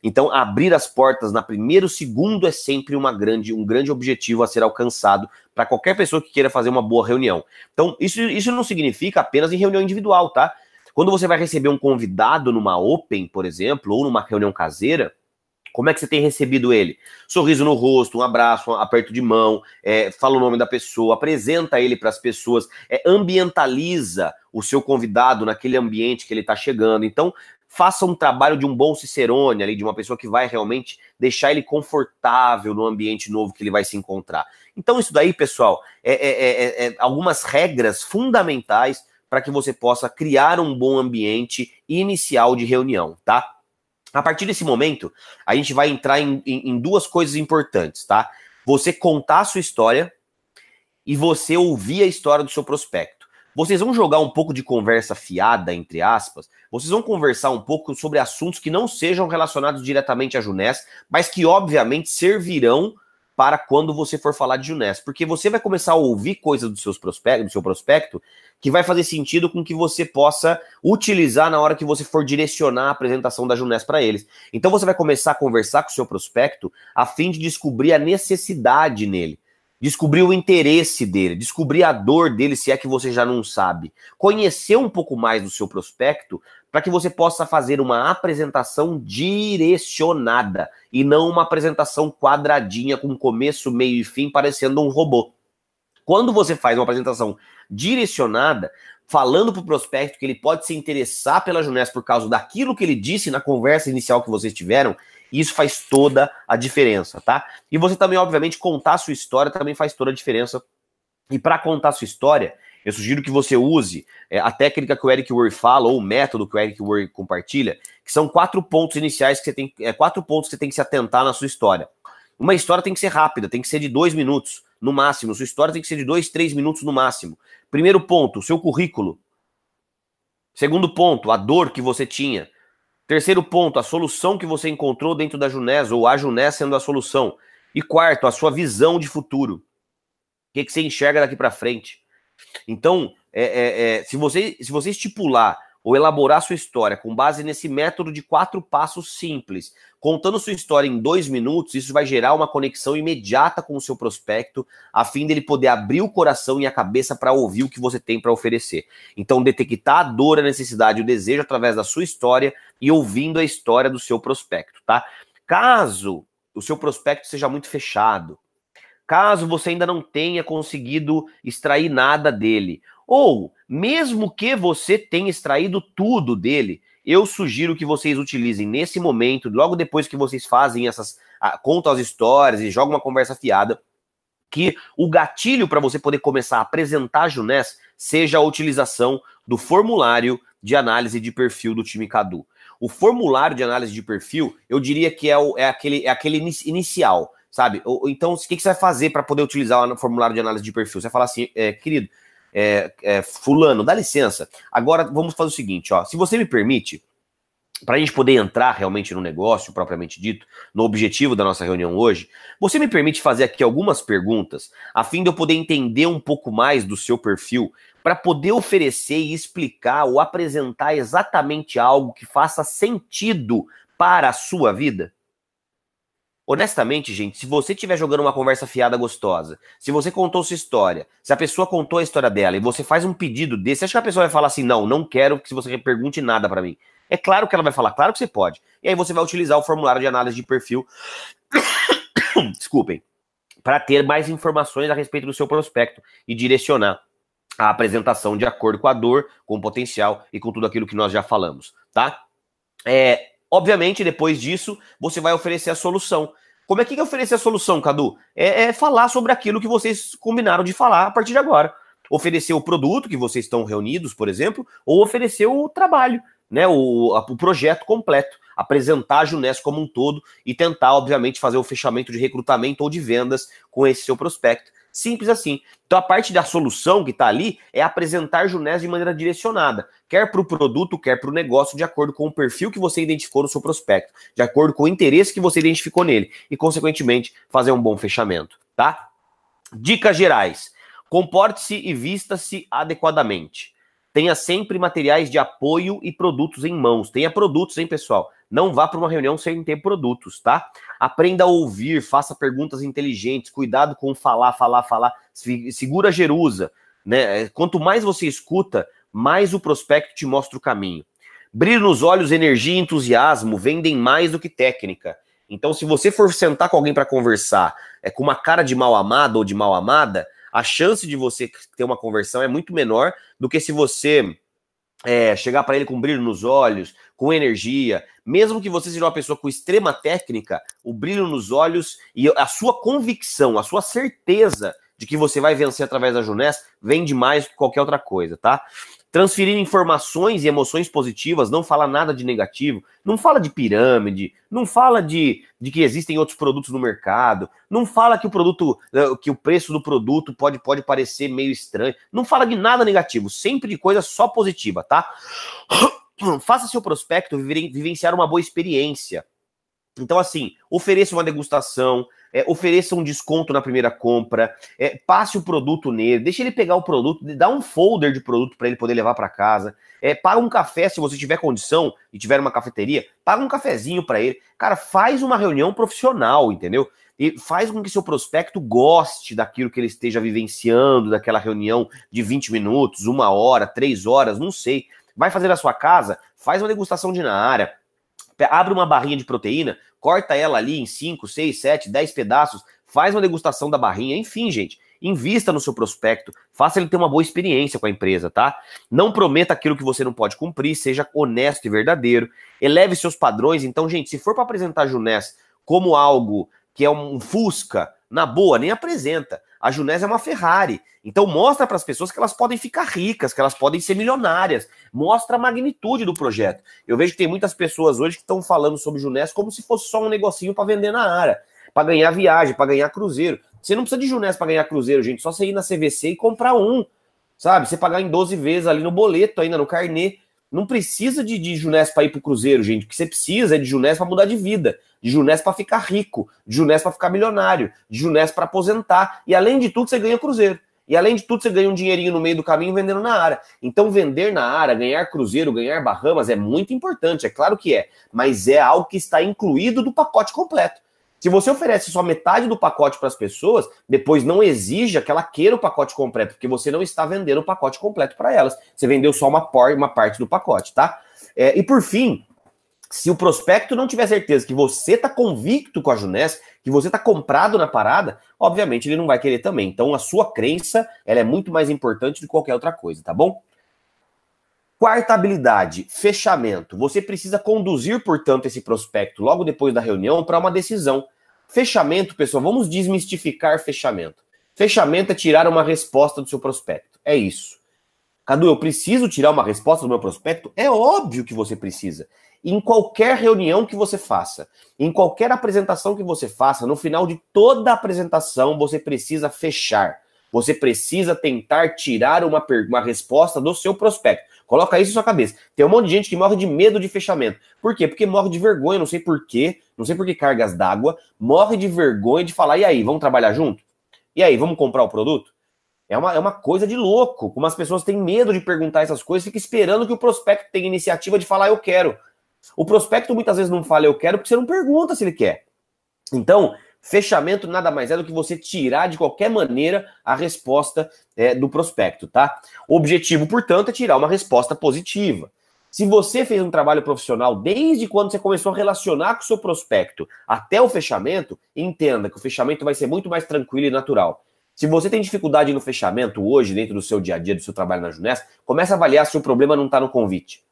Então, abrir as portas na primeiro segundo é sempre uma grande, um grande objetivo a ser alcançado para qualquer pessoa que queira fazer uma boa reunião. Então, isso, isso não significa apenas em reunião individual, tá? Quando você vai receber um convidado numa Open, por exemplo, ou numa reunião caseira, como é que você tem recebido ele? Sorriso no rosto, um abraço, um aperto de mão, é, fala o nome da pessoa, apresenta ele para as pessoas, é, ambientaliza o seu convidado naquele ambiente que ele está chegando. Então, faça um trabalho de um bom cicerone ali, de uma pessoa que vai realmente deixar ele confortável no ambiente novo que ele vai se encontrar. Então, isso daí, pessoal, é, é, é, é algumas regras fundamentais para que você possa criar um bom ambiente inicial de reunião, tá? A partir desse momento, a gente vai entrar em, em, em duas coisas importantes, tá? Você contar a sua história e você ouvir a história do seu prospecto. Vocês vão jogar um pouco de conversa fiada, entre aspas. Vocês vão conversar um pouco sobre assuntos que não sejam relacionados diretamente a Junés, mas que obviamente servirão para quando você for falar de Junés, porque você vai começar a ouvir coisas do, seus prospecto, do seu prospecto que vai fazer sentido com que você possa utilizar na hora que você for direcionar a apresentação da Junés para eles. Então você vai começar a conversar com o seu prospecto a fim de descobrir a necessidade nele, descobrir o interesse dele, descobrir a dor dele, se é que você já não sabe. Conhecer um pouco mais do seu prospecto para que você possa fazer uma apresentação direcionada e não uma apresentação quadradinha com começo, meio e fim, parecendo um robô. Quando você faz uma apresentação direcionada, falando para o prospecto que ele pode se interessar pela Junés por causa daquilo que ele disse na conversa inicial que vocês tiveram, isso faz toda a diferença, tá? E você também, obviamente, contar a sua história também faz toda a diferença. E para contar a sua história, eu sugiro que você use é, a técnica que o Eric Word fala, ou o método que o Eric Word compartilha, que são quatro pontos iniciais que você tem, é, quatro pontos que você tem que se atentar na sua história. Uma história tem que ser rápida, tem que ser de dois minutos no máximo. Sua história tem que ser de dois, três minutos no máximo. Primeiro ponto, seu currículo. Segundo ponto, a dor que você tinha. Terceiro ponto, a solução que você encontrou dentro da Junés, ou a Junés sendo a solução. E quarto, a sua visão de futuro. O que, que você enxerga daqui para frente? Então, é, é, é, se, você, se você estipular ou elaborar sua história com base nesse método de quatro passos simples, contando sua história em dois minutos, isso vai gerar uma conexão imediata com o seu prospecto, a fim dele poder abrir o coração e a cabeça para ouvir o que você tem para oferecer. Então, detectar a dor, a necessidade, o desejo através da sua história e ouvindo a história do seu prospecto, tá? Caso o seu prospecto seja muito fechado, caso você ainda não tenha conseguido extrair nada dele, ou mesmo que você tenha extraído tudo dele, eu sugiro que vocês utilizem nesse momento, logo depois que vocês fazem essas, contam as histórias e jogam uma conversa fiada, que o gatilho para você poder começar a apresentar a Junés seja a utilização do formulário de análise de perfil do time Cadu. O formulário de análise de perfil, eu diria que é, o, é aquele, é aquele inicial sabe? Ou, então, o que, que você vai fazer para poder utilizar o formulário de análise de perfil? Você vai falar assim, é, querido, é, é, fulano, dá licença. Agora vamos fazer o seguinte, ó. Se você me permite, para a gente poder entrar realmente no negócio propriamente dito, no objetivo da nossa reunião hoje, você me permite fazer aqui algumas perguntas, a fim de eu poder entender um pouco mais do seu perfil, para poder oferecer e explicar ou apresentar exatamente algo que faça sentido para a sua vida? Honestamente, gente, se você estiver jogando uma conversa fiada gostosa, se você contou sua história, se a pessoa contou a história dela e você faz um pedido desse, acha que a pessoa vai falar assim: não, não quero que você pergunte nada para mim. É claro que ela vai falar, claro que você pode. E aí você vai utilizar o formulário de análise de perfil. Desculpem. Para ter mais informações a respeito do seu prospecto e direcionar a apresentação de acordo com a dor, com o potencial e com tudo aquilo que nós já falamos, tá? É, Obviamente, depois disso, você vai oferecer a solução. Como é que é oferecer a solução, Cadu? É, é, falar sobre aquilo que vocês combinaram de falar a partir de agora. Oferecer o produto que vocês estão reunidos, por exemplo, ou oferecer o trabalho, né, o, o projeto completo, apresentar a Junés como um todo e tentar, obviamente, fazer o fechamento de recrutamento ou de vendas com esse seu prospecto. Simples assim. Então a parte da solução que está ali é apresentar Junés de maneira direcionada, quer para o produto, quer para o negócio, de acordo com o perfil que você identificou no seu prospecto, de acordo com o interesse que você identificou nele e, consequentemente, fazer um bom fechamento, tá? Dicas gerais. Comporte-se e vista-se adequadamente. Tenha sempre materiais de apoio e produtos em mãos. Tenha produtos, hein, pessoal? Não vá para uma reunião sem ter produtos, tá? Aprenda a ouvir, faça perguntas inteligentes, cuidado com falar, falar, falar. Segura a Jerusa, né? Quanto mais você escuta, mais o prospecto te mostra o caminho. Brilho nos olhos, energia e entusiasmo vendem mais do que técnica. Então, se você for sentar com alguém para conversar é, com uma cara de mal amado ou de mal amada, a chance de você ter uma conversão é muito menor do que se você é, chegar para ele com brilho nos olhos, com energia, mesmo que você seja uma pessoa com extrema técnica, o brilho nos olhos e a sua convicção, a sua certeza de que você vai vencer através da Junés vem demais que qualquer outra coisa, tá? Transferir informações e emoções positivas, não fala nada de negativo, não fala de pirâmide, não fala de, de que existem outros produtos no mercado, não fala que o produto, eh, que o preço do produto pode, pode parecer meio estranho, não fala de nada negativo, sempre de coisa só positiva, tá? Faça seu prospecto vivenciar uma boa experiência. Então, assim, ofereça uma degustação, é, ofereça um desconto na primeira compra, é, passe o produto nele, deixe ele pegar o produto, dá um folder de produto para ele poder levar para casa, é, paga um café se você tiver condição e tiver uma cafeteria, paga um cafezinho para ele. Cara, faz uma reunião profissional, entendeu? E faz com que seu prospecto goste daquilo que ele esteja vivenciando, daquela reunião de 20 minutos, uma hora, três horas, não sei. Vai fazer na sua casa, faz uma degustação de na área, abre uma barrinha de proteína, corta ela ali em 5, 6, 7, 10 pedaços, faz uma degustação da barrinha, enfim, gente. Invista no seu prospecto, faça ele ter uma boa experiência com a empresa, tá? Não prometa aquilo que você não pode cumprir, seja honesto e verdadeiro, eleve seus padrões. Então, gente, se for para apresentar a Junés como algo que é um Fusca, na boa, nem apresenta. A Junés é uma Ferrari. Então mostra para as pessoas que elas podem ficar ricas, que elas podem ser milionárias. Mostra a magnitude do projeto. Eu vejo que tem muitas pessoas hoje que estão falando sobre Junés como se fosse só um negocinho para vender na área, para ganhar viagem, para ganhar cruzeiro. Você não precisa de Junés para ganhar cruzeiro, gente. Só você ir na CVC e comprar um. Sabe? Você pagar em 12 vezes ali no boleto, ainda no carnê. Não precisa de, de Junés para ir para o Cruzeiro, gente. O que você precisa é de Junés para mudar de vida, de Junés para ficar rico, de Junés para ficar milionário, de Junés para aposentar. E além de tudo, você ganha Cruzeiro. E além de tudo, você ganha um dinheirinho no meio do caminho vendendo na área. Então, vender na área, ganhar Cruzeiro, ganhar Bahamas é muito importante, é claro que é. Mas é algo que está incluído do pacote completo. Se você oferece só metade do pacote para as pessoas, depois não exija que ela queira o pacote completo, porque você não está vendendo o pacote completo para elas. Você vendeu só uma, por, uma parte do pacote, tá? É, e por fim, se o prospecto não tiver certeza que você está convicto com a Junés, que você está comprado na parada, obviamente ele não vai querer também. Então a sua crença ela é muito mais importante do que qualquer outra coisa, tá bom? Quarta habilidade, fechamento. Você precisa conduzir, portanto, esse prospecto logo depois da reunião para uma decisão. Fechamento, pessoal, vamos desmistificar fechamento. Fechamento é tirar uma resposta do seu prospecto. É isso. Cadu, eu preciso tirar uma resposta do meu prospecto? É óbvio que você precisa. Em qualquer reunião que você faça, em qualquer apresentação que você faça, no final de toda a apresentação, você precisa fechar. Você precisa tentar tirar uma, uma resposta do seu prospecto. Coloca isso na sua cabeça. Tem um monte de gente que morre de medo de fechamento. Por quê? Porque morre de vergonha, não sei por quê, não sei por que cargas d'água, morre de vergonha de falar, e aí, vamos trabalhar junto? E aí, vamos comprar o produto? É uma, é uma coisa de louco. Como as pessoas têm medo de perguntar essas coisas, fica esperando que o prospecto tenha iniciativa de falar, eu quero. O prospecto muitas vezes não fala, eu quero, porque você não pergunta se ele quer. Então, Fechamento nada mais é do que você tirar de qualquer maneira a resposta é, do prospecto, tá? O objetivo, portanto, é tirar uma resposta positiva. Se você fez um trabalho profissional desde quando você começou a relacionar com o seu prospecto até o fechamento, entenda que o fechamento vai ser muito mais tranquilo e natural. Se você tem dificuldade no fechamento hoje, dentro do seu dia a dia, do seu trabalho na Junés, comece a avaliar se o problema não está no convite.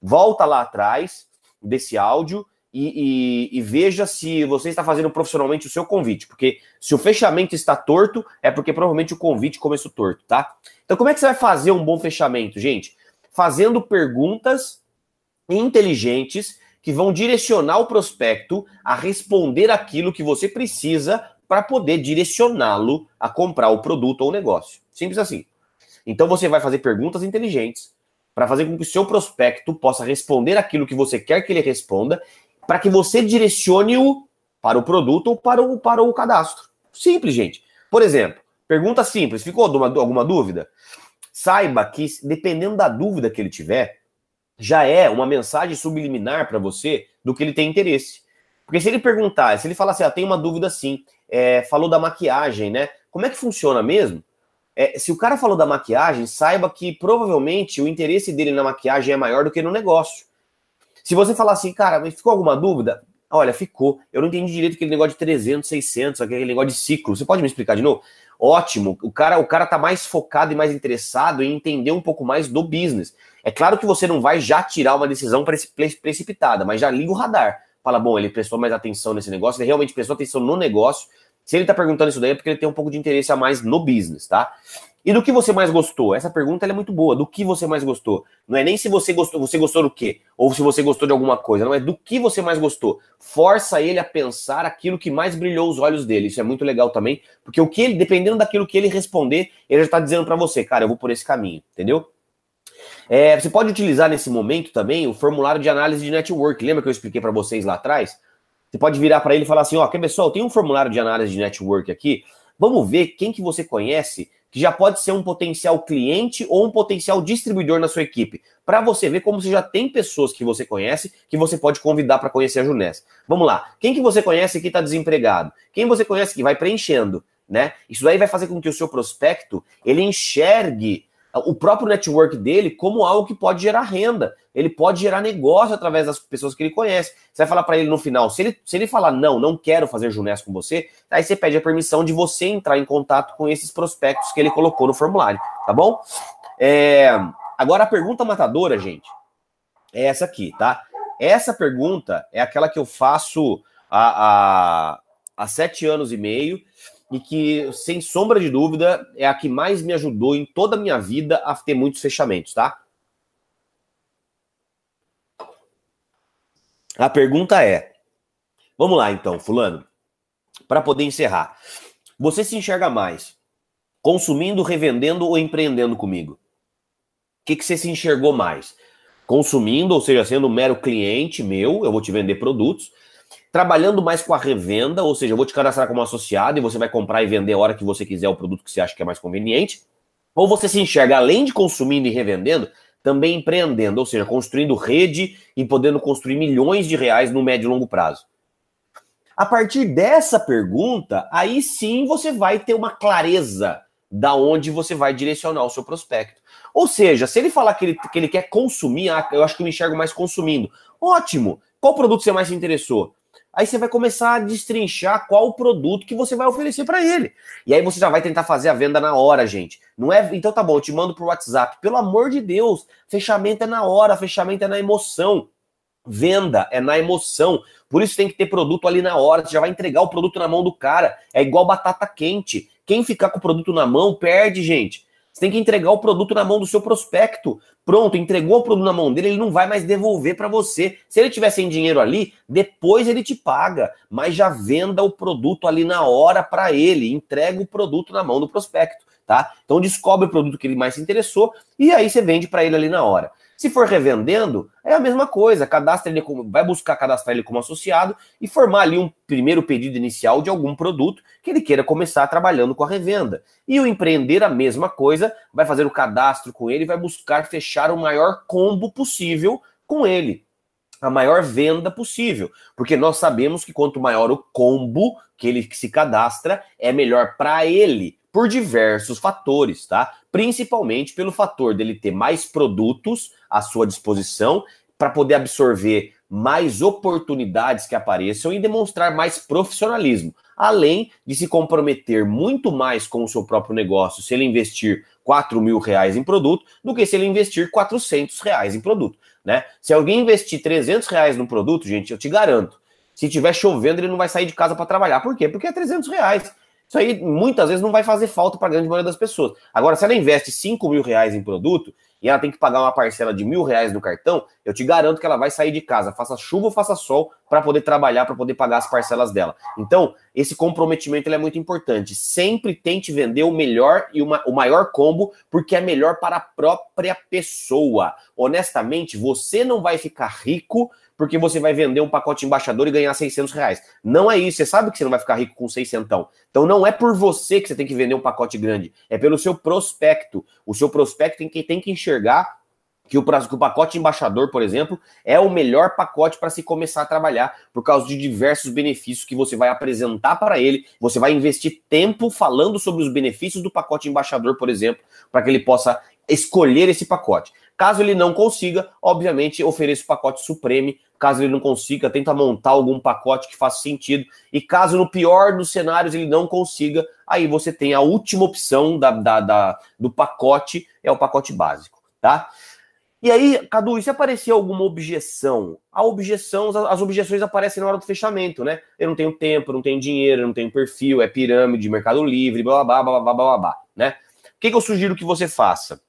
Volta lá atrás desse áudio e, e, e, veja se você está fazendo profissionalmente o seu convite, porque se o fechamento está torto, é porque provavelmente o convite começou torto, tá? Então, como é que você vai fazer um bom fechamento, gente? Fazendo perguntas inteligentes que vão direcionar o prospecto a responder aquilo que você precisa para poder direcioná-lo a comprar o produto ou o negócio. Simples assim. Então você vai fazer perguntas inteligentes para fazer com que o seu prospecto possa responder aquilo que você quer que ele responda, para que você direcione-o para o produto ou para o, para o cadastro. Simples, gente. Por exemplo, pergunta simples: ficou alguma dúvida? Saiba que, dependendo da dúvida que ele tiver, já é uma mensagem subliminar para você do que ele tem interesse. Porque se ele perguntar, se ele falar assim, ah, tem uma dúvida sim, é, falou da maquiagem, né? Como é que funciona mesmo? É, se o cara falou da maquiagem, saiba que provavelmente o interesse dele na maquiagem é maior do que no negócio. Se você falar assim, cara, mas ficou alguma dúvida? Olha, ficou. Eu não entendi direito aquele negócio de 300, 600, aquele negócio de ciclo. Você pode me explicar de novo? Ótimo. O cara, o cara tá mais focado e mais interessado em entender um pouco mais do business. É claro que você não vai já tirar uma decisão precipitada, mas já liga o radar. Fala, bom, ele prestou mais atenção nesse negócio, ele realmente prestou atenção no negócio. Se ele tá perguntando isso daí é porque ele tem um pouco de interesse a mais no business, tá? E do que você mais gostou? Essa pergunta é muito boa. Do que você mais gostou? Não é nem se você gostou, você gostou do quê? Ou se você gostou de alguma coisa. Não é do que você mais gostou. Força ele a pensar aquilo que mais brilhou os olhos dele. Isso é muito legal também, porque o que ele, dependendo daquilo que ele responder, ele já está dizendo para você, cara, eu vou por esse caminho, entendeu? É, você pode utilizar nesse momento também o formulário de análise de network. Lembra que eu expliquei para vocês lá atrás? Você pode virar para ele e falar assim, ó, quer pessoal, tem um formulário de análise de network aqui. Vamos ver quem que você conhece que já pode ser um potencial cliente ou um potencial distribuidor na sua equipe, para você ver como você já tem pessoas que você conhece que você pode convidar para conhecer a Junés. Vamos lá, quem que você conhece que está desempregado? Quem você conhece que vai preenchendo, né? Isso daí vai fazer com que o seu prospecto ele enxergue o próprio network dele como algo que pode gerar renda. Ele pode gerar negócio através das pessoas que ele conhece. Você vai falar para ele no final, se ele, se ele falar não, não quero fazer Junés com você, aí você pede a permissão de você entrar em contato com esses prospectos que ele colocou no formulário, tá bom? É, agora a pergunta matadora, gente, é essa aqui, tá? Essa pergunta é aquela que eu faço há, há, há sete anos e meio e que, sem sombra de dúvida, é a que mais me ajudou em toda a minha vida a ter muitos fechamentos, tá? A pergunta é: vamos lá então, Fulano, para poder encerrar. Você se enxerga mais consumindo, revendendo ou empreendendo comigo? O que, que você se enxergou mais? Consumindo, ou seja, sendo um mero cliente meu, eu vou te vender produtos, trabalhando mais com a revenda, ou seja, eu vou te cadastrar como associado e você vai comprar e vender a hora que você quiser o produto que você acha que é mais conveniente. Ou você se enxerga, além de consumindo e revendendo, também empreendendo, ou seja, construindo rede e podendo construir milhões de reais no médio e longo prazo. A partir dessa pergunta, aí sim você vai ter uma clareza da onde você vai direcionar o seu prospecto. Ou seja, se ele falar que ele, que ele quer consumir, ah, eu acho que eu me enxergo mais consumindo. Ótimo! Qual produto você mais se interessou? Aí você vai começar a destrinchar qual o produto que você vai oferecer para ele. E aí você já vai tentar fazer a venda na hora, gente. Não é, então tá bom, eu te mando pro WhatsApp. Pelo amor de Deus, fechamento é na hora, fechamento é na emoção. Venda é na emoção. Por isso tem que ter produto ali na hora. Você já vai entregar o produto na mão do cara. É igual batata quente. Quem ficar com o produto na mão perde, gente. Você tem que entregar o produto na mão do seu prospecto. Pronto, entregou o produto na mão dele, ele não vai mais devolver para você. Se ele tiver sem dinheiro ali, depois ele te paga, mas já venda o produto ali na hora para ele, entrega o produto na mão do prospecto, tá? Então descobre o produto que ele mais se interessou e aí você vende para ele ali na hora. Se for revendendo, é a mesma coisa. Cadastra ele como, vai buscar cadastrar ele como associado e formar ali um primeiro pedido inicial de algum produto que ele queira começar trabalhando com a revenda. E o empreender, a mesma coisa, vai fazer o cadastro com ele vai buscar fechar o maior combo possível com ele. A maior venda possível. Porque nós sabemos que quanto maior o combo que ele se cadastra, é melhor para ele por diversos fatores, tá? Principalmente pelo fator dele ter mais produtos à sua disposição para poder absorver mais oportunidades que apareçam e demonstrar mais profissionalismo, além de se comprometer muito mais com o seu próprio negócio se ele investir 4 mil reais em produto do que se ele investir 400 reais em produto, né? Se alguém investir 300 reais no produto, gente, eu te garanto, se tiver chovendo ele não vai sair de casa para trabalhar. Por quê? Porque é 300 reais. Isso aí muitas vezes não vai fazer falta para a grande maioria das pessoas. Agora, se ela investe 5 mil reais em produto e ela tem que pagar uma parcela de mil reais no cartão, eu te garanto que ela vai sair de casa, faça chuva ou faça sol, para poder trabalhar, para poder pagar as parcelas dela. Então, esse comprometimento é muito importante. Sempre tente vender o melhor e uma, o maior combo, porque é melhor para a própria pessoa. Honestamente, você não vai ficar rico porque você vai vender um pacote embaixador e ganhar 600 reais. Não é isso. Você sabe que você não vai ficar rico com 600. Então não é por você que você tem que vender um pacote grande. É pelo seu prospecto. O seu prospecto tem que, tem que enxergar que o, que o pacote embaixador, por exemplo, é o melhor pacote para se começar a trabalhar, por causa de diversos benefícios que você vai apresentar para ele. Você vai investir tempo falando sobre os benefícios do pacote embaixador, por exemplo, para que ele possa escolher esse pacote. Caso ele não consiga, obviamente, ofereça o pacote Supreme. Caso ele não consiga, tenta montar algum pacote que faça sentido. E caso no pior dos cenários ele não consiga, aí você tem a última opção da, da, da do pacote, é o pacote básico, tá? E aí, Cadu, e se aparecer alguma objeção? A objeção, as objeções aparecem na hora do fechamento, né? Eu não tenho tempo, não tenho dinheiro, não tenho perfil, é pirâmide, mercado livre, blá blá blá blá blá blá, blá né? O que, que eu sugiro que você faça?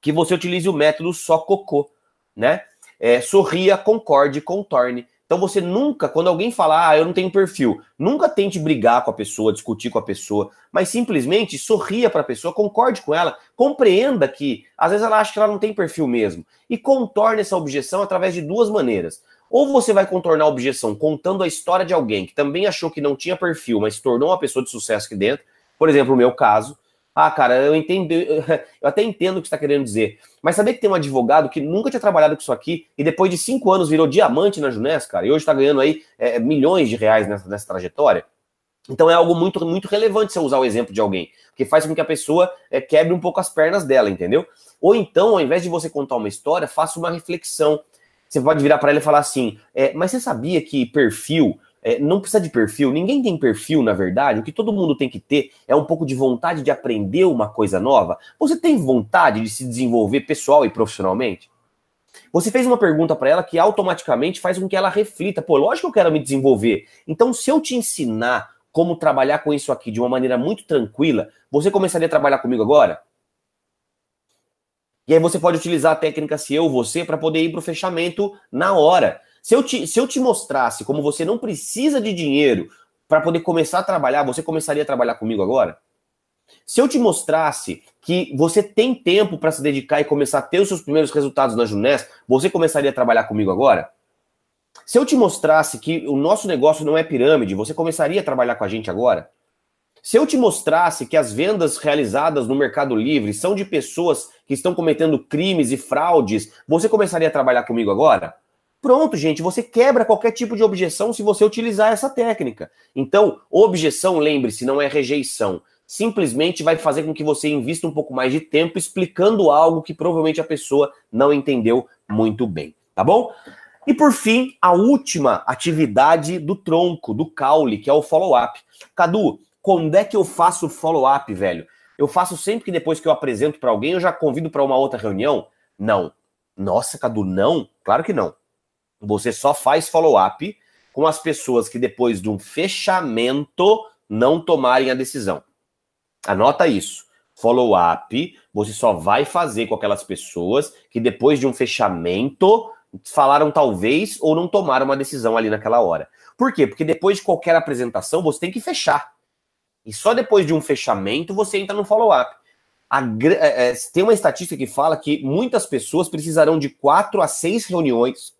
Que você utilize o método só cocô, né? É, sorria, concorde, contorne. Então você nunca, quando alguém falar, ah, eu não tenho perfil, nunca tente brigar com a pessoa, discutir com a pessoa, mas simplesmente sorria para a pessoa, concorde com ela, compreenda que às vezes ela acha que ela não tem perfil mesmo e contorne essa objeção através de duas maneiras. Ou você vai contornar a objeção contando a história de alguém que também achou que não tinha perfil, mas tornou uma pessoa de sucesso aqui dentro. Por exemplo, o meu caso, ah, cara, eu entendo, eu até entendo o que você está querendo dizer. Mas saber que tem um advogado que nunca tinha trabalhado com isso aqui e depois de cinco anos virou diamante na Junés, cara, e hoje está ganhando aí é, milhões de reais nessa, nessa trajetória. Então é algo muito, muito relevante você usar o exemplo de alguém, porque faz com que a pessoa é, quebre um pouco as pernas dela, entendeu? Ou então, ao invés de você contar uma história, faça uma reflexão. Você pode virar para ela e falar assim: é, mas você sabia que perfil é, não precisa de perfil, ninguém tem perfil, na verdade. O que todo mundo tem que ter é um pouco de vontade de aprender uma coisa nova. Você tem vontade de se desenvolver pessoal e profissionalmente? Você fez uma pergunta para ela que automaticamente faz com que ela reflita: pô, lógico que eu quero me desenvolver. Então, se eu te ensinar como trabalhar com isso aqui de uma maneira muito tranquila, você começaria a trabalhar comigo agora? E aí você pode utilizar a técnica se eu, você, para poder ir para o fechamento na hora. Se eu te, se eu te mostrasse como você não precisa de dinheiro para poder começar a trabalhar, você começaria a trabalhar comigo agora? Se eu te mostrasse que você tem tempo para se dedicar e começar a ter os seus primeiros resultados na Junés, você começaria a trabalhar comigo agora? Se eu te mostrasse que o nosso negócio não é pirâmide, você começaria a trabalhar com a gente agora? Se eu te mostrasse que as vendas realizadas no Mercado Livre são de pessoas que estão cometendo crimes e fraudes, você começaria a trabalhar comigo agora? Pronto, gente, você quebra qualquer tipo de objeção se você utilizar essa técnica. Então, objeção, lembre-se, não é rejeição. Simplesmente vai fazer com que você invista um pouco mais de tempo explicando algo que provavelmente a pessoa não entendeu muito bem, tá bom? E por fim, a última atividade do tronco, do caule, que é o follow-up. Cadu, quando é que eu faço o follow-up, velho? Eu faço sempre que depois que eu apresento para alguém, eu já convido para uma outra reunião? Não. Nossa, Cadu, não? Claro que não. Você só faz follow-up com as pessoas que depois de um fechamento não tomarem a decisão. Anota isso. Follow-up, você só vai fazer com aquelas pessoas que depois de um fechamento falaram talvez ou não tomaram uma decisão ali naquela hora. Por quê? Porque depois de qualquer apresentação você tem que fechar. E só depois de um fechamento você entra no follow-up. É, é, tem uma estatística que fala que muitas pessoas precisarão de quatro a seis reuniões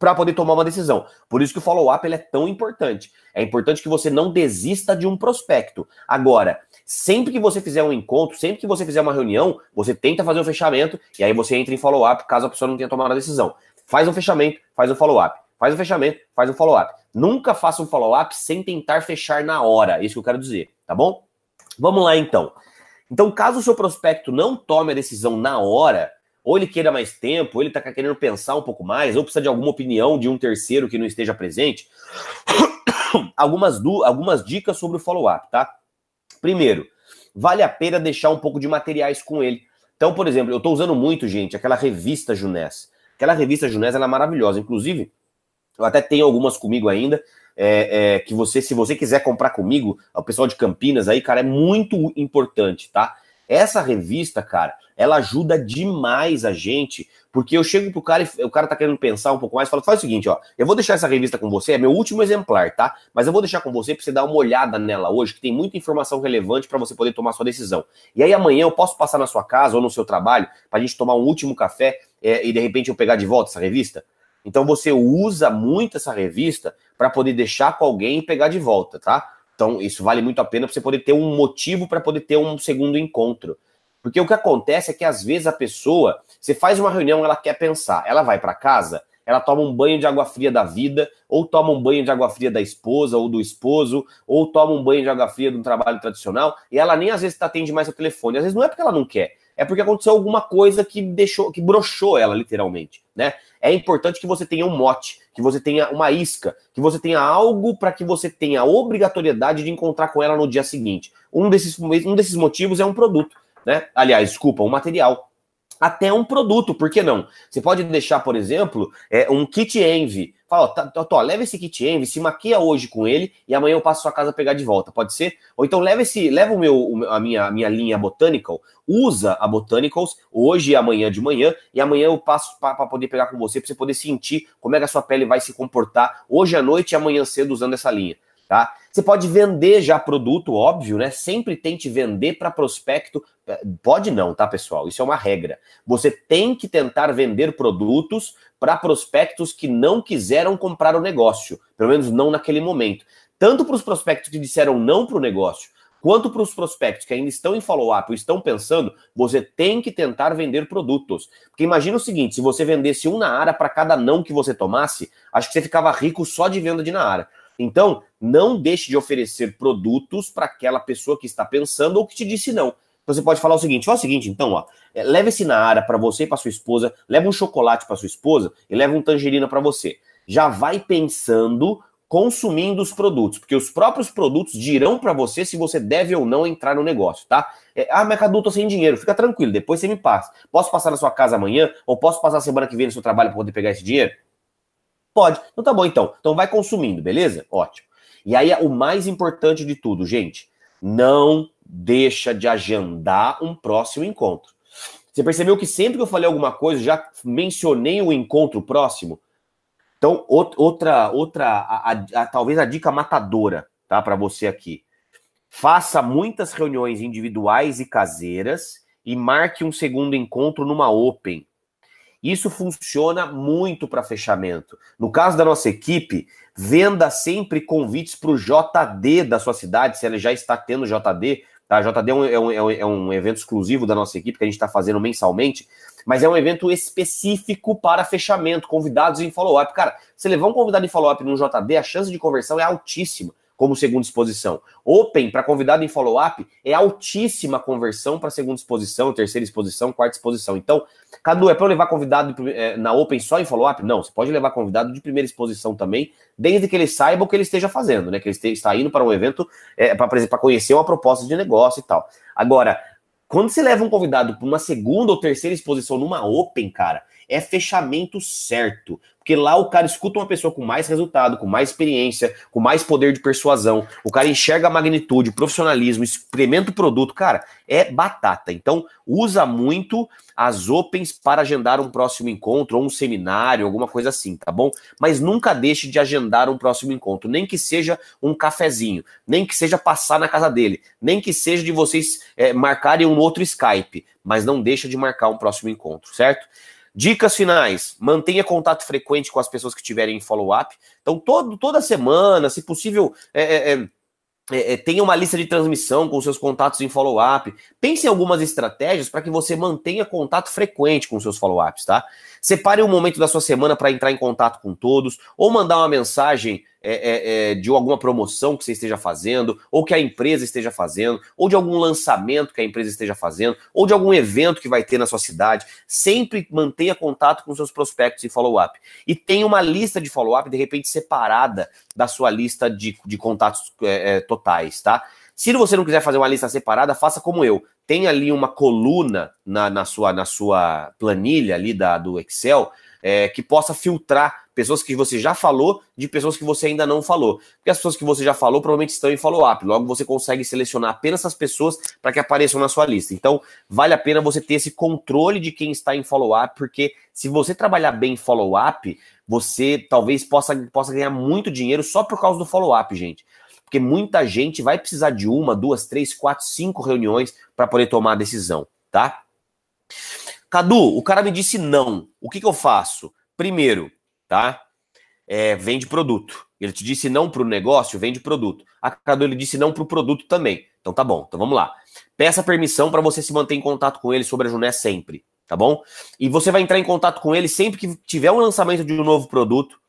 para poder tomar uma decisão. Por isso que o follow-up é tão importante. É importante que você não desista de um prospecto. Agora, sempre que você fizer um encontro, sempre que você fizer uma reunião, você tenta fazer um fechamento e aí você entra em follow-up caso a pessoa não tenha tomado a decisão. Faz um fechamento, faz um follow-up. Faz um fechamento, faz um follow-up. Nunca faça um follow-up sem tentar fechar na hora. É isso que eu quero dizer, tá bom? Vamos lá então. Então, caso o seu prospecto não tome a decisão na hora, ou ele queira mais tempo, ou ele está querendo pensar um pouco mais, ou precisa de alguma opinião de um terceiro que não esteja presente. algumas, algumas dicas sobre o follow-up, tá? Primeiro, vale a pena deixar um pouco de materiais com ele. Então, por exemplo, eu estou usando muito, gente, aquela revista Junés. Aquela revista Junés ela é maravilhosa. Inclusive, eu até tenho algumas comigo ainda. é, é, que você, se você quiser comprar comigo, o pessoal de Campinas aí, cara, é muito importante, tá? Essa revista, cara, ela ajuda demais a gente, porque eu chego pro cara e o cara tá querendo pensar um pouco mais, fala, faz o seguinte, ó, eu vou deixar essa revista com você, é meu último exemplar, tá? Mas eu vou deixar com você pra você dar uma olhada nela hoje, que tem muita informação relevante para você poder tomar sua decisão. E aí amanhã eu posso passar na sua casa ou no seu trabalho pra gente tomar um último café é, e de repente eu pegar de volta essa revista? Então você usa muito essa revista para poder deixar com alguém e pegar de volta, tá? Então, isso vale muito a pena para você poder ter um motivo para poder ter um segundo encontro. Porque o que acontece é que às vezes a pessoa, você faz uma reunião, ela quer pensar, ela vai para casa, ela toma um banho de água fria da vida, ou toma um banho de água fria da esposa ou do esposo, ou toma um banho de água fria de um trabalho tradicional, e ela nem às vezes atende mais o telefone. Às vezes não é porque ela não quer, é porque aconteceu alguma coisa que deixou, que brochou ela literalmente, né? É importante que você tenha um mote, que você tenha uma isca, que você tenha algo para que você tenha a obrigatoriedade de encontrar com ela no dia seguinte. Um desses, um desses motivos é um produto, né? Aliás, desculpa, um material até um produto, por que não? Você pode deixar, por exemplo, é, um kit Envy. Fala, tá, tá, leva esse kit Envy, se maquia hoje com ele e amanhã eu passo sua casa pegar de volta, pode ser? Ou então leva esse, leva o meu, a minha, a minha linha Botanical, usa a Botanicals hoje e amanhã de manhã e amanhã eu passo para poder pegar com você, para você poder sentir como é que a sua pele vai se comportar hoje à noite e amanhã cedo usando essa linha tá? Você pode vender já produto, óbvio, né? Sempre tente vender para prospecto. É, pode não, tá, pessoal? Isso é uma regra. Você tem que tentar vender produtos para prospectos que não quiseram comprar o negócio, pelo menos não naquele momento. Tanto para os prospectos que disseram não para o negócio, quanto para os prospectos que ainda estão em follow-up ou estão pensando, você tem que tentar vender produtos. Porque imagina o seguinte: se você vendesse um Naara para cada não que você tomasse, acho que você ficava rico só de venda de Naara. Então, não deixe de oferecer produtos para aquela pessoa que está pensando ou que te disse não. Então, você pode falar o seguinte: fala o seguinte, então, ó, é, leva esse Naara para você e para sua esposa, leva um chocolate para sua esposa e leva um tangerina para você. Já vai pensando consumindo os produtos, porque os próprios produtos dirão para você se você deve ou não entrar no negócio, tá? É, ah, mas Cadu, tô sem dinheiro. Fica tranquilo, depois você me passa. Posso passar na sua casa amanhã ou posso passar semana que vem no seu trabalho para poder pegar esse dinheiro? Pode. Então tá bom, então. Então vai consumindo, beleza? Ótimo. E aí o mais importante de tudo, gente, não deixa de agendar um próximo encontro. Você percebeu que sempre que eu falei alguma coisa, já mencionei o encontro próximo? Então, outra, outra, a, a, a, talvez a dica matadora, tá, para você aqui. Faça muitas reuniões individuais e caseiras e marque um segundo encontro numa open. Isso funciona muito para fechamento. No caso da nossa equipe, venda sempre convites para o JD da sua cidade, se ela já está tendo JD. Tá? JD é um, é um, é um evento exclusivo da nossa equipe que a gente está fazendo mensalmente, mas é um evento específico para fechamento, convidados em follow-up. Cara, se levar um convidado em follow-up no JD, a chance de conversão é altíssima como segunda exposição. Open para convidado em follow-up é altíssima conversão para segunda exposição, terceira exposição, quarta exposição. Então, Cadu, é para levar convidado eh, na Open só em follow-up? Não, você pode levar convidado de primeira exposição também, desde que ele saiba o que ele esteja fazendo, né? Que ele está indo para um evento é, para conhecer uma proposta de negócio e tal. Agora, quando você leva um convidado para uma segunda ou terceira exposição numa Open, cara, é fechamento certo. Porque lá o cara escuta uma pessoa com mais resultado, com mais experiência, com mais poder de persuasão. O cara enxerga a magnitude, o profissionalismo, experimenta o produto. Cara, é batata. Então, usa muito as opens para agendar um próximo encontro, ou um seminário, alguma coisa assim, tá bom? Mas nunca deixe de agendar um próximo encontro, nem que seja um cafezinho, nem que seja passar na casa dele, nem que seja de vocês é, marcarem um outro Skype, mas não deixa de marcar um próximo encontro, certo? Dicas finais: mantenha contato frequente com as pessoas que tiverem em follow-up. Então, todo, toda semana, se possível, é, é, é, é, tenha uma lista de transmissão com seus contatos em follow-up. Pense em algumas estratégias para que você mantenha contato frequente com seus follow-ups, tá? Separe um momento da sua semana para entrar em contato com todos, ou mandar uma mensagem é, é, é, de alguma promoção que você esteja fazendo, ou que a empresa esteja fazendo, ou de algum lançamento que a empresa esteja fazendo, ou de algum evento que vai ter na sua cidade. Sempre mantenha contato com seus prospectos e follow-up. E tenha uma lista de follow-up, de repente, separada da sua lista de, de contatos é, é, totais, tá? Se você não quiser fazer uma lista separada, faça como eu. Tem ali uma coluna na, na, sua, na sua planilha ali da, do Excel é, que possa filtrar pessoas que você já falou de pessoas que você ainda não falou. Porque as pessoas que você já falou provavelmente estão em follow-up. Logo, você consegue selecionar apenas essas pessoas para que apareçam na sua lista. Então, vale a pena você ter esse controle de quem está em follow-up, porque se você trabalhar bem em follow-up, você talvez possa, possa ganhar muito dinheiro só por causa do follow-up, gente. Porque muita gente vai precisar de uma, duas, três, quatro, cinco reuniões para poder tomar a decisão, tá? Cadu, o cara me disse não. O que, que eu faço? Primeiro, tá? É, vende produto. Ele te disse não para o negócio, vende produto. A Cadu ele disse não para o produto também. Então tá bom. Então vamos lá. Peça permissão para você se manter em contato com ele sobre a Juné sempre, tá bom? E você vai entrar em contato com ele sempre que tiver um lançamento de um novo produto,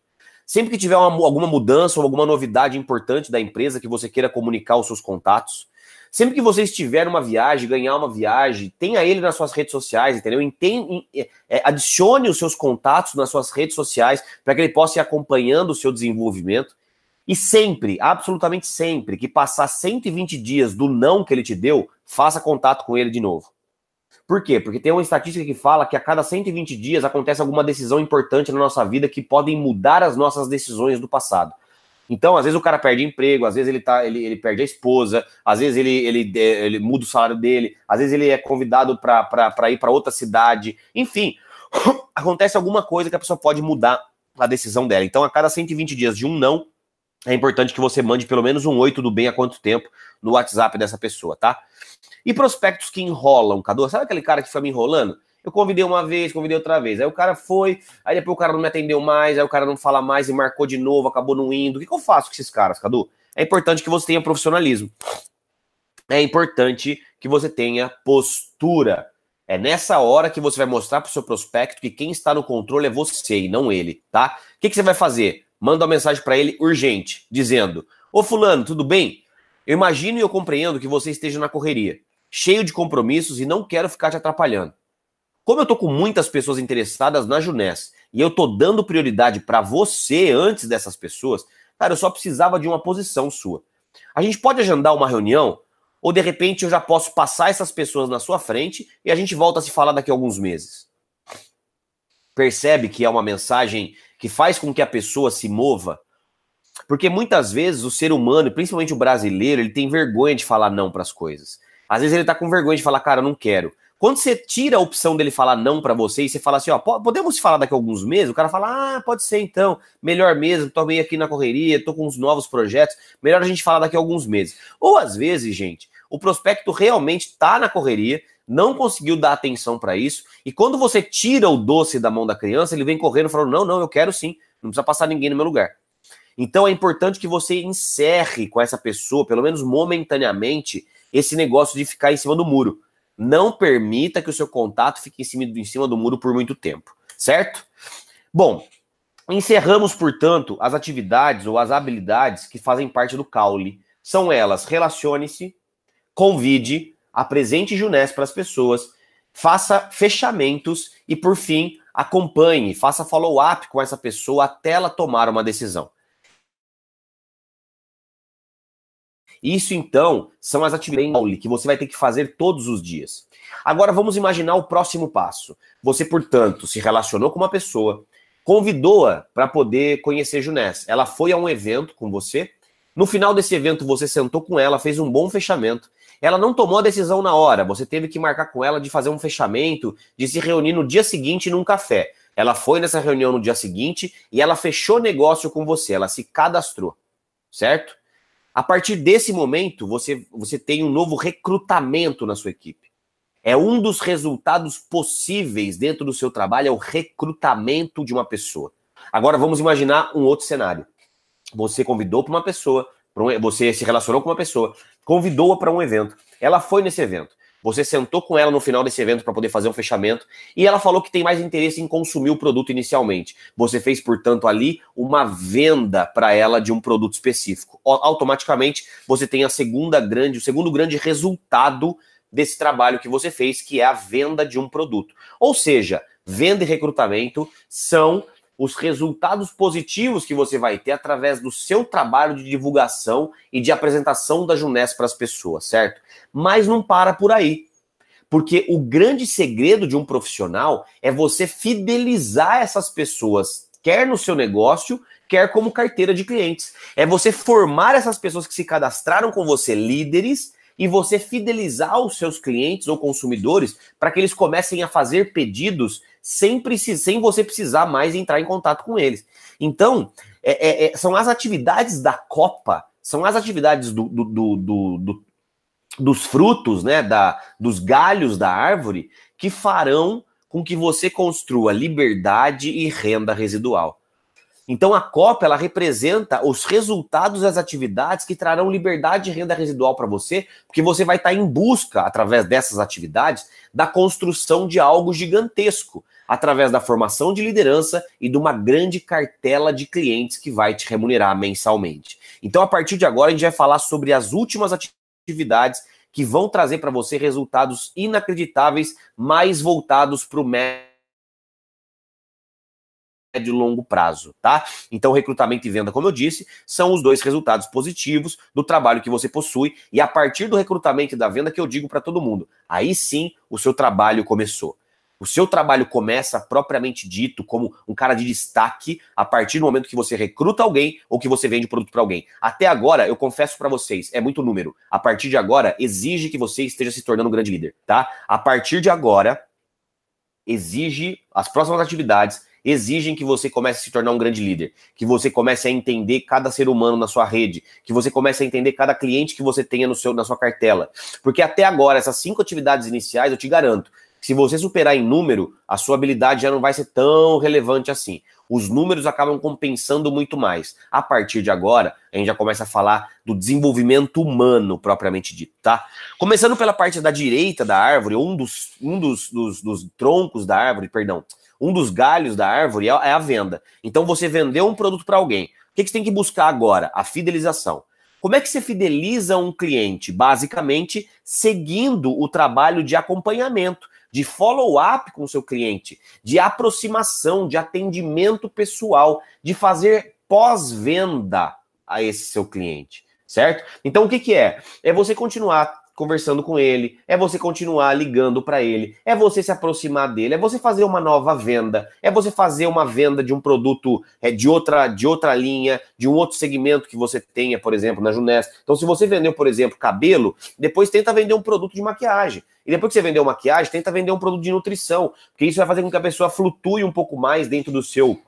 sempre que tiver uma, alguma mudança ou alguma novidade importante da empresa que você queira comunicar aos seus contatos. Sempre que você estiver numa viagem, ganhar uma viagem, tenha ele nas suas redes sociais, entendeu? Entende, é, adicione os seus contatos nas suas redes sociais para que ele possa ir acompanhando o seu desenvolvimento. E sempre, absolutamente sempre, que passar 120 dias do não que ele te deu, faça contato com ele de novo. Por quê? Porque tem uma estatística que fala que a cada 120 dias acontece alguma decisão importante na nossa vida que podem mudar as nossas decisões do passado. Então, às vezes o cara perde emprego, às vezes ele, tá, ele, ele perde a esposa, às vezes ele, ele, ele muda o salário dele, às vezes ele é convidado para ir para outra cidade. Enfim, acontece alguma coisa que a pessoa pode mudar a decisão dela. Então, a cada 120 dias de um não, é importante que você mande pelo menos um oi, tudo bem, há quanto tempo, no WhatsApp dessa pessoa, tá? E prospectos que enrolam, Cadu, sabe aquele cara que fica me enrolando? Eu convidei uma vez, convidei outra vez. Aí o cara foi, aí depois o cara não me atendeu mais, aí o cara não fala mais e marcou de novo, acabou não indo. O que, que eu faço com esses caras, Cadu? É importante que você tenha profissionalismo. É importante que você tenha postura. É nessa hora que você vai mostrar para o seu prospecto que quem está no controle é você e não ele, tá? O que, que você vai fazer? Manda uma mensagem para ele urgente, dizendo: Ô Fulano, tudo bem? Eu imagino e eu compreendo que você esteja na correria, cheio de compromissos e não quero ficar te atrapalhando. Como eu tô com muitas pessoas interessadas na Junés e eu tô dando prioridade para você antes dessas pessoas, cara, eu só precisava de uma posição sua. A gente pode agendar uma reunião ou de repente eu já posso passar essas pessoas na sua frente e a gente volta a se falar daqui a alguns meses. Percebe que é uma mensagem que faz com que a pessoa se mova? Porque muitas vezes o ser humano, principalmente o brasileiro, ele tem vergonha de falar não para as coisas. Às vezes ele tá com vergonha de falar, cara, eu não quero. Quando você tira a opção dele falar não para você e você fala assim, ó, podemos falar daqui a alguns meses? O cara fala, ah, pode ser então, melhor mesmo, tô meio aqui na correria, tô com uns novos projetos, melhor a gente falar daqui a alguns meses. Ou às vezes, gente, o prospecto realmente tá na correria, não conseguiu dar atenção para isso, e quando você tira o doce da mão da criança, ele vem correndo falando, não, não, eu quero sim, não precisa passar ninguém no meu lugar. Então é importante que você encerre com essa pessoa, pelo menos momentaneamente, esse negócio de ficar em cima do muro. Não permita que o seu contato fique em cima, em cima do muro por muito tempo, certo? Bom, encerramos, portanto, as atividades ou as habilidades que fazem parte do caule. São elas: relacione-se, convide, apresente Junés para as pessoas, faça fechamentos e, por fim, acompanhe, faça follow-up com essa pessoa até ela tomar uma decisão. Isso então são as atividades que você vai ter que fazer todos os dias. Agora vamos imaginar o próximo passo. Você, portanto, se relacionou com uma pessoa, convidou-a para poder conhecer Junés. Ela foi a um evento com você. No final desse evento, você sentou com ela, fez um bom fechamento. Ela não tomou a decisão na hora, você teve que marcar com ela de fazer um fechamento, de se reunir no dia seguinte num café. Ela foi nessa reunião no dia seguinte e ela fechou negócio com você, ela se cadastrou, certo? A partir desse momento, você, você tem um novo recrutamento na sua equipe. É um dos resultados possíveis dentro do seu trabalho, é o recrutamento de uma pessoa. Agora vamos imaginar um outro cenário. Você convidou para uma pessoa, você se relacionou com uma pessoa, convidou-a para um evento. Ela foi nesse evento. Você sentou com ela no final desse evento para poder fazer um fechamento e ela falou que tem mais interesse em consumir o produto inicialmente. Você fez, portanto, ali uma venda para ela de um produto específico. Automaticamente, você tem a segunda grande, o segundo grande resultado desse trabalho que você fez, que é a venda de um produto. Ou seja, venda e recrutamento são os resultados positivos que você vai ter através do seu trabalho de divulgação e de apresentação da Junés para as pessoas, certo? Mas não para por aí. Porque o grande segredo de um profissional é você fidelizar essas pessoas, quer no seu negócio, quer como carteira de clientes. É você formar essas pessoas que se cadastraram com você líderes e você fidelizar os seus clientes ou consumidores para que eles comecem a fazer pedidos sem, sem você precisar mais entrar em contato com eles. Então, é, é, é são as atividades da Copa, são as atividades do, do, do, do dos frutos, né, da, dos galhos da árvore, que farão com que você construa liberdade e renda residual. Então a COP ela representa os resultados das atividades que trarão liberdade e renda residual para você, porque você vai estar em busca, através dessas atividades, da construção de algo gigantesco, através da formação de liderança e de uma grande cartela de clientes que vai te remunerar mensalmente. Então, a partir de agora, a gente vai falar sobre as últimas atividades que vão trazer para você resultados inacreditáveis, mais voltados para o médio e longo prazo, tá? Então, recrutamento e venda, como eu disse, são os dois resultados positivos do trabalho que você possui, e a partir do recrutamento e da venda que eu digo para todo mundo, aí sim o seu trabalho começou. O seu trabalho começa propriamente dito como um cara de destaque a partir do momento que você recruta alguém ou que você vende produto para alguém. Até agora, eu confesso para vocês, é muito número. A partir de agora, exige que você esteja se tornando um grande líder, tá? A partir de agora, exige as próximas atividades exigem que você comece a se tornar um grande líder, que você comece a entender cada ser humano na sua rede, que você comece a entender cada cliente que você tenha no seu, na sua cartela. Porque até agora, essas cinco atividades iniciais, eu te garanto, se você superar em número, a sua habilidade já não vai ser tão relevante assim. Os números acabam compensando muito mais. A partir de agora, a gente já começa a falar do desenvolvimento humano propriamente dito, tá? Começando pela parte da direita da árvore, um dos, um dos, dos, dos troncos da árvore, perdão, um dos galhos da árvore é, é a venda. Então você vendeu um produto para alguém. O que, que você tem que buscar agora? A fidelização. Como é que você fideliza um cliente? Basicamente, seguindo o trabalho de acompanhamento de follow-up com o seu cliente, de aproximação, de atendimento pessoal, de fazer pós-venda a esse seu cliente, certo? Então o que, que é? É você continuar conversando com ele, é você continuar ligando para ele, é você se aproximar dele, é você fazer uma nova venda, é você fazer uma venda de um produto é, de outra de outra linha, de um outro segmento que você tenha, por exemplo, na Junés. Então, se você vendeu, por exemplo, cabelo, depois tenta vender um produto de maquiagem. E depois que você vendeu maquiagem, tenta vender um produto de nutrição, porque isso vai fazer com que a pessoa flutue um pouco mais dentro do seu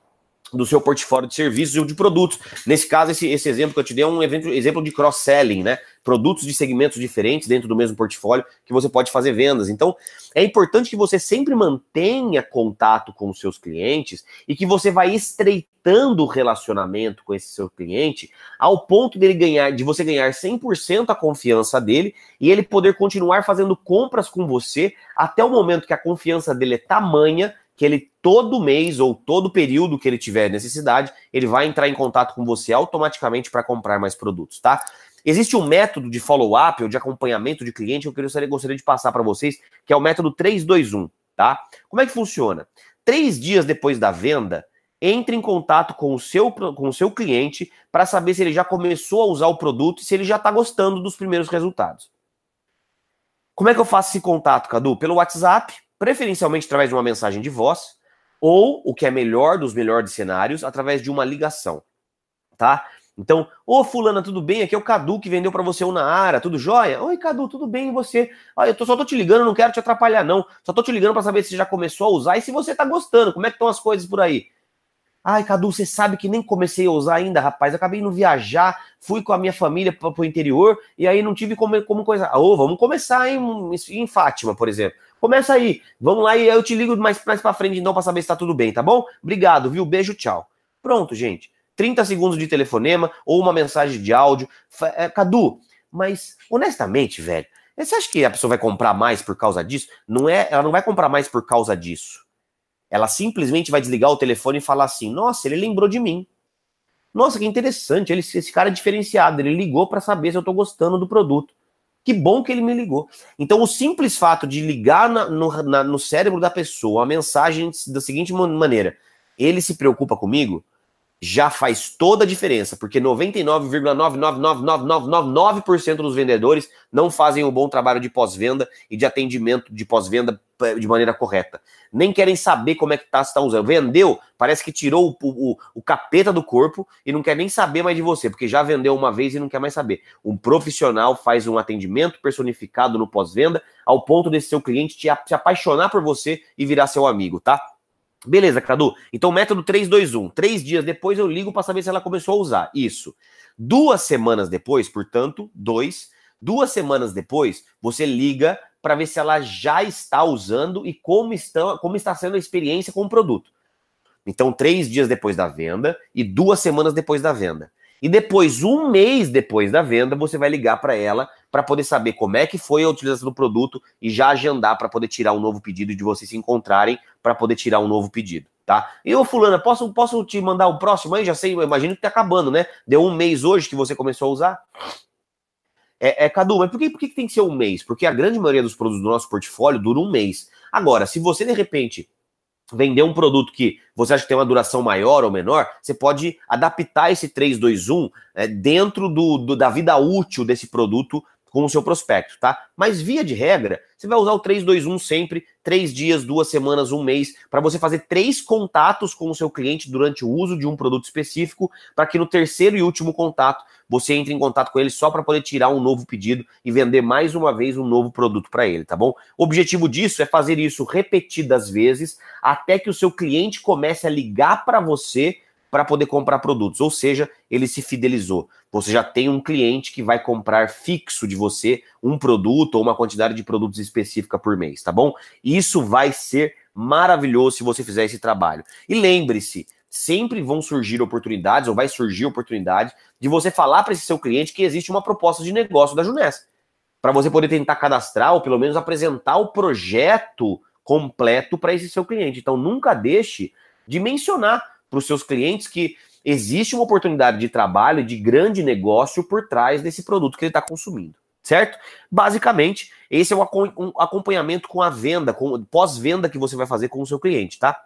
do seu portfólio de serviços ou de produtos. Nesse caso, esse, esse exemplo que eu te dei é um exemplo de cross-selling, né? Produtos de segmentos diferentes dentro do mesmo portfólio que você pode fazer vendas. Então, é importante que você sempre mantenha contato com os seus clientes e que você vai estreitando o relacionamento com esse seu cliente ao ponto dele ganhar, de você ganhar 100% a confiança dele e ele poder continuar fazendo compras com você até o momento que a confiança dele é tamanha que ele todo mês ou todo período que ele tiver necessidade, ele vai entrar em contato com você automaticamente para comprar mais produtos, tá? Existe um método de follow-up ou de acompanhamento de cliente que eu gostaria, de passar para vocês, que é o método 321, tá? Como é que funciona? Três dias depois da venda, entre em contato com o seu, com o seu cliente para saber se ele já começou a usar o produto e se ele já está gostando dos primeiros resultados. Como é que eu faço esse contato, Cadu? Pelo WhatsApp, preferencialmente através de uma mensagem de voz, ou, o que é melhor dos melhores cenários, através de uma ligação, tá? Então, ô fulana, tudo bem? Aqui é o Cadu que vendeu para você o Naara, tudo jóia? Oi, Cadu, tudo bem e você? Olha, eu tô, só tô te ligando, não quero te atrapalhar não. Só tô te ligando para saber se você já começou a usar e se você tá gostando, como é que estão as coisas por aí? Ai, Cadu, você sabe que nem comecei a usar ainda, rapaz. acabei indo viajar, fui com a minha família para o interior e aí não tive como, como coisa. Ô, vamos começar em, em Fátima, por exemplo. Começa aí, vamos lá e eu te ligo mais, mais para frente então para saber se tá tudo bem, tá bom? Obrigado, viu? Beijo, tchau. Pronto, gente. 30 segundos de telefonema ou uma mensagem de áudio. É, Cadu, mas honestamente, velho, você acha que a pessoa vai comprar mais por causa disso? Não é, ela não vai comprar mais por causa disso. Ela simplesmente vai desligar o telefone e falar assim: "Nossa, ele lembrou de mim. Nossa, que interessante, ele, esse cara é diferenciado, ele ligou para saber se eu tô gostando do produto. Que bom que ele me ligou. Então, o simples fato de ligar na, no, na, no cérebro da pessoa a mensagem da seguinte maneira: ele se preocupa comigo, já faz toda a diferença, porque 99,9999999% dos vendedores não fazem um bom trabalho de pós-venda e de atendimento de pós-venda de maneira correta. Nem querem saber como é que tá, se tá usando. Vendeu, parece que tirou o, o, o capeta do corpo e não quer nem saber mais de você, porque já vendeu uma vez e não quer mais saber. Um profissional faz um atendimento personificado no pós-venda ao ponto desse seu cliente te, se apaixonar por você e virar seu amigo, tá? Beleza, Cadu. Então, método 321. Três dias depois eu ligo para saber se ela começou a usar. Isso. Duas semanas depois, portanto, dois. Duas semanas depois, você liga para ver se ela já está usando e como está, como está sendo a experiência com o produto. Então, três dias depois da venda e duas semanas depois da venda. E depois, um mês depois da venda, você vai ligar para ela para poder saber como é que foi a utilização do produto e já agendar para poder tirar um novo pedido de vocês se encontrarem para poder tirar um novo pedido, tá? E ô fulana, posso, posso te mandar o próximo aí? Já sei, imagino que tá acabando, né? Deu um mês hoje que você começou a usar. É, é Cadu, mas por que, por que tem que ser um mês? Porque a grande maioria dos produtos do nosso portfólio dura um mês. Agora, se você de repente vender um produto que você acha que tem uma duração maior ou menor, você pode adaptar esse 321 é, dentro do, do, da vida útil desse produto com o seu prospecto, tá? Mas via de regra, você vai usar o 321 sempre, três dias, duas semanas, um mês, para você fazer três contatos com o seu cliente durante o uso de um produto específico, para que no terceiro e último contato você entre em contato com ele só para poder tirar um novo pedido e vender mais uma vez um novo produto para ele, tá bom? O objetivo disso é fazer isso repetidas vezes até que o seu cliente comece a ligar para você para poder comprar produtos, ou seja, ele se fidelizou. Você já tem um cliente que vai comprar fixo de você um produto ou uma quantidade de produtos específica por mês, tá bom? Isso vai ser maravilhoso se você fizer esse trabalho. E lembre-se, sempre vão surgir oportunidades, ou vai surgir oportunidade, de você falar para esse seu cliente que existe uma proposta de negócio da Junessa. Para você poder tentar cadastrar, ou pelo menos apresentar o projeto completo para esse seu cliente. Então, nunca deixe de mencionar para os seus clientes que existe uma oportunidade de trabalho, de grande negócio por trás desse produto que ele está consumindo, certo? Basicamente, esse é um acompanhamento com a venda, com pós-venda que você vai fazer com o seu cliente, tá?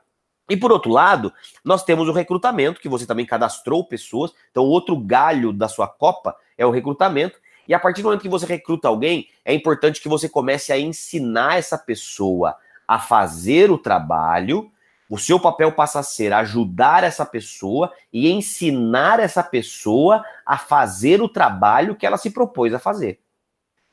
E por outro lado, nós temos o recrutamento, que você também cadastrou pessoas. Então, outro galho da sua copa é o recrutamento. E a partir do momento que você recruta alguém, é importante que você comece a ensinar essa pessoa a fazer o trabalho o seu papel passa a ser ajudar essa pessoa e ensinar essa pessoa a fazer o trabalho que ela se propôs a fazer.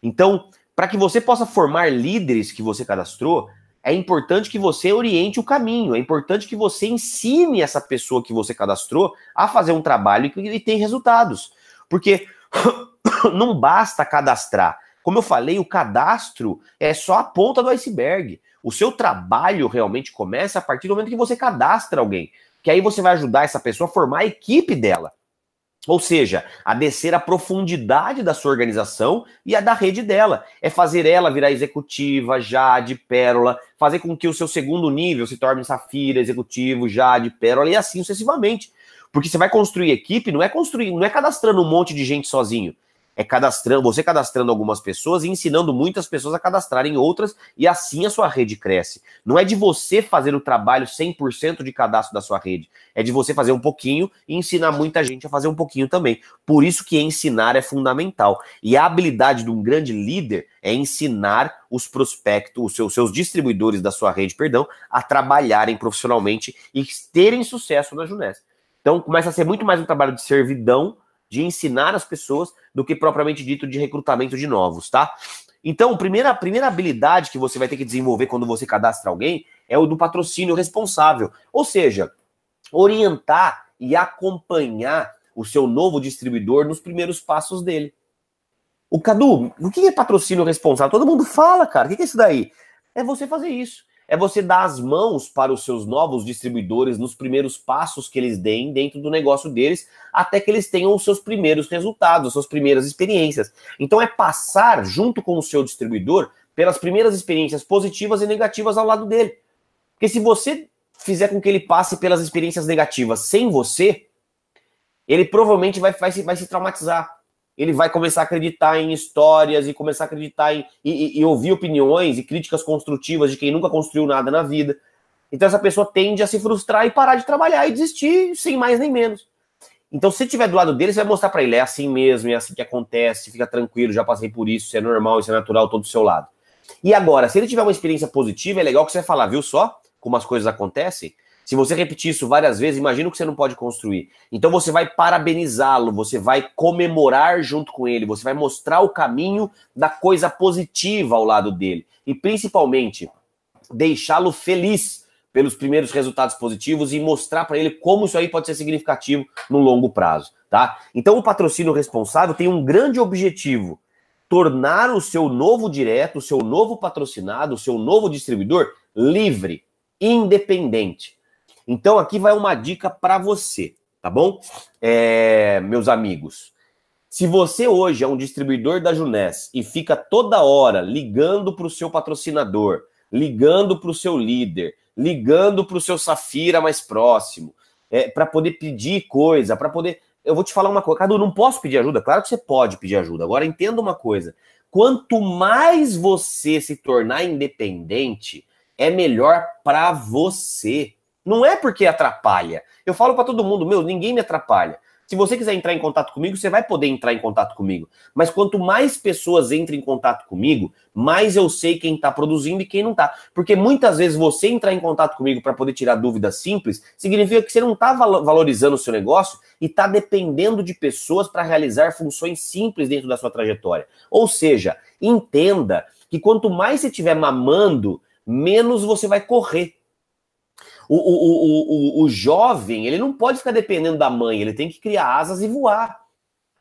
Então, para que você possa formar líderes que você cadastrou, é importante que você oriente o caminho, é importante que você ensine essa pessoa que você cadastrou a fazer um trabalho ele tem resultados. Porque não basta cadastrar. Como eu falei, o cadastro é só a ponta do iceberg. O seu trabalho realmente começa a partir do momento que você cadastra alguém. Que aí você vai ajudar essa pessoa a formar a equipe dela. Ou seja, a descer a profundidade da sua organização e a da rede dela. É fazer ela virar executiva, Jade, Pérola, fazer com que o seu segundo nível se torne Safira, executivo, Jade, Pérola e assim sucessivamente. Porque você vai construir equipe, não é construir, não é cadastrando um monte de gente sozinho é cadastrando, você cadastrando algumas pessoas e ensinando muitas pessoas a cadastrarem outras, e assim a sua rede cresce. Não é de você fazer o trabalho 100% de cadastro da sua rede, é de você fazer um pouquinho e ensinar muita gente a fazer um pouquinho também. Por isso que ensinar é fundamental. E a habilidade de um grande líder é ensinar os prospectos, os seus, seus distribuidores da sua rede, perdão, a trabalharem profissionalmente e terem sucesso na Junés. Então começa a ser muito mais um trabalho de servidão de ensinar as pessoas do que propriamente dito de recrutamento de novos, tá? Então, a primeira, a primeira habilidade que você vai ter que desenvolver quando você cadastra alguém é o do patrocínio responsável. Ou seja, orientar e acompanhar o seu novo distribuidor nos primeiros passos dele. O Cadu, o que é patrocínio responsável? Todo mundo fala, cara. O que é isso daí? É você fazer isso é você dar as mãos para os seus novos distribuidores nos primeiros passos que eles deem dentro do negócio deles, até que eles tenham os seus primeiros resultados, as suas primeiras experiências. Então é passar junto com o seu distribuidor pelas primeiras experiências positivas e negativas ao lado dele. Porque se você fizer com que ele passe pelas experiências negativas sem você, ele provavelmente vai, vai, vai se traumatizar ele vai começar a acreditar em histórias e começar a acreditar em e, e, ouvir opiniões e críticas construtivas de quem nunca construiu nada na vida. Então essa pessoa tende a se frustrar e parar de trabalhar e desistir sem mais nem menos. Então, se tiver do lado dele, você vai mostrar para ele, é assim mesmo, é assim que acontece, fica tranquilo, já passei por isso, isso é normal, isso é natural, todo do seu lado. E agora, se ele tiver uma experiência positiva, é legal que você vai falar, viu só como as coisas acontecem? Se você repetir isso várias vezes, imagina o que você não pode construir. Então você vai parabenizá-lo, você vai comemorar junto com ele, você vai mostrar o caminho da coisa positiva ao lado dele. E principalmente, deixá-lo feliz pelos primeiros resultados positivos e mostrar para ele como isso aí pode ser significativo no longo prazo, tá? Então o patrocínio responsável tem um grande objetivo, tornar o seu novo direto, o seu novo patrocinado, o seu novo distribuidor livre, independente. Então aqui vai uma dica para você, tá bom? É, meus amigos, se você hoje é um distribuidor da Junés e fica toda hora ligando para o seu patrocinador, ligando para o seu líder, ligando para o seu Safira mais próximo, é, para poder pedir coisa, para poder. Eu vou te falar uma coisa, Cadu, não posso pedir ajuda? Claro que você pode pedir ajuda. Agora entenda uma coisa: quanto mais você se tornar independente, é melhor para você. Não é porque atrapalha. Eu falo para todo mundo, meu, ninguém me atrapalha. Se você quiser entrar em contato comigo, você vai poder entrar em contato comigo. Mas quanto mais pessoas entram em contato comigo, mais eu sei quem está produzindo e quem não está. Porque muitas vezes você entrar em contato comigo para poder tirar dúvidas simples, significa que você não está valorizando o seu negócio e está dependendo de pessoas para realizar funções simples dentro da sua trajetória. Ou seja, entenda que quanto mais você estiver mamando, menos você vai correr. O, o, o, o, jovem, ele não pode ficar dependendo da mãe, ele tem que criar asas e voar.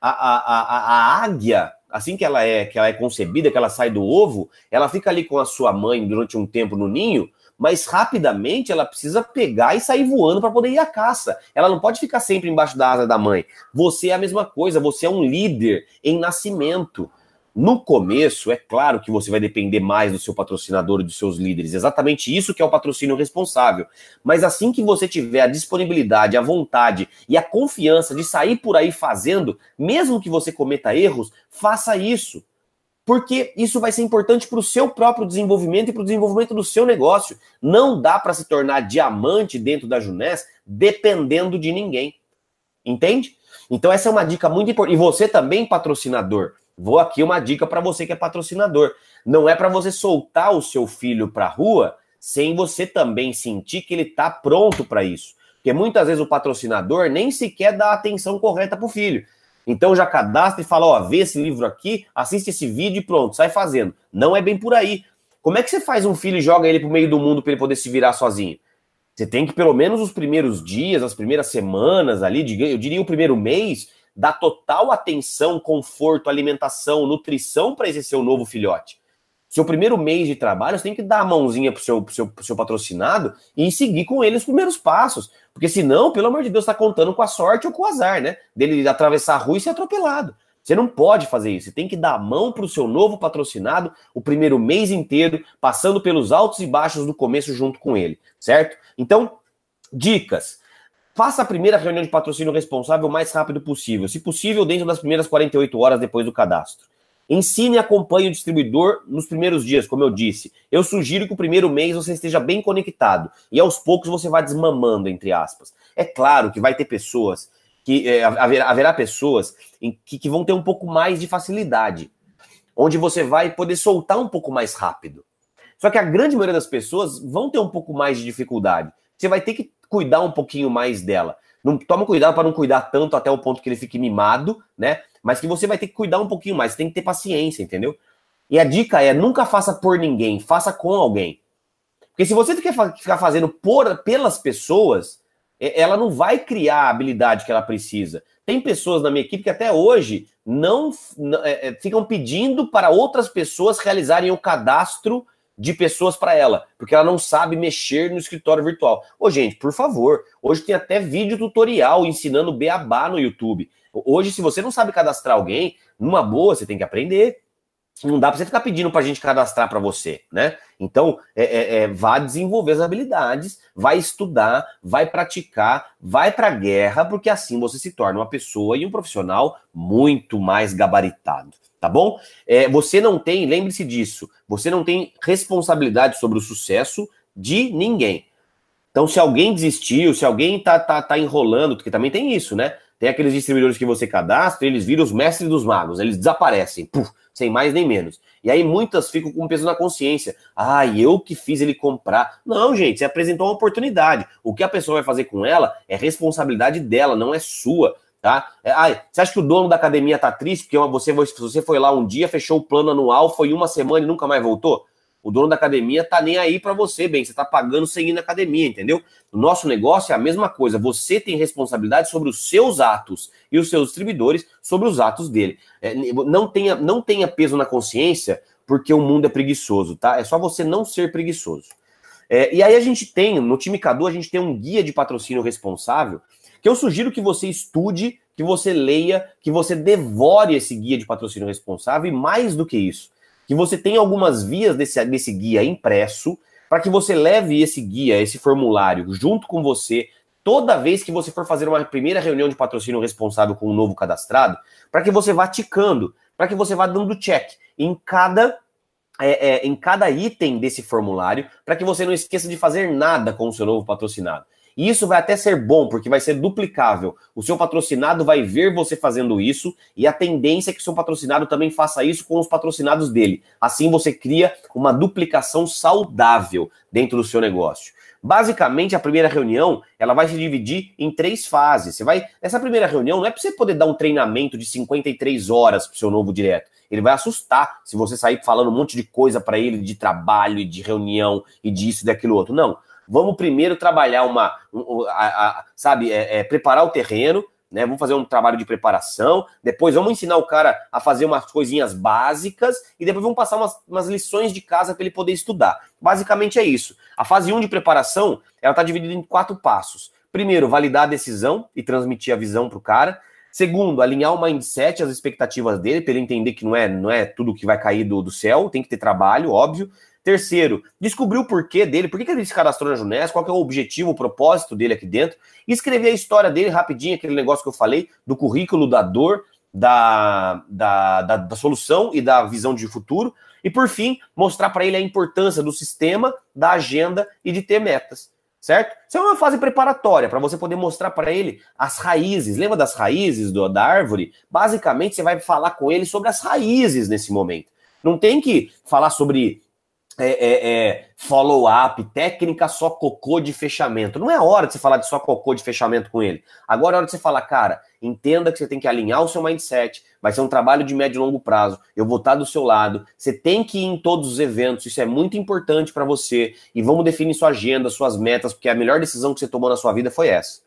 A, a, a, a águia, assim que ela é que ela é concebida, que ela sai do ovo, ela fica ali com a sua mãe durante um tempo no ninho, mas rapidamente ela precisa pegar e sair voando para poder ir à caça. Ela não pode ficar sempre embaixo da asa da mãe. Você é a mesma coisa, você é um líder em nascimento. No começo, é claro que você vai depender mais do seu patrocinador e dos seus líderes. Exatamente isso que é o patrocínio responsável. Mas assim que você tiver a disponibilidade, a vontade e a confiança de sair por aí fazendo, mesmo que você cometa erros, faça isso. Porque isso vai ser importante para o seu próprio desenvolvimento e para o desenvolvimento do seu negócio. Não dá para se tornar diamante dentro da Junés dependendo de ninguém. Entende? Então, essa é uma dica muito importante. E você também, patrocinador Vou aqui uma dica para você que é patrocinador. Não é para você soltar o seu filho para a rua sem você também sentir que ele está pronto para isso. Porque muitas vezes o patrocinador nem sequer dá a atenção correta para o filho. Então já cadastra e fala: ó, vê esse livro aqui, assiste esse vídeo e pronto, sai fazendo. Não é bem por aí. Como é que você faz um filho e joga ele para o meio do mundo para ele poder se virar sozinho? Você tem que, pelo menos, os primeiros dias, as primeiras semanas ali, eu diria o primeiro mês, dá total atenção, conforto, alimentação, nutrição para esse seu novo filhote. Seu primeiro mês de trabalho, você tem que dar a mãozinha pro seu, pro seu, pro seu patrocinado e seguir com ele os primeiros passos. Porque senão, pelo amor de Deus, está contando com a sorte ou com o azar, né? Dele atravessar a rua e ser atropelado. Você não pode fazer isso. Você tem que dar a mão para o seu novo patrocinado o primeiro mês inteiro, passando pelos altos e baixos do começo junto com ele, certo? Então, dicas. Faça a primeira reunião de patrocínio responsável o mais rápido possível, se possível, dentro das primeiras 48 horas depois do cadastro. Ensine e acompanhe o distribuidor nos primeiros dias, como eu disse. Eu sugiro que o primeiro mês você esteja bem conectado e aos poucos você vá desmamando, entre aspas. É claro que vai ter pessoas, que é, haverá, haverá, pessoas em, que, que vão ter um pouco mais de facilidade, onde você vai poder soltar um pouco mais rápido. Só que a grande maioria das pessoas vão ter um pouco mais de dificuldade. Você vai ter que cuidar um pouquinho mais dela. Não toma cuidado para não cuidar tanto até o ponto que ele fique mimado, né? Mas que você vai ter que cuidar um pouquinho mais, tem que ter paciência, entendeu? E a dica é nunca faça por ninguém, faça com alguém. Porque se você ficar fazendo por, pelas pessoas, ela não vai criar a habilidade que ela precisa. Tem pessoas na minha equipe que até hoje não, não é, é ficam pedindo para outras pessoas realizarem o cadastro de pessoas para ela, porque ela não sabe mexer no escritório virtual. Ô, gente, por favor, hoje tem até vídeo tutorial ensinando beabá no YouTube. Hoje, se você não sabe cadastrar alguém, numa boa, você tem que aprender. Não dá para você ficar pedindo para a gente cadastrar para você, né? Então, é, é, é, vá desenvolver as habilidades, vai estudar, vai praticar, vai para a guerra, porque assim você se torna uma pessoa e um profissional muito mais gabaritado tá bom? É, você não tem, lembre-se disso, você não tem responsabilidade sobre o sucesso de ninguém. Então, se alguém desistiu, se alguém tá, tá, tá enrolando, porque também tem isso, né? Tem aqueles distribuidores que você cadastra, eles viram os mestres dos magos, eles desaparecem, puf, sem mais nem menos. E aí muitas ficam com peso na consciência. Ah, eu que fiz ele comprar. Não, gente, você apresentou uma oportunidade. O que a pessoa vai fazer com ela é responsabilidade dela, não é sua. Tá? É, ai, você acha que o dono da academia tá triste porque você, você foi lá um dia, fechou o plano anual, foi uma semana e nunca mais voltou? O dono da academia tá nem aí para você, bem, você tá pagando sem ir na academia, entendeu? O nosso negócio é a mesma coisa. Você tem responsabilidade sobre os seus atos e os seus distribuidores sobre os atos dele. É, não, tenha, não tenha peso na consciência porque o mundo é preguiçoso, tá? É só você não ser preguiçoso. É, e aí a gente tem, no time Cadu, a gente tem um guia de patrocínio responsável que eu sugiro que você estude, que você leia, que você devore esse guia de patrocínio responsável e mais do que isso que você tem algumas vias desse, desse guia impresso para que você leve esse guia, esse formulário, junto com você toda vez que você for fazer uma primeira reunião de patrocínio responsável com um novo cadastrado, para que você vá ticando, para que você vá dando check em cada é, é, em cada item desse formulário, para que você não esqueça de fazer nada com o seu novo patrocinado. E isso vai até ser bom, porque vai ser duplicável. O seu patrocinado vai ver você fazendo isso, e a tendência é que o seu patrocinado também faça isso com os patrocinados dele. Assim você cria uma duplicação saudável dentro do seu negócio. Basicamente, a primeira reunião ela vai se dividir em três fases. Você vai. Essa primeira reunião não é para você poder dar um treinamento de 53 horas para o seu novo direto. Ele vai assustar se você sair falando um monte de coisa para ele de trabalho e de reunião e disso e daquilo outro. Não. Vamos primeiro trabalhar uma, um, a, a, sabe, é, é, preparar o terreno, né? Vamos fazer um trabalho de preparação. Depois vamos ensinar o cara a fazer umas coisinhas básicas e depois vamos passar umas, umas lições de casa para ele poder estudar. Basicamente é isso. A fase 1 de preparação, ela está dividida em quatro passos. Primeiro, validar a decisão e transmitir a visão para o cara. Segundo, alinhar o mindset, as expectativas dele, para ele entender que não é, não é tudo que vai cair do, do céu, tem que ter trabalho, óbvio. Terceiro, descobrir o porquê dele, por que ele se cadastrou na Junés, qual é o objetivo, o propósito dele aqui dentro, e escrever a história dele rapidinho, aquele negócio que eu falei, do currículo, da dor, da, da, da, da solução e da visão de futuro, e por fim, mostrar para ele a importância do sistema, da agenda e de ter metas certo? Isso é uma fase preparatória para você poder mostrar para ele as raízes. Lembra das raízes do, da árvore? Basicamente, você vai falar com ele sobre as raízes nesse momento. Não tem que falar sobre é, é, é, follow-up, técnica só cocô de fechamento. Não é hora de você falar de só cocô de fechamento com ele. Agora é hora de você falar, cara, entenda que você tem que alinhar o seu mindset, vai ser um trabalho de médio e longo prazo. Eu vou estar do seu lado. Você tem que ir em todos os eventos, isso é muito importante para você. E vamos definir sua agenda, suas metas, porque a melhor decisão que você tomou na sua vida foi essa.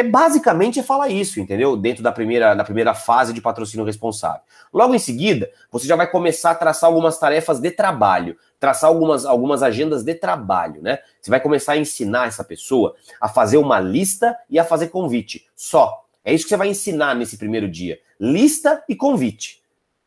É basicamente é falar isso, entendeu? Dentro da primeira, da primeira fase de patrocínio responsável. Logo em seguida, você já vai começar a traçar algumas tarefas de trabalho, traçar algumas, algumas agendas de trabalho, né? Você vai começar a ensinar essa pessoa a fazer uma lista e a fazer convite. Só. É isso que você vai ensinar nesse primeiro dia. Lista e convite.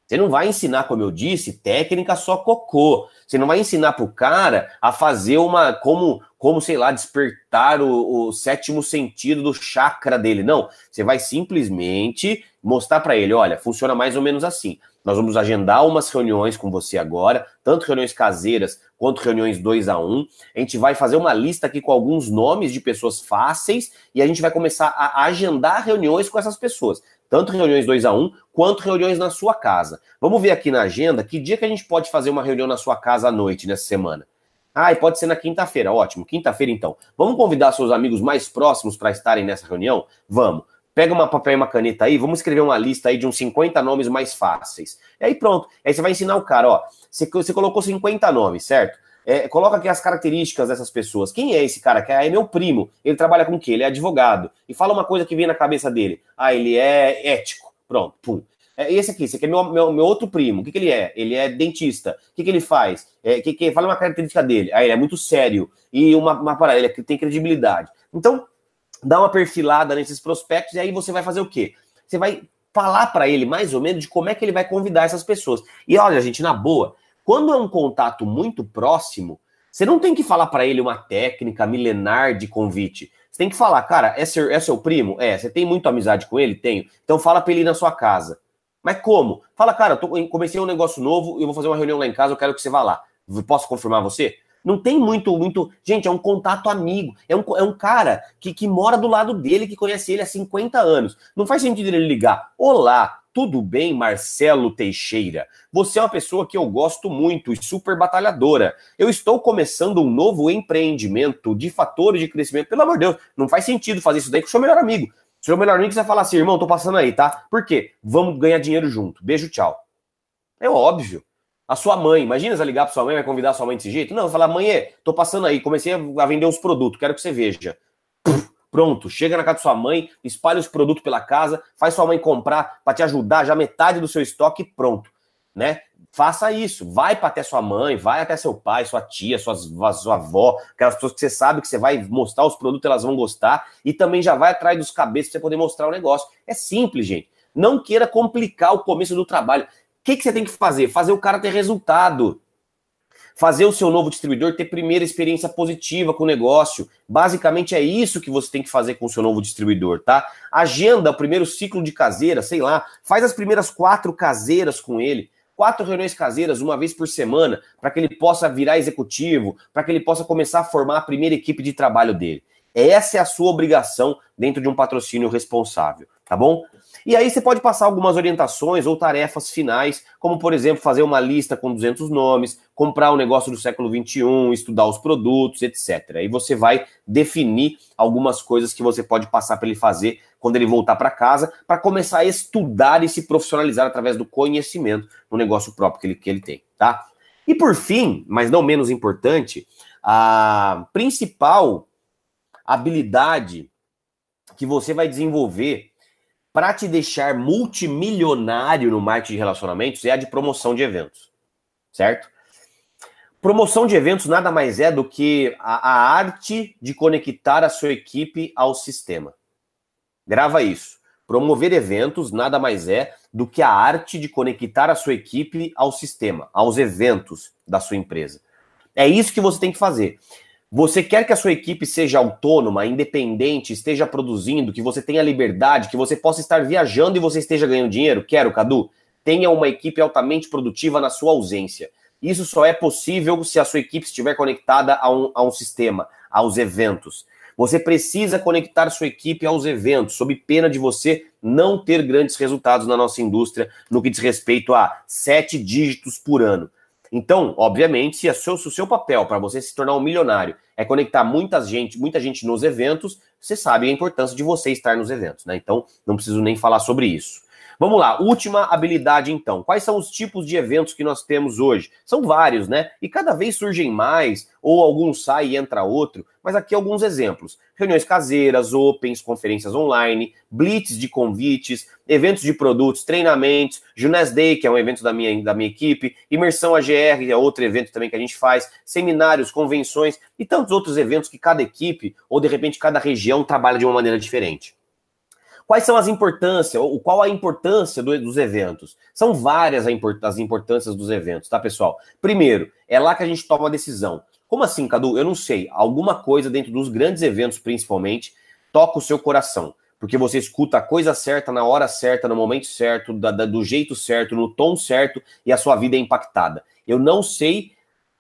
Você não vai ensinar, como eu disse, técnica só cocô. Você não vai ensinar para o cara a fazer uma. como como, sei lá, despertar o, o, sétimo sentido do chakra dele. Não, você vai simplesmente mostrar para ele, olha, funciona mais ou menos assim. Nós vamos agendar umas reuniões com você agora, tanto reuniões caseiras quanto reuniões 2 a 1. Um. A gente vai fazer uma lista aqui com alguns nomes de pessoas fáceis e a gente vai começar a agendar reuniões com essas pessoas. Tanto reuniões 2 a 1 um, quanto reuniões na sua casa. Vamos ver aqui na agenda que dia que a gente pode fazer uma reunião na sua casa à noite nessa semana. Ah, e pode ser na quinta-feira. Ótimo, quinta-feira então. Vamos convidar seus amigos mais próximos para estarem nessa reunião? Vamos. Pega uma papel e uma caneta aí, vamos escrever uma lista aí de uns 50 nomes mais fáceis. E aí pronto. Aí você vai ensinar o cara, ó. Você, você colocou 50 nomes, certo? É, coloca aqui as características dessas pessoas. Quem é esse cara? Que é meu primo. Ele trabalha com o quê? Ele é advogado. E fala uma coisa que vem na cabeça dele. Ah, ele é ético. Pronto, pum. É esse aqui, esse aqui é meu, meu, meu outro primo. O que, que ele é? Ele é dentista. O que, que ele faz? É, que, que, fala uma característica dele. Ah, ele é muito sério. E uma, uma parada, ele é tem credibilidade. Então, dá uma perfilada nesses prospectos e aí você vai fazer o quê? Você vai falar para ele mais ou menos de como é que ele vai convidar essas pessoas. E olha, gente, na boa, quando é um contato muito próximo, você não tem que falar para ele uma técnica milenar de convite. Você tem que falar, cara, é seu, é seu primo? É. Você tem muito amizade com ele? Tenho. Então fala para ele ir na sua casa. Mas como? Fala, cara, eu tô, comecei um negócio novo eu vou fazer uma reunião lá em casa, eu quero que você vá lá. Posso confirmar você? Não tem muito, muito. Gente, é um contato amigo. É um, é um cara que, que mora do lado dele, que conhece ele há 50 anos. Não faz sentido ele ligar. Olá, tudo bem, Marcelo Teixeira? Você é uma pessoa que eu gosto muito e super batalhadora. Eu estou começando um novo empreendimento de fatores de crescimento. Pelo amor de Deus, não faz sentido fazer isso daí com o seu melhor amigo. Seu melhor amigo você falar assim, irmão, tô passando aí, tá? Por quê? Vamos ganhar dinheiro junto. Beijo, tchau. É óbvio. A sua mãe, imagina você ligar para sua mãe, vai convidar sua mãe desse jeito? Não, falar, mãe, tô passando aí, comecei a vender uns produtos, quero que você veja. Pronto, chega na casa da sua mãe, espalha os produtos pela casa, faz sua mãe comprar para te ajudar já metade do seu estoque pronto, né? Faça isso, vai para até sua mãe, vai até seu pai, sua tia, sua, sua avó, aquelas pessoas que você sabe que você vai mostrar os produtos, elas vão gostar, e também já vai atrás dos cabeças para você poder mostrar o negócio. É simples, gente. Não queira complicar o começo do trabalho que, que você tem que fazer? Fazer o cara ter resultado. Fazer o seu novo distribuidor ter primeira experiência positiva com o negócio. Basicamente é isso que você tem que fazer com o seu novo distribuidor, tá? Agenda o primeiro ciclo de caseira, sei lá. Faz as primeiras quatro caseiras com ele quatro reuniões caseiras uma vez por semana para que ele possa virar executivo, para que ele possa começar a formar a primeira equipe de trabalho dele. Essa é a sua obrigação dentro de um patrocínio responsável, tá bom? E aí você pode passar algumas orientações ou tarefas finais, como por exemplo fazer uma lista com 200 nomes, comprar um negócio do século 21, estudar os produtos, etc. Aí você vai definir algumas coisas que você pode passar para ele fazer quando ele voltar para casa, para começar a estudar e se profissionalizar através do conhecimento no negócio próprio que ele, que ele tem, tá? E por fim, mas não menos importante, a principal habilidade que você vai desenvolver para te deixar multimilionário no marketing de relacionamentos é a de promoção de eventos, certo? Promoção de eventos nada mais é do que a, a arte de conectar a sua equipe ao sistema. Grava isso. Promover eventos nada mais é do que a arte de conectar a sua equipe ao sistema, aos eventos da sua empresa. É isso que você tem que fazer. Você quer que a sua equipe seja autônoma, independente, esteja produzindo, que você tenha liberdade, que você possa estar viajando e você esteja ganhando dinheiro? Quero, Cadu. Tenha uma equipe altamente produtiva na sua ausência. Isso só é possível se a sua equipe estiver conectada a um, a um sistema, aos eventos. Você precisa conectar sua equipe aos eventos, sob pena de você não ter grandes resultados na nossa indústria no que diz respeito a sete dígitos por ano. Então, obviamente, se, seu, se o seu papel para você se tornar um milionário é conectar muita gente, muita gente nos eventos, você sabe a importância de você estar nos eventos, né? Então, não preciso nem falar sobre isso. Vamos lá, última habilidade então. Quais são os tipos de eventos que nós temos hoje? São vários, né? E cada vez surgem mais, ou algum sai e entra outro, mas aqui alguns exemplos. Reuniões caseiras, opens, conferências online, blitz de convites, eventos de produtos, treinamentos, Junes Day, que é um evento da minha, da minha equipe, Imersão AGR, é outro evento também que a gente faz, seminários, convenções e tantos outros eventos que cada equipe, ou de repente cada região, trabalha de uma maneira diferente. Quais são as importâncias, ou qual a importância do, dos eventos? São várias as importâncias dos eventos, tá, pessoal? Primeiro, é lá que a gente toma a decisão. Como assim, Cadu? Eu não sei. Alguma coisa dentro dos grandes eventos, principalmente, toca o seu coração. Porque você escuta a coisa certa, na hora certa, no momento certo, da, da, do jeito certo, no tom certo, e a sua vida é impactada. Eu não sei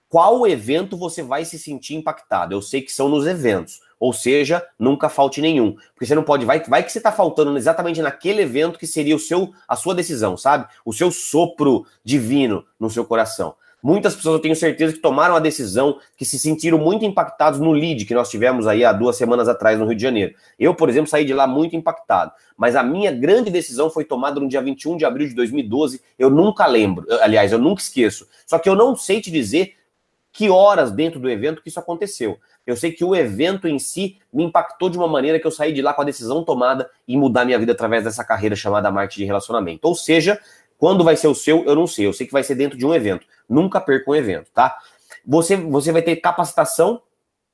qual evento você vai se sentir impactado. Eu sei que são nos eventos. Ou seja, nunca falte nenhum. Porque você não pode. Vai, vai que você está faltando exatamente naquele evento que seria o seu, a sua decisão, sabe? O seu sopro divino no seu coração. Muitas pessoas eu tenho certeza que tomaram a decisão, que se sentiram muito impactados no lead que nós tivemos aí há duas semanas atrás no Rio de Janeiro. Eu, por exemplo, saí de lá muito impactado. Mas a minha grande decisão foi tomada no dia 21 de abril de 2012. Eu nunca lembro, aliás, eu nunca esqueço. Só que eu não sei te dizer que horas dentro do evento que isso aconteceu. Eu sei que o evento em si me impactou de uma maneira que eu saí de lá com a decisão tomada em mudar minha vida através dessa carreira chamada marketing de relacionamento. Ou seja, quando vai ser o seu, eu não sei. Eu sei que vai ser dentro de um evento. Nunca perca um evento, tá? Você, você vai ter capacitação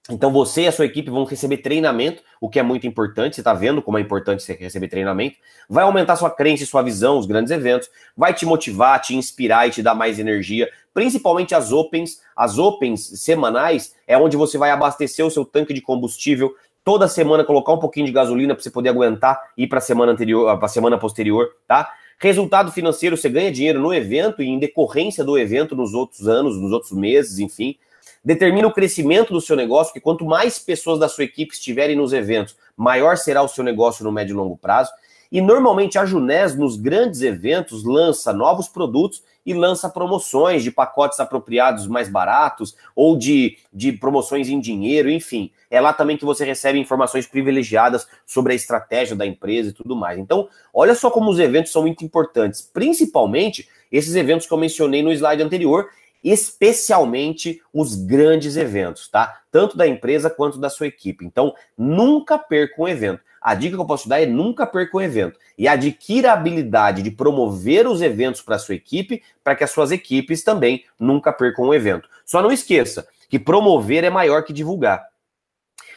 então você e a sua equipe vão receber treinamento, o que é muito importante. Você está vendo como é importante você receber treinamento. Vai aumentar sua crença e sua visão, os grandes eventos. Vai te motivar, te inspirar e te dar mais energia. Principalmente as opens. As opens semanais é onde você vai abastecer o seu tanque de combustível. Toda semana colocar um pouquinho de gasolina para você poder aguentar ir para a semana anterior, para a semana posterior, tá? Resultado financeiro, você ganha dinheiro no evento e em decorrência do evento nos outros anos, nos outros meses, enfim. determina o crescimento do seu negócio, que quanto mais pessoas da sua equipe estiverem nos eventos, maior será o seu negócio no médio e longo prazo. E normalmente a Junés, nos grandes eventos, lança novos produtos e lança promoções de pacotes apropriados mais baratos ou de, de promoções em dinheiro, enfim. É lá também que você recebe informações privilegiadas sobre a estratégia da empresa e tudo mais. Então, olha só como os eventos são muito importantes, principalmente esses eventos que eu mencionei no slide anterior, especialmente os grandes eventos, tá? Tanto da empresa quanto da sua equipe. Então, nunca perca um evento. A dica que eu posso dar é nunca perca um evento e adquira a habilidade de promover os eventos para a sua equipe, para que as suas equipes também nunca percam um evento. Só não esqueça que promover é maior que divulgar.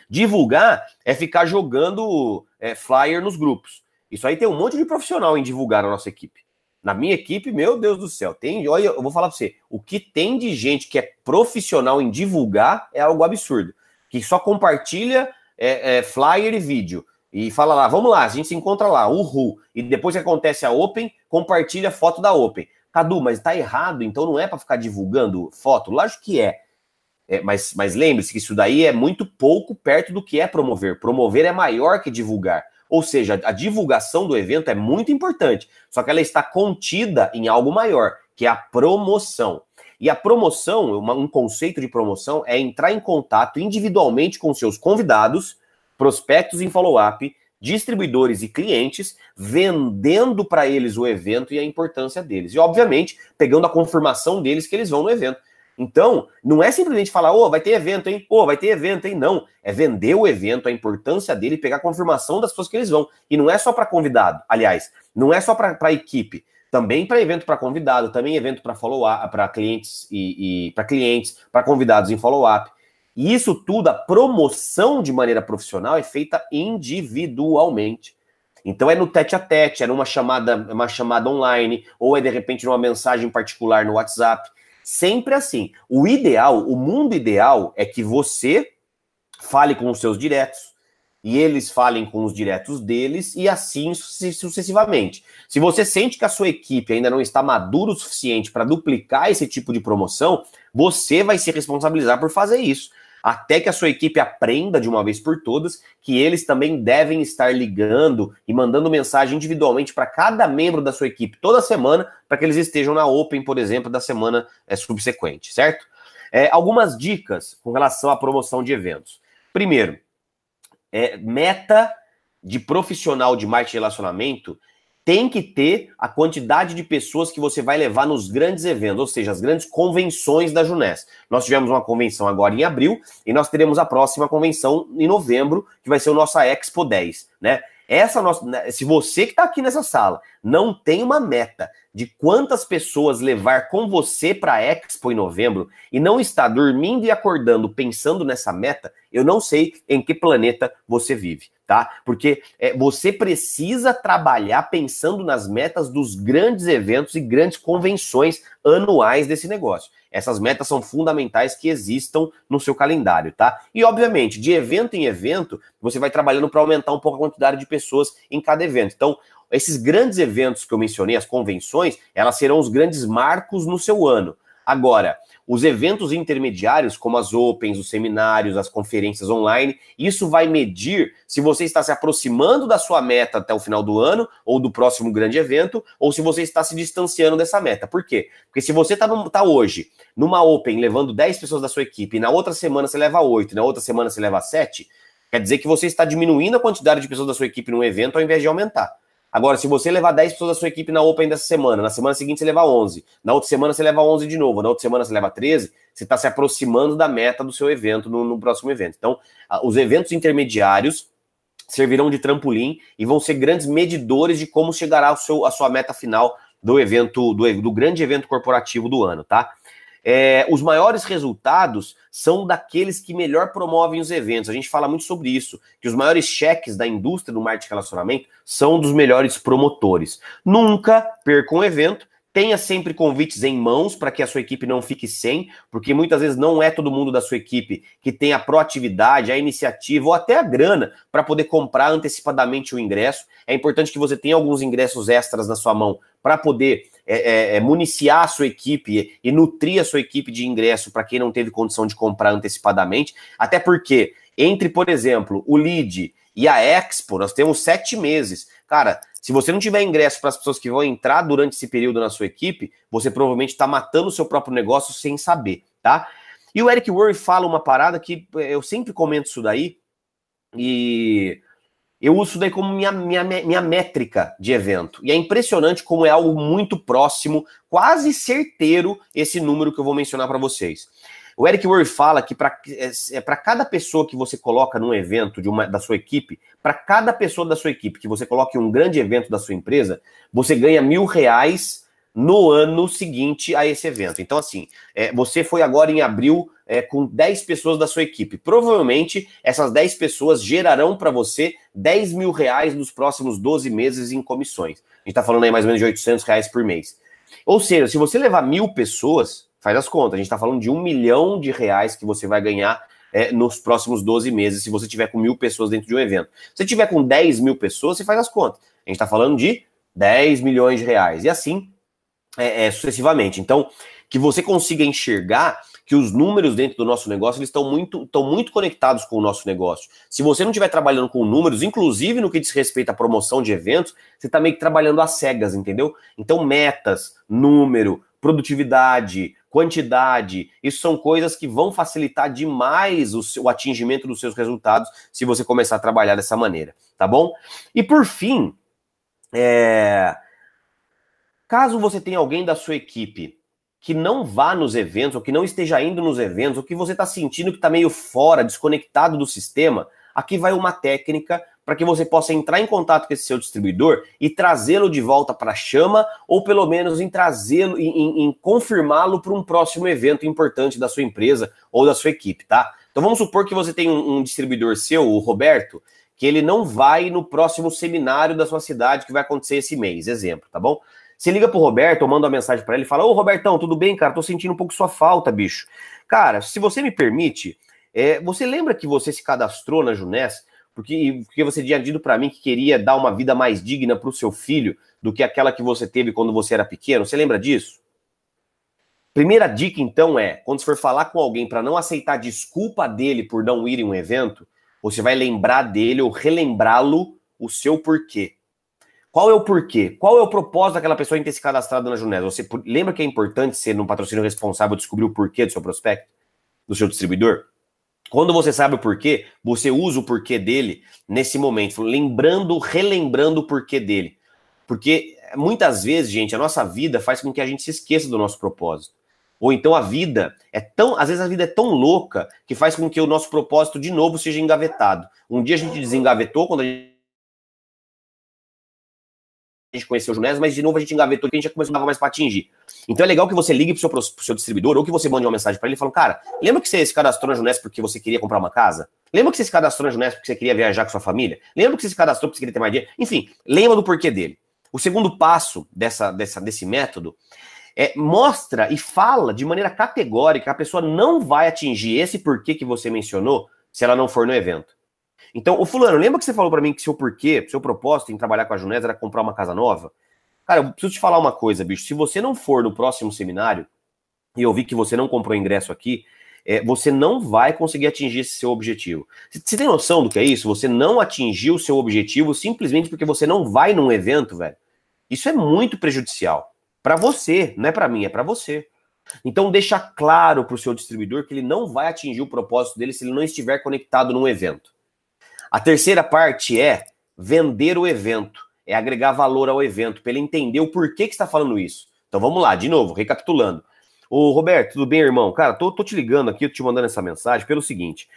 Divulgar é ficar jogando é, flyer nos grupos. Isso aí tem um monte de profissional em divulgar na nossa equipe. Na minha equipe, meu Deus do céu, tem, olha, eu vou falar para você, o que tem de gente que é profissional em divulgar é algo absurdo, que só compartilha é, é, flyer e vídeo e fala lá, vamos lá, a gente se encontra lá, uhul, e depois que acontece a Open, compartilha a foto da Open. Cadu, mas tá errado, então não é para ficar divulgando foto? Lógico que é. é mas mas lembre-se que isso daí é muito pouco perto do que é promover. Promover é maior que divulgar. Ou seja, a divulgação do evento é muito importante, só que ela está contida em algo maior, que é a promoção. E a promoção, uma, um conceito de promoção, é entrar em contato individualmente com seus convidados, prospectos em follow-up, distribuidores e clientes, vendendo para eles o evento e a importância deles. E, obviamente, pegando a confirmação deles que eles vão no evento. Então, não é simplesmente falar, ô, oh, vai ter evento, hein? Ô, oh, vai ter evento, hein? Não. É vender o evento, a importância dele, pegar a confirmação das pessoas que eles vão. E não é só para convidado, aliás, não é só para a equipe. Também para evento para convidado, também evento para follow-up, para clientes e, e para clientes, para convidados em follow-up. E isso tudo, a promoção de maneira profissional é feita individualmente. Então é no tete a tete, é numa chamada, uma chamada online, ou é de repente numa mensagem particular no WhatsApp. Sempre assim. O ideal, o mundo ideal é que você fale com os seus diretos e eles falem com os diretos deles e assim sucessivamente. Se você sente que a sua equipe ainda não está madura o suficiente para duplicar esse tipo de promoção, você vai se responsabilizar por fazer isso até que a sua equipe aprenda de uma vez por todas que eles também devem estar ligando e mandando mensagem individualmente para cada membro da sua equipe toda semana, para que eles estejam na Open, por exemplo, da semana é, subsequente, certo? É, algumas dicas com relação à promoção de eventos. Primeiro, é, meta de profissional de marketing relacionamento tem que ter a quantidade de pessoas que você vai levar nos grandes eventos, ou seja, as grandes convenções da Junés. Nós tivemos uma convenção agora em abril e nós teremos a próxima convenção em novembro, que vai ser o nosso Expo 10, né? Essa nossa, né, se você que está aqui nessa sala não tem uma meta de quantas pessoas levar com você para a Expo em novembro e não está dormindo e acordando pensando nessa meta, eu não sei em que planeta você vive, tá? Porque é, você precisa trabalhar pensando nas metas dos grandes eventos e grandes convenções anuais desse negócio. Essas metas são fundamentais que existam no seu calendário, tá? E, obviamente, de evento em evento, você vai trabalhando para aumentar um pouco a quantidade de pessoas em cada evento. Então, esses grandes eventos que eu mencionei, as convenções, elas serão os grandes marcos no seu ano. Agora, os eventos intermediários, como as Opens, os seminários, as conferências online, isso vai medir se você está se aproximando da sua meta até o final do ano, ou do próximo grande evento, ou se você está se distanciando dessa meta. Por quê? Porque se você está tá hoje numa Open levando 10 pessoas da sua equipe, e na outra semana você leva 8, e na outra semana você leva 7, quer dizer que você está diminuindo a quantidade de pessoas da sua equipe no evento ao invés de aumentar. Agora, se você levar 10 pessoas da sua equipe na Open dessa semana, na semana seguinte você leva 11, na outra semana você leva 11 de novo, na outra semana você leva 13, você está se aproximando da meta do seu evento no, no próximo evento. Então, os eventos intermediários servirão de trampolim e vão ser grandes medidores de como chegará seu, a sua meta final do evento, do, do grande evento corporativo do ano, tá? É, os maiores resultados são daqueles que melhor promovem os eventos. A gente fala muito sobre isso, que os maiores cheques da indústria do marketing de relacionamento são dos melhores promotores. Nunca perca um evento Tenha sempre convites em mãos para que a sua equipe não fique sem, porque muitas vezes não é todo mundo da sua equipe que tem a proatividade, a iniciativa ou até a grana para poder comprar antecipadamente o ingresso. É importante que você tenha alguns ingressos extras na sua mão para poder é, é, é, municiar a sua equipe e nutrir a sua equipe de ingresso para quem não teve condição de comprar antecipadamente. Até porque, entre, por exemplo, o lead e a Expo, nós temos sete meses. Cara, se você não tiver ingresso para as pessoas que vão entrar durante esse período na sua equipe, você provavelmente está matando o seu próprio negócio sem saber, tá? E o Eric Worre fala uma parada que eu sempre comento isso daí, e eu uso isso daí como minha, minha, minha métrica de evento. E é impressionante como é algo muito próximo, quase certeiro, esse número que eu vou mencionar para vocês. O Eric Worre fala que para é, é cada pessoa que você coloca num evento de uma, da sua equipe, para cada pessoa da sua equipe que você coloque em um grande evento da sua empresa, você ganha mil reais no ano seguinte a esse evento. Então, assim, é, você foi agora em abril é, com 10 pessoas da sua equipe. Provavelmente essas 10 pessoas gerarão para você 10 mil reais nos próximos 12 meses em comissões. A gente está falando aí mais ou menos de 800 reais por mês. Ou seja, se você levar mil pessoas, Faz as contas. A gente está falando de um milhão de reais que você vai ganhar é, nos próximos 12 meses, se você tiver com mil pessoas dentro de um evento. Se tiver com 10 mil pessoas, você faz as contas. A gente está falando de 10 milhões de reais. E assim é, é, sucessivamente. Então, que você consiga enxergar que os números dentro do nosso negócio eles estão muito, estão muito conectados com o nosso negócio. Se você não estiver trabalhando com números, inclusive no que diz respeito à promoção de eventos, você está meio que trabalhando às cegas, entendeu? Então, metas, número, produtividade, quantidade, isso são coisas que vão facilitar demais o, seu, o atingimento dos seus resultados se você começar a trabalhar dessa maneira, tá bom? E por fim, é... caso você tenha alguém da sua equipe que não vá nos eventos, ou que não esteja indo nos eventos, ou que você está sentindo que está meio fora, desconectado do sistema, aqui vai uma técnica para que você possa entrar em contato com esse seu distribuidor e trazê-lo de volta para a chama, ou pelo menos em trazê-lo, em, em, em confirmá-lo para um próximo evento importante da sua empresa ou da sua equipe, tá? Então vamos supor que você tem um, um distribuidor seu, o Roberto, que ele não vai no próximo seminário da sua cidade que vai acontecer esse mês, exemplo, tá bom? Você liga pro Roberto manda uma mensagem para ele e fala: Ô Robertão, tudo bem, cara? Tô sentindo um pouco sua falta, bicho. Cara, se você me permite, é, você lembra que você se cadastrou na Junés porque, porque você tinha dito para mim que queria dar uma vida mais digna para o seu filho do que aquela que você teve quando você era pequeno. Você lembra disso? Primeira dica, então, é: quando você for falar com alguém para não aceitar desculpa dele por não ir em um evento, você vai lembrar dele ou relembrá-lo o seu porquê. Qual é o porquê? Qual é o propósito daquela pessoa em ter se cadastrado na Junés? Você lembra que é importante ser no patrocínio responsável descobrir o porquê do seu prospecto, do seu distribuidor? Quando você sabe o porquê, você usa o porquê dele nesse momento, lembrando, relembrando o porquê dele. Porque muitas vezes, gente, a nossa vida faz com que a gente se esqueça do nosso propósito. Ou então a vida é tão, às vezes a vida é tão louca que faz com que o nosso propósito de novo seja engavetado. Um dia a gente desengavetou quando a gente a gente conheceu o Junés, mas de novo a gente engavetou que a gente já começou a mais para atingir. Então é legal que você ligue pro seu, pro seu distribuidor ou que você mande uma mensagem para ele fale, cara, lembra que você se cadastrou na Junés porque você queria comprar uma casa? Lembra que você se cadastrou na Junés porque você queria viajar com sua família? Lembra que você se cadastrou porque você queria ter mais dinheiro? Enfim, lembra do porquê dele. O segundo passo dessa, dessa, desse método é mostra e fala de maneira categórica a pessoa não vai atingir esse porquê que você mencionou se ela não for no evento. Então, o fulano, lembra que você falou para mim que seu porquê, seu propósito em trabalhar com a Junés era comprar uma casa nova? Cara, eu preciso te falar uma coisa, bicho. Se você não for no próximo seminário, e eu vi que você não comprou ingresso aqui, é, você não vai conseguir atingir esse seu objetivo. Você tem noção do que é isso? Você não atingiu o seu objetivo simplesmente porque você não vai num evento, velho. Isso é muito prejudicial. Para você, não é para mim, é para você. Então deixa claro para o seu distribuidor que ele não vai atingir o propósito dele se ele não estiver conectado num evento. A terceira parte é vender o evento, é agregar valor ao evento, para ele entender o porquê que está falando isso. Então vamos lá, de novo, recapitulando. Ô Roberto, tudo bem, irmão? Cara, tô, tô te ligando aqui, te mandando essa mensagem pelo seguinte.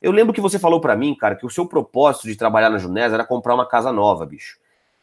Eu lembro que você falou para mim, cara, que o seu propósito de trabalhar na Junés era comprar uma casa nova, bicho.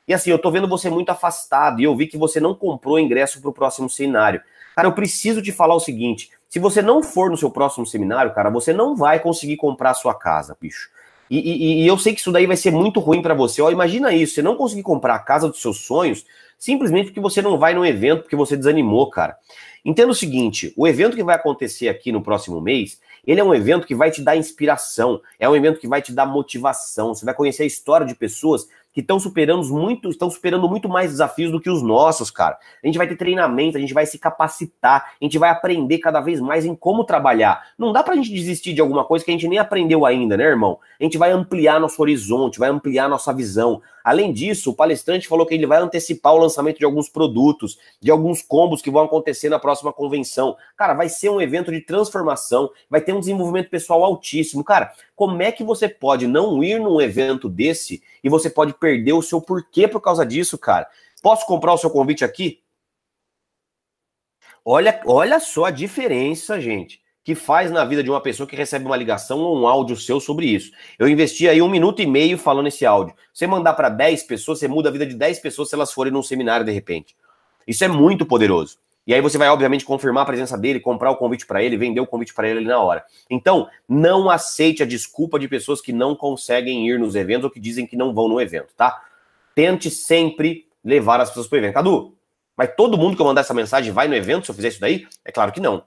E assim, eu tô vendo você muito afastado e eu vi que você não comprou ingresso para o próximo seminário. Cara, eu preciso te falar o seguinte: se você não for no seu próximo seminário, cara, você não vai conseguir comprar a sua casa, bicho. E, e, e, eu sei que isso daí vai ser muito ruim para você. Ó, imagina isso, você não conseguir comprar a casa dos seus sonhos simplesmente porque você não vai no evento, porque você desanimou, cara. Entenda o seguinte: o evento que vai acontecer aqui no próximo mês, ele é um evento que vai te dar inspiração, é um evento que vai te dar motivação. Você vai conhecer a história de pessoas que estão superando muito, estão superando muito mais desafios do que os nossos, cara. A gente vai ter treinamento, a gente vai se capacitar, a gente vai aprender cada vez mais em como trabalhar. Não dá pra gente desistir de alguma coisa que a gente nem aprendeu ainda, né, irmão? A gente vai ampliar nosso horizonte, vai ampliar nossa visão. Além disso, o palestrante falou que ele vai antecipar o lançamento de alguns produtos, de alguns combos que vão acontecer na próxima convenção. Cara, vai ser um evento de transformação, vai ter um desenvolvimento pessoal altíssimo. Cara, como é que você pode não ir num evento desse e você pode perder o seu porquê por causa disso, cara? Posso comprar o seu convite aqui? Olha, olha só a diferença, gente, que faz na vida de uma pessoa que recebe uma ligação ou um áudio seu sobre isso. Eu investi aí um minuto e meio falando esse áudio. Você mandar para 10 pessoas, você muda a vida de 10 pessoas se elas forem num seminário de repente. Isso é muito poderoso. E aí você vai, obviamente, confirmar a presença dele, comprar o convite para ele, vender o convite para ele na hora. Então, não aceite a desculpa de pessoas que não conseguem ir nos eventos ou que dizem que não vão no evento, tá? Tente sempre levar as pessoas para o evento. Cadu, mas todo mundo que eu mandar essa mensagem vai no evento se eu fizer isso daí? É claro que não.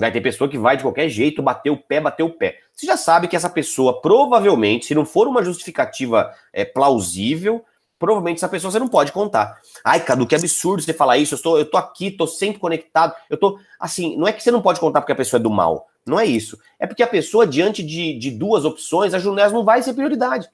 Vai ter pessoa que vai de qualquer jeito bater o pé, bater o pé. Você já sabe que essa pessoa, provavelmente, se não for uma justificativa é, plausível, provavelmente essa pessoa você não pode contar. Ai, Cadu, que absurdo você falar isso. Eu tô, eu tô aqui, tô sempre conectado. Eu tô. Assim, não é que você não pode contar porque a pessoa é do mal. Não é isso. É porque a pessoa, diante de, de duas opções, a Junés não vai ser prioridade.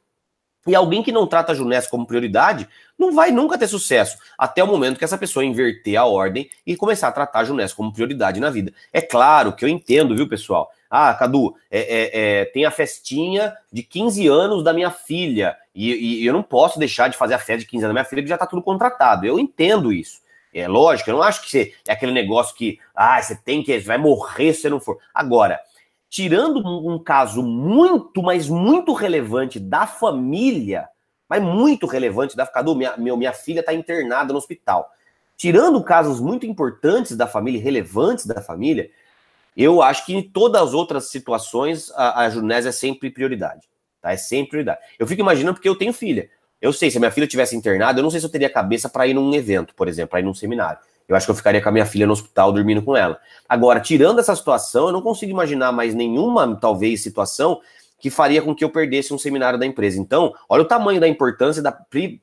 E alguém que não trata a Junés como prioridade não vai nunca ter sucesso, até o momento que essa pessoa inverter a ordem e começar a tratar a Junés como prioridade na vida. É claro que eu entendo, viu, pessoal? Ah, Cadu, é, é, é, tem a festinha de 15 anos da minha filha e, e, eu não posso deixar de fazer a festa de 15 anos da minha filha, que já tá tudo contratado. Eu entendo isso. É lógico, eu não acho que você, é aquele negócio que, ah, você tem que, você vai morrer se você não for. Agora, tirando um, caso muito, mas muito relevante da família, mas muito relevante da Cadu, minha, meu, minha filha está internada no hospital. Tirando casos muito importantes da família, relevantes da família, eu acho que em todas as outras situações a, a Junés é sempre prioridade. Tá? É sempre prioridade. Eu fico imaginando porque eu tenho filha. Eu sei, se a minha filha tivesse internada, eu não sei se eu teria cabeça para ir num evento, por exemplo, para ir num seminário. Eu acho que eu ficaria com a minha filha no hospital dormindo com ela. Agora, tirando essa situação, eu não consigo imaginar mais nenhuma, talvez, situação que faria com que eu perdesse um seminário da empresa. Então, olha o tamanho da importância da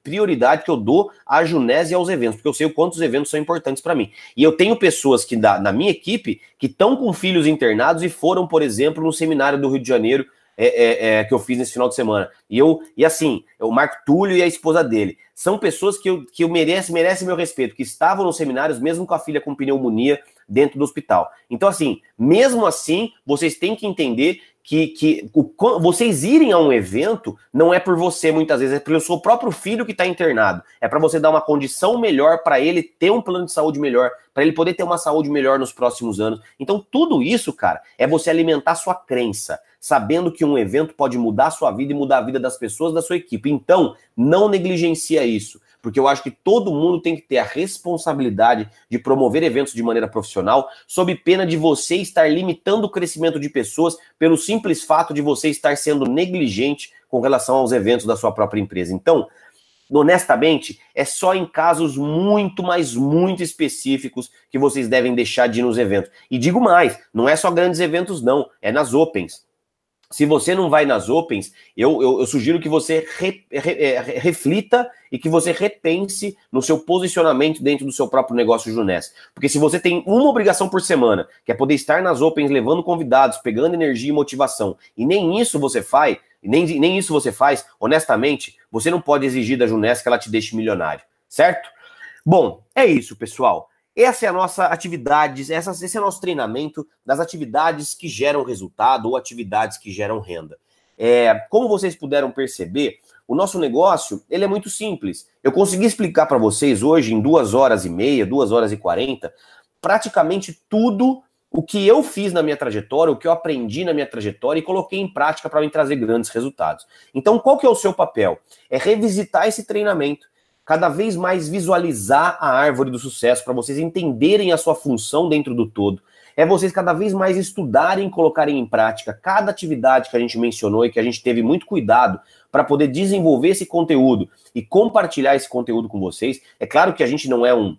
prioridade que eu dou à Junés e aos eventos, porque eu sei o quanto os eventos são importantes para mim. E eu tenho pessoas que da, na minha equipe que estão com filhos internados e foram, por exemplo, no seminário do Rio de Janeiro é, é, é, que eu fiz nesse final de semana. E eu, e assim, o Marco Túlio e a esposa dele são pessoas que eu, que eu mereço, merecem meu respeito, que estavam nos seminários, mesmo com a filha com pneumonia dentro do hospital. Então, assim, mesmo assim, vocês têm que entender que, que o, vocês irem a um evento não é por você, muitas vezes, é pelo seu próprio filho que está internado. É para você dar uma condição melhor para ele ter um plano de saúde melhor, para ele poder ter uma saúde melhor nos próximos anos. Então, tudo isso, cara, é você alimentar sua crença, sabendo que um evento pode mudar a sua vida e mudar a vida das pessoas da sua equipe. Então, não negligencia isso porque eu acho que todo mundo tem que ter a responsabilidade de promover eventos de maneira profissional, sob pena de você estar limitando o crescimento de pessoas pelo simples fato de você estar sendo negligente com relação aos eventos da sua própria empresa. Então, honestamente, é só em casos muito, mas muito específicos que vocês devem deixar de ir nos eventos. E digo mais, não é só grandes eventos, não, é nas opens. Se você não vai nas Opens, eu, eu, eu sugiro que você re, re, é, reflita e que você repense no seu posicionamento dentro do seu próprio negócio Junés. Porque se você tem uma obrigação por semana, que é poder estar nas Opens levando convidados, pegando energia e motivação, e nem isso você faz, nem, nem isso você faz, honestamente, você não pode exigir da Junés que ela te deixe milionário, certo? Bom, é isso, pessoal. Essa é a nossa atividade, esse é o nosso treinamento das atividades que geram resultado ou atividades que geram renda. É, como vocês puderam perceber, o nosso negócio ele é muito simples. Eu consegui explicar para vocês hoje em duas horas e meia, duas horas e quarenta, praticamente tudo o que eu fiz na minha trajetória, o que eu aprendi na minha trajetória e coloquei em prática para me trazer grandes resultados. Então, qual que é o seu papel? É revisitar esse treinamento cada vez mais visualizar a árvore do sucesso para vocês entenderem a sua função dentro do todo. é vocês cada vez mais estudarem e colocarem em prática cada atividade que a gente mencionou e que a gente teve muito cuidado para poder desenvolver esse conteúdo e compartilhar esse conteúdo com vocês. É claro que a gente não é um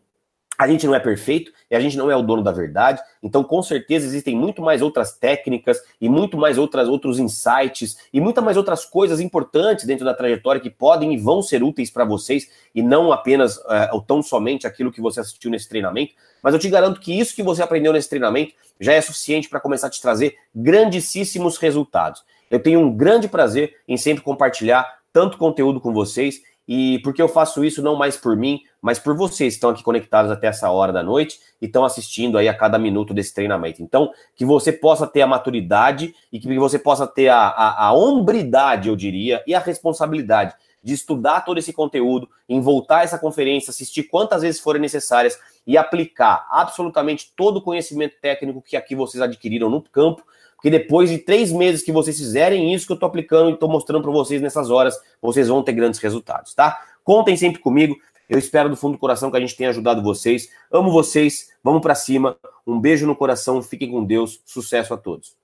a gente não é perfeito e a gente não é o dono da verdade, então com certeza existem muito mais outras técnicas e muito mais outras outros insights e muitas mais outras coisas importantes dentro da trajetória que podem e vão ser úteis para vocês e não apenas é, ou tão somente aquilo que você assistiu nesse treinamento. Mas eu te garanto que isso que você aprendeu nesse treinamento já é suficiente para começar a te trazer grandíssimos resultados. Eu tenho um grande prazer em sempre compartilhar tanto conteúdo com vocês e porque eu faço isso não mais por mim, mas por vocês que estão aqui conectados até essa hora da noite e estão assistindo aí a cada minuto desse treinamento. Então, que você possa ter a maturidade e que você possa ter a, a, a hombridade, eu diria, e a responsabilidade de estudar todo esse conteúdo, em voltar essa conferência, assistir quantas vezes forem necessárias e aplicar absolutamente todo o conhecimento técnico que aqui vocês adquiriram no campo que depois de três meses que vocês fizerem isso que eu estou aplicando e estou mostrando para vocês nessas horas, vocês vão ter grandes resultados, tá? Contem sempre comigo. Eu espero do fundo do coração que a gente tenha ajudado vocês. Amo vocês. Vamos para cima. Um beijo no coração. Fiquem com Deus. Sucesso a todos.